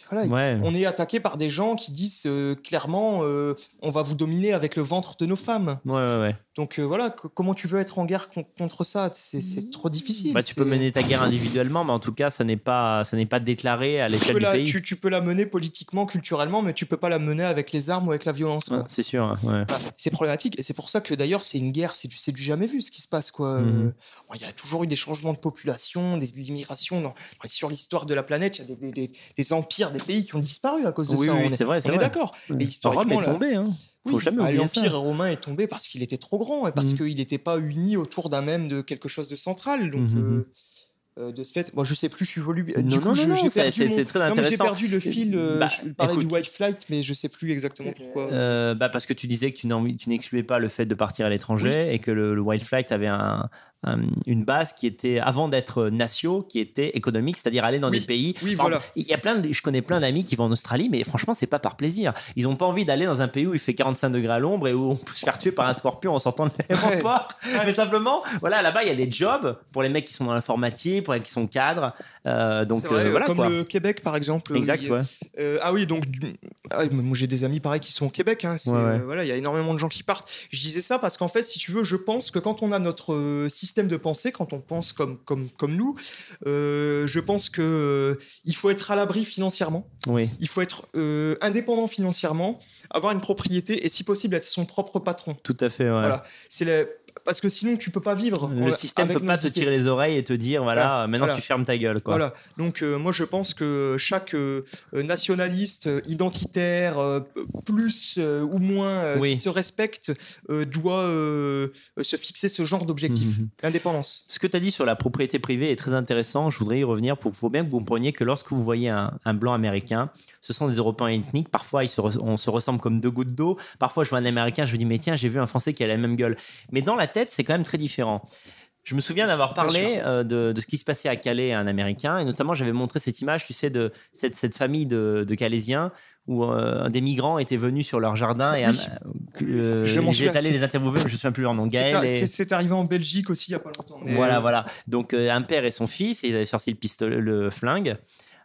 Voilà, Ouais. on est attaqué par des gens qui disent euh, clairement euh, on va vous dominer avec le ventre de nos femmes. Ouais, ouais, ouais. Donc euh, voilà, co- comment tu veux être en guerre con- contre ça? C'est trop difficile. Bah, tu peux mener ta guerre individuellement, mais en tout cas, ça n'est pas, ça pas déclaré à l'échelle du la, pays. tu, tu peux la mener politiquement, culturellement, mais tu peux pas la mener avec les armes ou avec la violence. Ouais, c'est sûr. c'est problématique et c'est pour ça que d'ailleurs c'est une guerre, c'est du, du jamais vu ce qui se passe quoi. Mhm. Bon, Il y a toujours eu des changements de population, des immigrations sur l'histoire de la planète. Il y a des, des- des- des empires, des pays qui ont disparu à cause de Oui, ça. oui, on est, c'est vrai, on est d'accord. Mais historiquement, Rome est là- tombé, hein. Faut Oui, jamais bah, l'empire romain est tombé parce qu'il était trop grand et parce Mhm. qu'il n'était pas uni autour d'un même de quelque chose de central. Donc Mhm. euh, euh, de ce fait, moi je sais plus, je suis volu. Non, du coup, non, je- non, non, c'est- mon- très mais J'ai intéressant. perdu le fil. euh, Bah, je parlais écoute. du white flight, mais je sais plus exactement pourquoi. Euh, bah parce que tu disais que tu n'excluais pas le fait de partir à l'étranger et que le, le Wild Flight avait un- une base qui était, avant d'être natio, qui était économique, c'est-à-dire aller dans Oui, des pays. oui, voilà. Il y a plein de, je connais plein d'amis qui vont en Australie, mais franchement, c'est pas par plaisir. Ils n'ont pas envie d'aller dans un pays où il fait 45 degrés à l'ombre et où on peut se faire tuer par un scorpion en sortant de l'aéroport. Mais simplement, voilà, là-bas, il y a des jobs pour les mecs qui sont dans l'informatique, pour les mecs qui sont cadres. Euh, donc vrai, euh, voilà comme quoi. le Québec par exemple. Exact, il ouais. Euh, ah oui, donc ah moi j'ai des amis pareils qui sont au Québec. hein, Ouais, euh, voilà, il y a énormément de gens qui partent. Je disais ça parce qu'en fait, si tu veux, je pense que quand on a notre euh, système de pensée quand on pense comme, comme, comme nous. Euh, je pense que euh, il faut être à l'abri financièrement. Oui. Il faut être euh, indépendant financièrement, avoir une propriété et si possible être son propre patron. Tout à fait. Ouais. Voilà. C'est la- parce que sinon tu peux pas vivre. Le système peut pas te tirer les oreilles et te dire voilà, Voilà, maintenant voilà. tu fermes ta gueule quoi. Voilà. Donc euh, moi je pense que chaque euh, euh, nationaliste identitaire euh, plus ou moins Oui. qui se respecte doit se fixer ce genre d'objectif. Indépendance. Ce que tu as dit sur la propriété privée est très intéressant. Je voudrais y revenir pour faut bien que vous compreniez que lorsque vous voyez un, un blanc américain, ce sont des Européens ethniques. Parfois, ils se on se ressemble comme deux gouttes d'eau. Parfois, je vois un Américain, je me dis mais tiens, j'ai vu un Français qui a la même gueule. Mais dans la tête, c'est quand même très différent. Je me souviens d'avoir parlé euh, de, de ce qui se passait à Calais à un Américain, et notamment j'avais montré cette image, tu sais, de cette, cette famille de, de Calaisiens où euh, des migrants étaient venus sur leur jardin et Oui. euh, Je m'en j'étais souviens, allé les interviewer, mais je ne souviens plus leur nom. C'est Gaël et- C'est arrivé en Belgique aussi il y a pas longtemps. mais, voilà, euh, voilà. Donc euh, un père et son fils, et ils avaient sorti le pistolet, le flingue.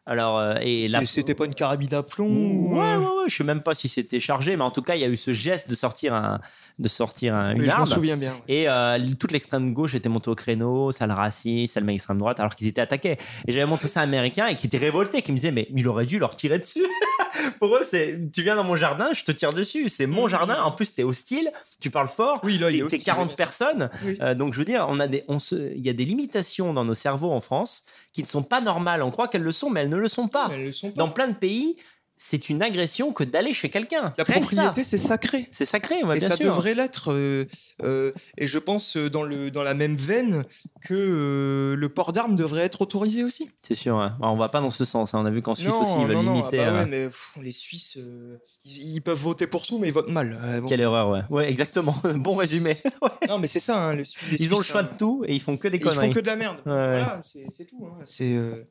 Alors et c'est- C'était pas une carabine à plomb Ouais, ou, ouais, ouais. Je sais même pas si c'était chargé, mais en tout cas, il y a eu ce geste de sortir un, de sortir un- une je arme. souviens bien. ouais. Et euh, toute l'extrême gauche était montée au créneau, ça le raciste, ça le met extrême droite, alors qu'ils étaient attaqués. Et j'avais montré ça à un Américain et qui était révolté, qui me disait mais il aurait dû leur tirer dessus. Pour eux, c'est tu viens dans mon jardin, je te tire dessus, c'est mon jardin. En plus, t'es hostile, tu parles fort. Oui, là, T'es t'es hostile, 40 oui. personnes. Oui. Euh, donc, je veux dire, on a des, on se, il y a des limitations dans nos cerveaux en France qui ne sont pas normales. On croit qu'elles le sont, mais elles ne le sont pas. Le sont pas. Dans plein de pays, c'est une agression que d'aller chez quelqu'un. La propriété, c'est sacré. C'est sacré, ouais, et bien ça sûr. devrait l'être. euh, euh, et je pense euh, dans, le, dans la même veine que euh, le port d'armes devrait être autorisé aussi. C'est sûr. ouais. Bon, on va pas dans ce sens. hein. On a vu qu'en Suisse aussi, ils veulent non, non, limiter. ah bah ouais, mais pff, les Suisses, euh, ils, ils peuvent voter pour tout, mais ils votent mal. Euh, bon. Quelle erreur, ouais. Ouais, exactement. bon résumé. Non, mais c'est ça. hein, les Suisses- Ils ont le choix hein. de tout et ils font que des Et Ils font conneries. que de la merde. Voilà, c'est c'est tout. hein. C'est. euh,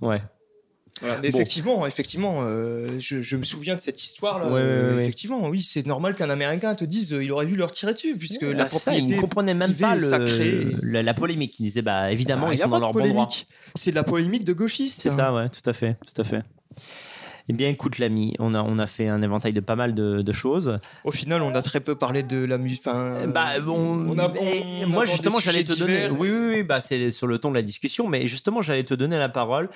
Ouais. Voilà. Mais Bon. Effectivement, effectivement, euh, je, je me souviens de cette histoire-là. Ouais, ouais, euh, ouais. Effectivement, oui, c'est normal qu'un Américain te dise euh, il aurait dû leur tirer dessus, puisque la ça, ils ne comprenaient même pas le, la, la polémique. Ils disaient, bah évidemment, Ah, ils sont dans leur bon droit. polémique. C'est de la polémique de gauchistes. C'est ça, ouais, tout à fait, tout à fait. Eh bien, écoute, l'ami, on a, on a fait un éventail de pas mal de, de choses. Au final, on a très peu parlé de la musique. Enfin, bah, bon, on a- mais on moi justement, j'allais te donner. Oui, oui, oui, bah, c'est sur le ton de la discussion, mais justement, j'allais te donner la parole.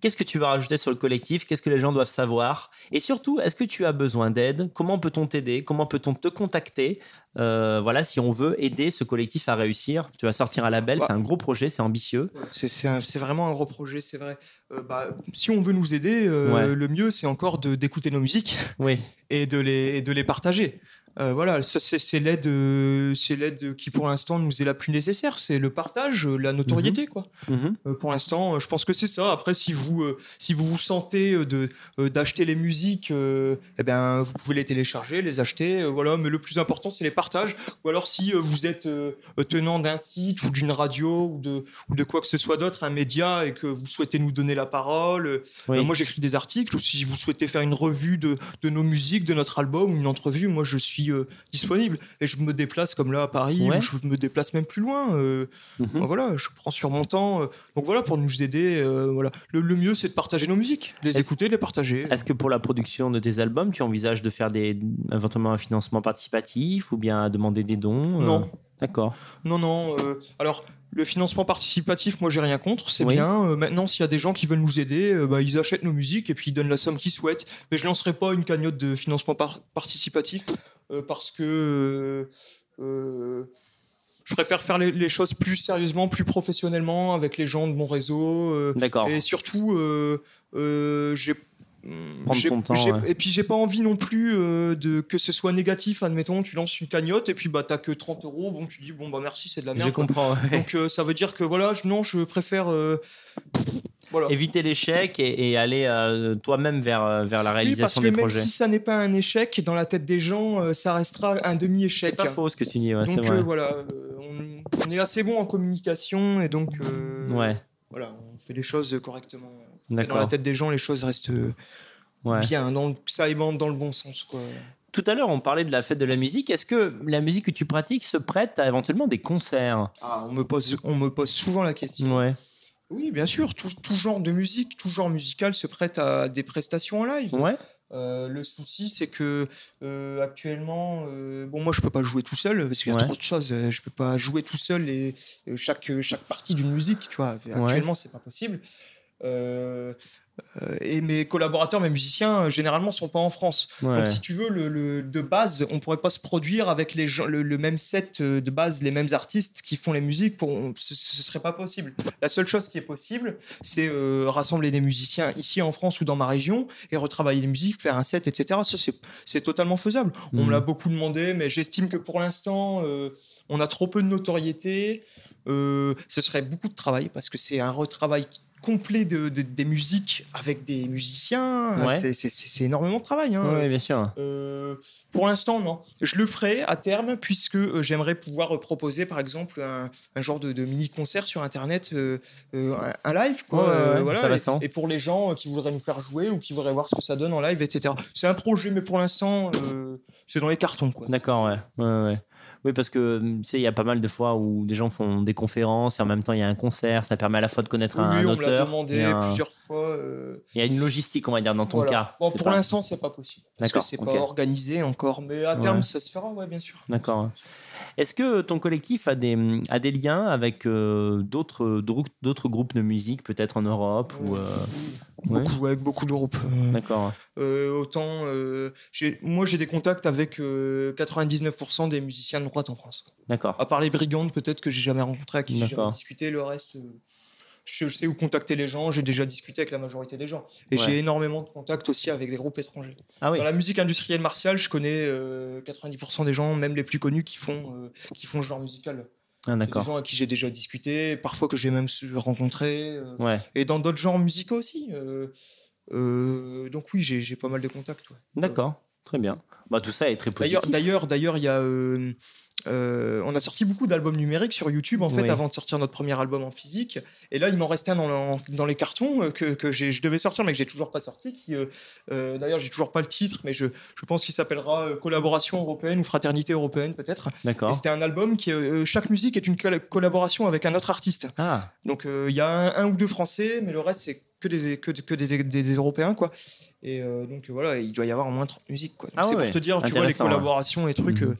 Qu'est-ce que tu vas rajouter sur le collectif? Qu'est-ce que les gens doivent savoir? Et surtout, est-ce que tu as besoin d'aide? Comment peut-on t'aider? Comment peut-on te contacter? Euh, Voilà, si on veut aider ce collectif à réussir. Tu vas sortir un label, Bah. c'est un gros projet, c'est ambitieux. C'est- vraiment un gros projet, c'est vrai. Euh, bah, si on veut nous aider, euh, Ouais. le mieux, c'est encore d'écouter nos musiques Oui, et de les, et de les partager. Euh, voilà, c'est l'aide euh, c'est l'aide qui, pour l'instant, nous est la plus nécessaire. C'est le partage, euh, la notoriété, quoi. Mhm. Pour l'instant, je pense que c'est ça. Après, si vous, si vous vous sentez de d'acheter les musiques, eh ben, vous pouvez les télécharger, les acheter, voilà. Mais le plus important, c'est les partages. Ou alors, si vous êtes tenant d'un site ou d'une radio ou de, ou de quoi que ce soit d'autre, un média, et que vous souhaitez nous donner la parole, Oui. moi j'écris des articles. Ou si vous souhaitez faire une revue de, de nos musiques, de notre album ou une entrevue, moi je suis euh, disponible et je me déplace comme là à Paris. Ouais. Ou je me déplace même plus loin. euh, Mhm. Enfin, voilà, je prends sur mon temps. euh, donc voilà, pour nous aider, euh, voilà. Le, le mieux, c'est de partager nos musiques, les écouter, les partager. Est-ce que pour la production de tes albums, tu envisages de faire des, éventuellement un financement participatif ou bien demander des dons Non. D'accord. Non, non. euh, alors, le financement participatif, moi, j'ai rien contre, c'est Oui. bien. Euh, maintenant, s'il y a des gens qui veulent nous aider, euh, bah, ils achètent nos musiques et puis ils donnent la somme qu'ils souhaitent. Mais je lancerai pas une cagnotte de financement par- participatif parce que. je préfère faire les, les choses plus sérieusement, plus professionnellement avec les gens de mon réseau. D'accord. Et surtout, j'ai. Prendre j'ai- ton temps, ouais. Et puis j'ai pas envie non plus euh, de que ce soit négatif. Admettons, tu lances une cagnotte et puis bah t'as que 30 euros. Bon, tu dis bon bah merci, c'est de la Je merde. quoi. comprends. ouais. Donc euh, ça veut dire que voilà, je- non, je préfère. euh, voilà. Éviter l'échec et, et aller euh, toi-même vers, vers la Oui, parce réalisation que des même projets. si ça n'est pas un échec, dans la tête des gens, euh, ça restera un demi-échec. C'est pas faux ce que tu dis, ouais, donc vrai. euh, voilà, euh, on, on est assez bon en communication et donc euh, ouais, voilà, on fait les choses correctement. Dans la tête des gens, les choses restent euh, Ouais. bien, dans ça aimante dans le bon sens. Quoi. Tout à l'heure, on parlait de la fête de la musique. Est-ce que la musique que tu pratiques se prête à éventuellement des concerts? Ah, on, me pose, on me pose souvent la question. Ouais. Oui, bien sûr, tout, tout genre de musique, tout genre musical se prête à des prestations en live. Ouais. Euh, le souci, c'est que euh, actuellement, euh, bon, moi, je peux pas jouer tout seul parce qu'il y a Ouais. trop de choses. Je peux pas jouer tout seul et chaque chaque partie d'une musique, tu vois. Actuellement, c'est pas possible. Euh, euh, et mes collaborateurs, mes musiciens, euh, généralement, sont pas en France. Ouais. Donc, si tu veux, le, le- de base, on pourrait pas se produire avec les gens, le, le même set de base, les mêmes artistes qui font les musiques. Pour, on- ce, ce serait pas possible. La seule chose qui est possible, c'est euh, rassembler des musiciens ici en France ou dans ma région et retravailler les musiques, faire un set, etc. Ça, c'est- totalement faisable. On me l'a beaucoup demandé, mais j'estime que pour l'instant, euh, on a trop peu de notoriété. Euh, ce serait beaucoup de travail parce que c'est un retravail complet de, de- des musiques avec des musiciens. Ouais. C'est- énormément de travail. hein. Ouais, bien sûr. Euh, pour l'instant, non. Je le ferai à terme puisque euh, j'aimerais pouvoir euh, proposer, par exemple, un, un genre de, de mini-concert sur Internet, euh, euh, un, un live, quoi. Ouais, ouais, euh, ouais, voilà. Et, et pour les gens euh, qui voudraient nous faire jouer ou qui voudraient voir ce que ça donne en live, etc. C'est un projet, mais pour l'instant, euh, c'est dans les cartons. D'accord, ouais. ouais, ouais. Oui, parce que tu sais, il y a pas mal de fois où des gens font des conférences et en même temps il y a un concert. Ça permet à la fois de connaître un, Oui, on me l'a auteur. demandé un- plusieurs fois. euh, Il y a une logistique, on va dire, dans ton voilà. cas. Bon, pour pas- l'instant, c'est pas possible. Parce que c'est ok. pas organisé encore, mais à terme, ça se fera, ouais, bien sûr. D'accord. Est-ce que ton collectif a des, a des liens avec euh, d'autres groupes de musique, peut-être en Europe ou, euh, Ouais. Avec beaucoup de groupes. euh, D'accord. Autant, moi j'ai des contacts avec euh, 99% des musiciens de droite en France. D'accord. À part les brigandes, peut-être que j'ai jamais rencontré, à qui j'ai discuté. Le reste, je, sais où contacter les gens. J'ai déjà discuté avec la majorité des gens. Et Ouais. j'ai énormément de contacts aussi avec des groupes étrangers. Ah oui. Dans la musique industrielle martiale, je connais euh, 90% des gens, même les plus connus, qui font, euh, qui font ce genre musical. Ah, Des gens à qui j'ai déjà discuté, parfois que j'ai même rencontré. euh, Ouais. et dans d'autres genres musicaux aussi. euh, euh, donc oui, j'ai j'ai pas mal de contacts. ouais. D'accord. Très bien. Bah, tout ça est très positif. D'ailleurs, il y a, euh, on a sorti beaucoup d'albums numériques sur YouTube en fait Oui. avant de sortir notre premier album en physique. Et là, il m'en restait un dans, le- dans les cartons euh, que, je devais sortir, mais que j'ai toujours pas sorti. Qui, euh, euh, d'ailleurs, j'ai toujours pas le titre, mais je, je pense qu'il s'appellera Collaboration européenne ou Fraternité européenne peut-être. D'accord. c'était un album qui, chaque musique est une colla- collaboration avec un autre artiste. Ah, Donc il y a un, un ou deux Français, mais le reste c'est que des que, que des, des Européens quoi. Et donc voilà, il doit y avoir au moins 30 musiques quoi. Ah c'est ouais, pour te dire, tu vois les collaborations et trucs. Mhm.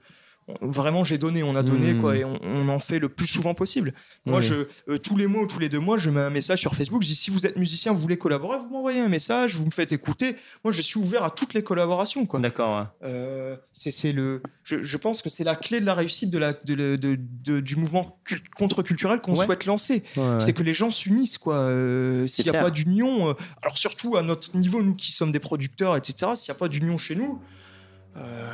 Vraiment, j'ai donné, on a donné quoi, et on, on en fait le plus souvent possible. Moi, je euh, tous les mois ou tous les deux mois, je mets un message sur Facebook. Je dis si vous êtes musicien, vous voulez collaborer, vous m'envoyez un message, vous me faites écouter. Moi, je suis ouvert à toutes les collaborations quoi. d'accord. ouais. Euh, c'est le, je, je pense que c'est la clé de la réussite de la, de, le- de- de- du mouvement cul- contre-culturel qu'on Ouais. souhaite lancer. C'est que les gens s'unissent, quoi. Euh, s'il n'y a clair. pas d'union, alors surtout à notre niveau, nous qui sommes des producteurs, etc., s'il n'y a pas d'union chez nous,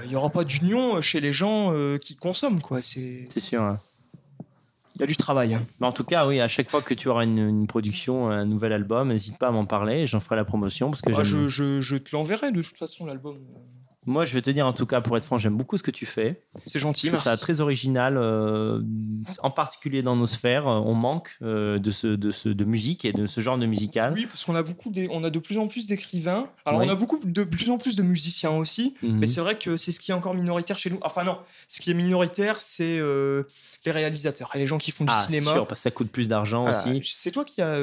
il n'y aura pas d'union chez les gens euh, qui consomment, quoi. C'est, C'est sûr. ouais. il y a du travail. hein. Mais en tout cas, oui, à chaque fois que tu auras une, une production, un nouvel album, n'hésite pas à m'en parler. J'en ferai la promotion parce que Ah, j'aime- je, je- je te l'enverrai de toute façon l'album. Moi, je vais te dire en tout cas, pour être franc, j'aime beaucoup ce que tu fais. C'est gentil, Je trouve merci. ça très original, euh, en particulier dans nos sphères. euh, On manque euh, de, ce, de, ce, de musique et de ce genre de musical. Oui, parce qu'on a beaucoup, des, on a de plus en plus d'écrivains. Alors Oui. on a beaucoup de plus en plus de musiciens aussi. Mhm. Mais c'est vrai que c'est ce qui est encore minoritaire chez nous. Enfin non, ce qui est minoritaire, c'est euh, les réalisateurs et les gens qui font du Ah, cinéma. sûr, parce que ça coûte plus d'argent aussi. C'est toi qui as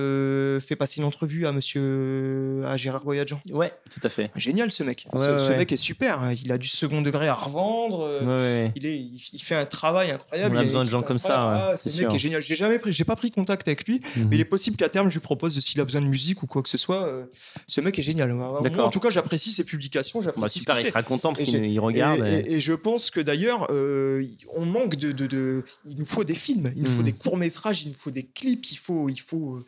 fait passer une entrevue à Monsieur à Gérard Boyadjian. Ouais, tout à fait. Génial ce mec. Ouais, ce, ouais, ce ouais. mec est super. Hein. Il a du second degré à revendre. euh, Ouais. Il, est, il, il fait un travail incroyable. On a Il besoin de il gens comme ça, Ah, c'est ce mec est génial. J'ai jamais pris, j'ai pas pris contact avec lui, Mhm. mais il est possible qu'à terme je lui propose s'il a besoin de musique ou quoi que ce soit. euh, ce mec est génial. Moi, en tout cas, j'apprécie ses publications. Bah, J'apprécie qu'il il fait. sera content parce qu'il il regarde. Et, et- et- et je pense que d'ailleurs, euh, on manque de, de, de- Il nous faut des films, il nous faut Mhm. des courts-métrages, il nous faut des clips, il faut. Il faut euh,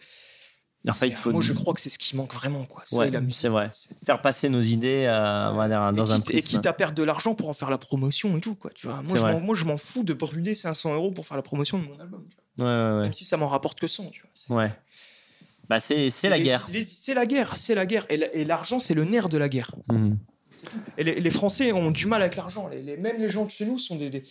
Enfin, il c'est- faut Moi, je crois que c'est ce qui manque vraiment. Quoi. Ça Ouais, et la musique. c'est vrai. faire passer nos idées euh, dans et, un quitte, et quitte à perdre de l'argent pour en faire la promotion et tout. Quoi, tu vois. C'est Moi, je m'en- moi, je m'en fous de brûler 500 euros pour faire la promotion de mon album. tu vois. Ouais, ouais, ouais. Même si ça m'en rapporte que 100. Tu vois. C'est- Ouais. Bah, c'est c'est la les- guerre. les- C'est la guerre, c'est la guerre. Et la- Et l'argent, c'est le nerf de la guerre. Mhm. Et les, Français ont du mal avec l'argent. Les, même les gens de chez nous sont des.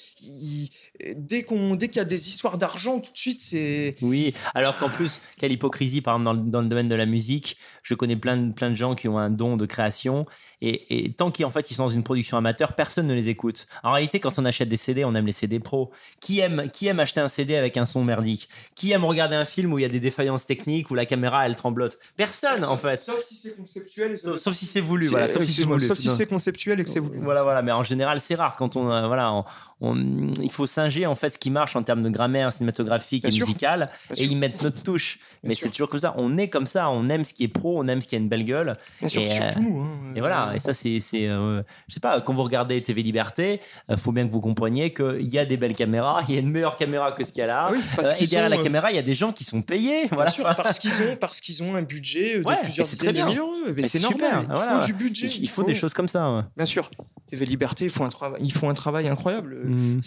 dès qu'on, dès qu'il y a des histoires d'argent, tout de suite, c'est. Oui, alors qu'en plus, quelle hypocrisie, par exemple, dans le, dans le domaine de la musique, je connais plein de, plein de gens qui ont un don de création Et, et tant qu'en fait ils sont dans une production amateur, personne ne les écoute. En réalité, quand on achète des CD, on aime les CD pro. Qui aime, qui aime acheter un CD avec un son merdique? Qui aime regarder un film où il y a des défaillances techniques, où la caméra elle tremblote? Personne en fait. Sauf si c'est conceptuel. Sauf, sauf si c'est voulu. Voilà, sauf si c'est conceptuel et que c'est voulu. Voilà, voilà. Mais en général, c'est rare quand on, voilà, on- on- il faut singer en fait ce qui marche en termes de grammaire cinématographique Bien et sûr. musicale, Bien et sûr. ils mettent notre touche. Bien Mais sûr. c'est toujours comme ça. On est comme ça. On aime ce qui est pro. On aime ce qui a une belle gueule. Bien sûr, Et, euh, nous. hein. Et voilà. Et ça, c'est, c'est, euh, je sais pas. Quand vous regardez TV Liberté, il faut bien que vous compreniez qu'il y a des belles caméras. Il y a une meilleure caméra que ce qu'il y a là. Oui, parce Euh, et derrière sont, la euh, caméra, il y a des gens qui sont payés. Bien Voilà. sûr, parce qu'ils ont, parce qu'ils ont un budget de Ouais, plusieurs c'est dizaines de millions. Mais normal. Il voilà. faut du budget. Il, il faut des choses comme ça. ouais. Bien sûr. TV Liberté, ils font un travail, ils font un travail incroyable. Mhm.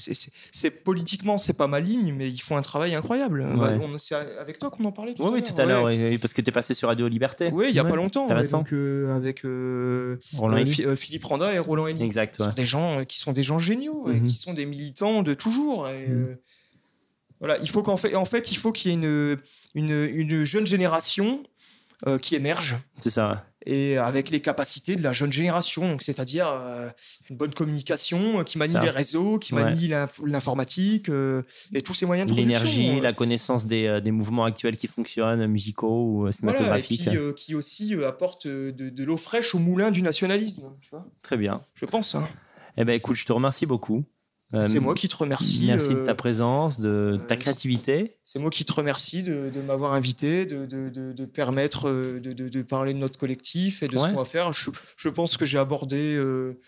C'est- politiquement, c'est pas ma ligne, mais ils font un travail incroyable. Bah, Ouais. c'est avec toi qu'on en parlait tout Oui, à oui, l'heure. tout à l'heure, Ouais. oui, oui, parce que tu es passé sur Radio Liberté. Oui, il y a Ouais, pas longtemps. donc, euh, avec euh, Roland euh, euh, Philippe Randa et Roland Elie. Exact, sont des gens euh, qui sont des gens géniaux, et Mhm. qui sont des militants de toujours. Et, Mhm. euh, voilà, il faut qu'en fait, en fait, il faut qu'il y ait une, une, une jeune génération euh, qui émerge C'est ça. et avec les capacités de la jeune génération, c'est-à-dire euh, une bonne communication, euh, qui manie Ça. les réseaux, qui manie l'inf- l'informatique et tous ces moyens de L'énergie, la connaissance des, des mouvements actuels qui fonctionnent, musicaux ou Voilà, et cinématographiques. euh, qui aussi apporte de, de l'eau fraîche au moulin du nationalisme, tu vois Très bien. je pense. hein. Eh ben, écoute, je te remercie beaucoup. Euh, C'est moi qui te remercie. Merci de euh, ta présence, de ta euh, créativité. C'est moi qui te remercie de, de m'avoir invité, de, de, de- de permettre euh, de, parler de notre collectif et de Ouais. ce qu'on va faire. Je, je pense que j'ai abordé euh,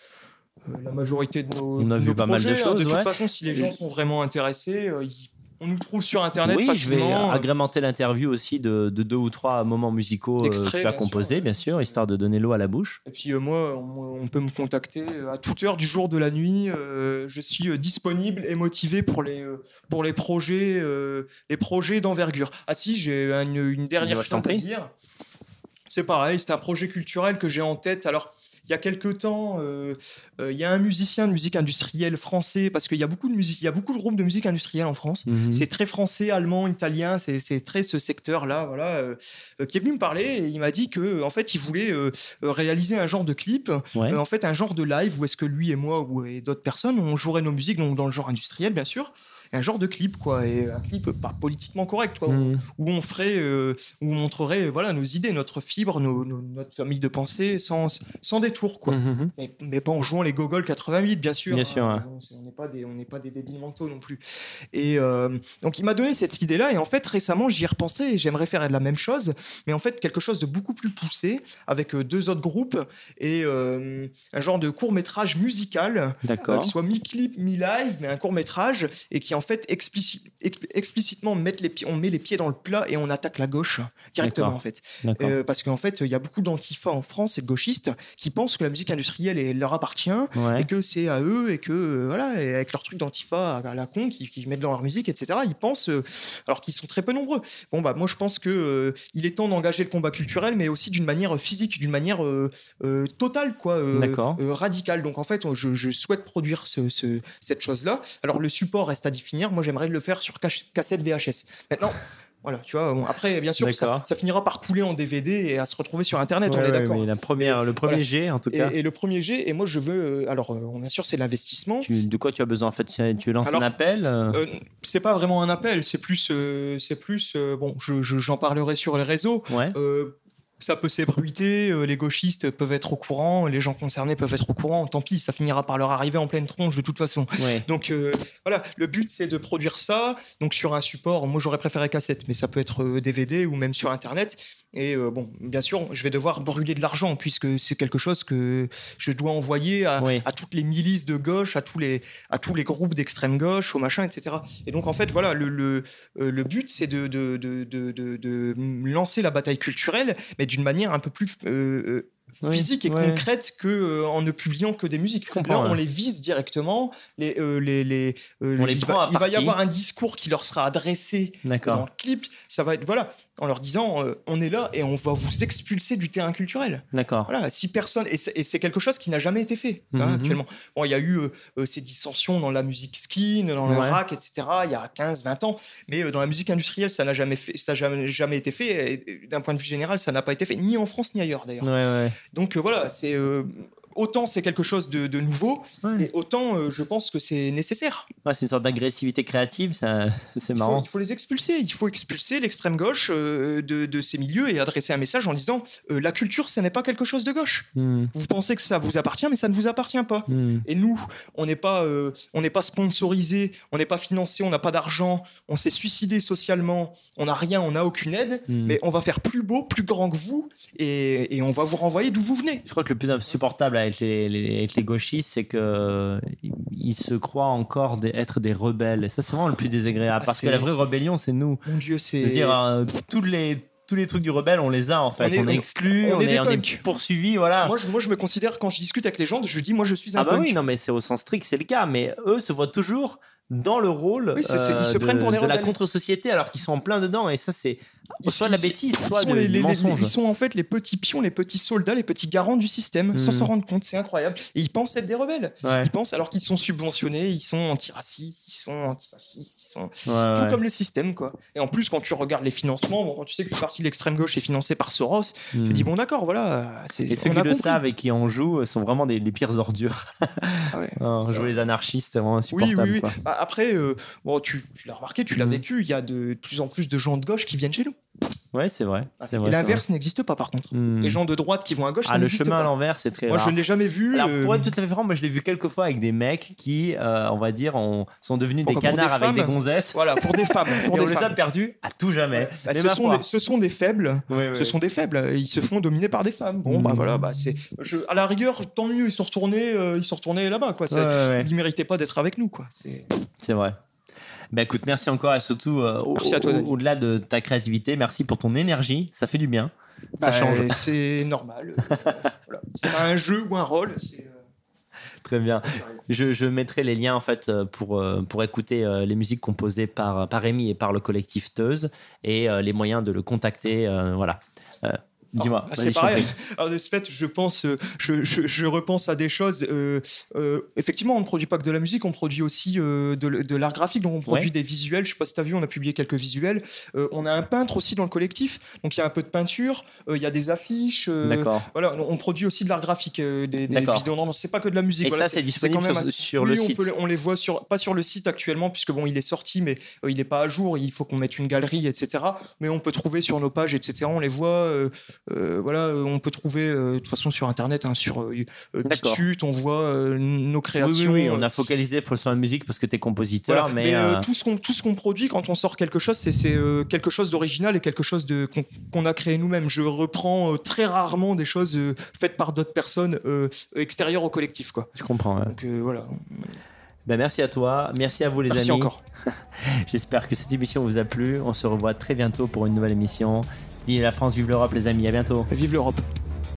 euh, la majorité de nos, On a vu nos pas mal de hein. choses, De toute ouais. façon, si les gens sont vraiment intéressés, euh, ils- on nous trouve sur Internet Oui, je vais euh, agrémenter l'interview aussi de, de deux ou trois moments musicaux euh, que tu as composés, bien sûr, histoire de donner l'eau à la bouche. Et puis euh, moi, on, on peut me contacter euh, à toute heure du jour, de la nuit. euh, je suis euh, disponible et motivé pour les, euh, pour les projets, euh, les projets d'envergure. Ah si, j'ai une, une dernière chose à prie. dire. C'est pareil, c'est un projet culturel que j'ai en tête. Alors, il y a quelques temps, euh, euh, il y a un musicien de musique industrielle français, parce qu'il y a beaucoup de musique, il y a beaucoup de groupes de musique industrielle en France. Mhm. C'est très français, allemand, italien, c'est c'est très ce secteur-là, voilà, euh, qui est venu me parler et il m'a dit que en fait, il voulait réaliser un genre de clip, Ouais. en fait, un genre de live où est-ce que lui et moi ou et d'autres personnes, on jouerait nos musiques donc dans le genre industriel, bien sûr, un genre de clip quoi, et un clip pas politiquement correct quoi, où- où on ferait, euh, où on montrerait voilà nos idées, notre fibre, nos- nos- notre famille de pensée sans sans détour quoi. Mhm. Mais, mais pas en jouant les Gogol 88, bien sûr. Bien sûr, hein. c'est- on n'est pas des, on n'est pas des débiles mentaux non plus. Et euh, donc il m'a donné cette idée-là, et en fait récemment j'y ai repensé et j'aimerais faire la même chose, mais en fait quelque chose de beaucoup plus poussé avec euh, deux autres groupes et euh, un genre de court métrage musical euh, qui soit mi-clip, mi-live, mais un court métrage et qui en fait explici- expli- explicitement mettre les pieds, on met les pieds dans le plat et on attaque la gauche directement en fait. Euh, parce qu'en fait, il y a beaucoup d'antifa en France et de gauchistes qui pensent que la musique industrielle est- leur appartient Ouais. et que c'est à eux et que euh, voilà, et avec leur truc d'antifa à la con qui, qui mettent dans leur musique, etc. Ils pensent, euh, alors qu'ils sont très peu nombreux. Bon bah moi je pense que il est temps d'engager le combat culturel, mais aussi d'une manière physique, d'une manière totale quoi, radicale. Donc en fait, je, je souhaite produire ce, ce- cette chose-là. Alors le support reste à définir. Moi j'aimerais le faire sur cassette VHS. Maintenant. Voilà, tu vois. bon, après, bien sûr, ça, finira par couler en DVD et à se retrouver sur Internet. on Ouais, est ouais, d'accord. mais la première, le premier Voilà. jet, en tout Et, cas. et le premier jet, et moi je veux, euh, alors euh, bien sûr c'est l'investissement. De quoi tu as besoin en fait? Tu lances Alors, un appel euh, Euh, c'est pas vraiment un appel, c'est plus, euh, c'est plus, euh, bon, je- je- j'en parlerai sur les réseaux. Ouais. Euh, ça peut s'ébruiter, euh, les gauchistes peuvent être au courant, les gens concernés peuvent être au courant. Tant pis, ça finira par leur arriver en pleine tronche de toute façon. Ouais. Donc euh, voilà, le but c'est de produire ça. Donc sur un support, moi j'aurais préféré cassette, mais ça peut être euh, DVD ou même sur internet. Et euh, bon, bien sûr, je vais devoir brûler de l'argent puisque c'est quelque chose que je dois envoyer à, Oui. à toutes les milices de gauche, à tous les, à tous les groupes d'extrême gauche, au machin, etc. Et donc en fait, voilà, le, le, euh, le but c'est de, de, de, de, de- de lancer la bataille culturelle, mais d'une manière un peu plus Oui, physique et ouais. concrète que euh, en ne publiant que des musiques. comprends, Là, on les vise directement. Les, euh, les, les, euh, On les il prend va, à il va y avoir un discours qui leur sera adressé dans le clip. Ça va être voilà, en leur disant euh, on est là et on va vous expulser du terrain culturel. D'accord. Voilà, si personne et c'est et c'est quelque chose qui n'a jamais été fait hein, Mhm. actuellement. Bon, il y a eu ces dissensions dans la musique skin, dans le Ouais. rack, etc. Il y a 15-20 ans, mais euh, dans la musique industrielle, ça n'a jamais fait, ça n'a jamais, jamais été fait. D'un point de vue général, ça n'a pas été fait ni en France ni ailleurs d'ailleurs. Ouais, ouais. Donc euh, voilà, c'est euh, autant c'est quelque chose de, de nouveau, Ouais. et autant euh, je pense que c'est nécessaire. Ouais, c'est une sorte d'agressivité créative, ça, c'est Il faut, marrant. il faut les expulser. Il faut expulser l'extrême gauche euh, de, de ces milieux et adresser un message en disant euh, la culture, ce n'est pas quelque chose de gauche. Hmm, Vous pensez que ça vous appartient, mais ça ne vous appartient pas. hmm. Et nous, on n'est pas, euh, on n'est pas sponsorisé, on n'est pas financé, on n'a pas d'argent, on s'est suicidé socialement, on n'a rien, on n'a aucune aide, Hmm. mais on va faire plus beau, plus grand que vous, et, et on va vous renvoyer d'où vous venez. Je crois que le plus insupportable avec les, les- avec les gauchistes, c'est que euh, ils se croient encore des- être des rebelles. Et ça, c'est vraiment le plus désagréable. Ah, parce que la vraie rébellion, c'est nous. Mon Dieu, c'est. Dire, euh, tous les tous les trucs du rebelle, on les a en fait. On est- On est, exclus, on on, est on est poursuivis, voilà. moi, je, moi, je me considère quand je discute avec les gens, je dis moi, je suis un ah bah punk. oui, non, mais c'est au sens strict, c'est le cas. Mais eux se voient toujours dans le rôle Oui, c'est- c'est- ils se euh, prennent de, pour des de la contre-société alors qu'ils sont en plein dedans. Et ça, c'est soit de la bêtise, Ils soit sont de, les- les- ils sont en fait les petits pions, les petits soldats, les petits garants du système, sans Mhm. s'en rendre compte. C'est incroyable. Et ils pensent être des rebelles. Ouais, Ils pensent alors qu'ils sont subventionnés, ils sont antiracistes, ils sont antifascistes, ils sont ouais, tout ouais. comme le système quoi. Et en plus quand tu regardes les financements, bon, quand tu sais qu'une partie de l'extrême gauche est financée par Soros, tu Hmm. te dis bon d'accord voilà. c'est- Et ceux qui le compris. savent et qui en jouent sont vraiment des, les pires ordures. Ah. Oh, jouer les anarchistes, c'est vraiment Oui, insupportable. oui, oui. quoi. Bah, après, euh, bon, tu, tu l'as remarqué, tu l'as Mhm. vécu, il y a de plus en plus de gens de gauche qui viennent chez nous. Ouais, c'est vrai. vrai, l'inverse n'existe pas par contre. Hmm. Les gens de droite qui vont à gauche, Ah, ça le chemin à l'envers, c'est très Moi, rare. je ne l'ai jamais vu. Alors, euh, pour être tout à fait franc, moi, je l'ai vu quelques fois avec des mecs qui, euh, on va dire, ont- sont devenus des canards avec femmes. des gonzesses. Voilà, pour des femmes. Pour et des on les a femmes. perdus à tout jamais. Bah, ce, sont des, ce sont des faibles. Ce sont des faibles. Ils se font dominer par des femmes. Bon, bah Mhm. voilà, bah c'est. À la rigueur, tant mieux. Ils sont retournés, euh, ils sont retournés là-bas, quoi. Ouais. Ils méritaient pas d'être avec nous, quoi. C'est- C'est vrai. Bah écoute, merci encore et surtout euh, au- au-delà de ta créativité, merci pour ton énergie, ça fait du bien. Ça Bah, change. C'est normal. Euh, voilà. C'est pas un jeu ou un rôle. euh, Très bien. Je, je mettrai les liens en fait pour, pour écouter les musiques composées par, par Rémi et par le collectif Teuse et les moyens de le contacter. voilà. Euh, Dis-moi. Ah, vas-y, c'est pareil. Alors de ce fait, je pense, euh, je, je- je repense à des choses. euh, euh, effectivement, on ne produit pas que de la musique, on produit aussi euh, de, l'art graphique. Donc on produit Ouais. des visuels. Je sais pas si tu as vu, on a publié quelques visuels. On a un peintre aussi dans le collectif. Donc il y a un peu de peinture. Il y a des affiches. D'accord. Voilà, on produit aussi de l'art graphique, des, des vidéos. Non, c'est pas que de la musique. Et voilà, ça, c'est disponible quand même sur- assez- sur Oui, le on site. peut on les voit sur, pas sur le site actuellement, puisque bon, il est sorti, mais il n'est pas à jour. Il faut qu'on mette une galerie, etc. Mais on peut trouver sur nos pages, etc. On les voit. Euh, voilà, euh, on peut trouver euh, de toute façon sur Internet, hein, sur. BitChute, on voit euh, nos créations. oui, oui, on euh, a focalisé pour sur la musique parce que tu es compositeur, voilà. mais, Mais, euh, euh, tout ce qu'on tout ce qu'on produit quand on sort quelque chose, c'est c'est, euh, quelque chose d'original et quelque chose de qu'on qu'on a créé nous-mêmes. Je reprends euh, très rarement des choses euh, faites par d'autres personnes euh, extérieures au collectif, quoi. je comprends. ouais. Donc euh, voilà. Ben, merci à toi, merci à vous les Merci amis. encore. J'espère que cette émission vous a plu. On se revoit très bientôt pour une nouvelle émission. Vive la France, vive l'Europe les amis, à bientôt. Vive l'Europe.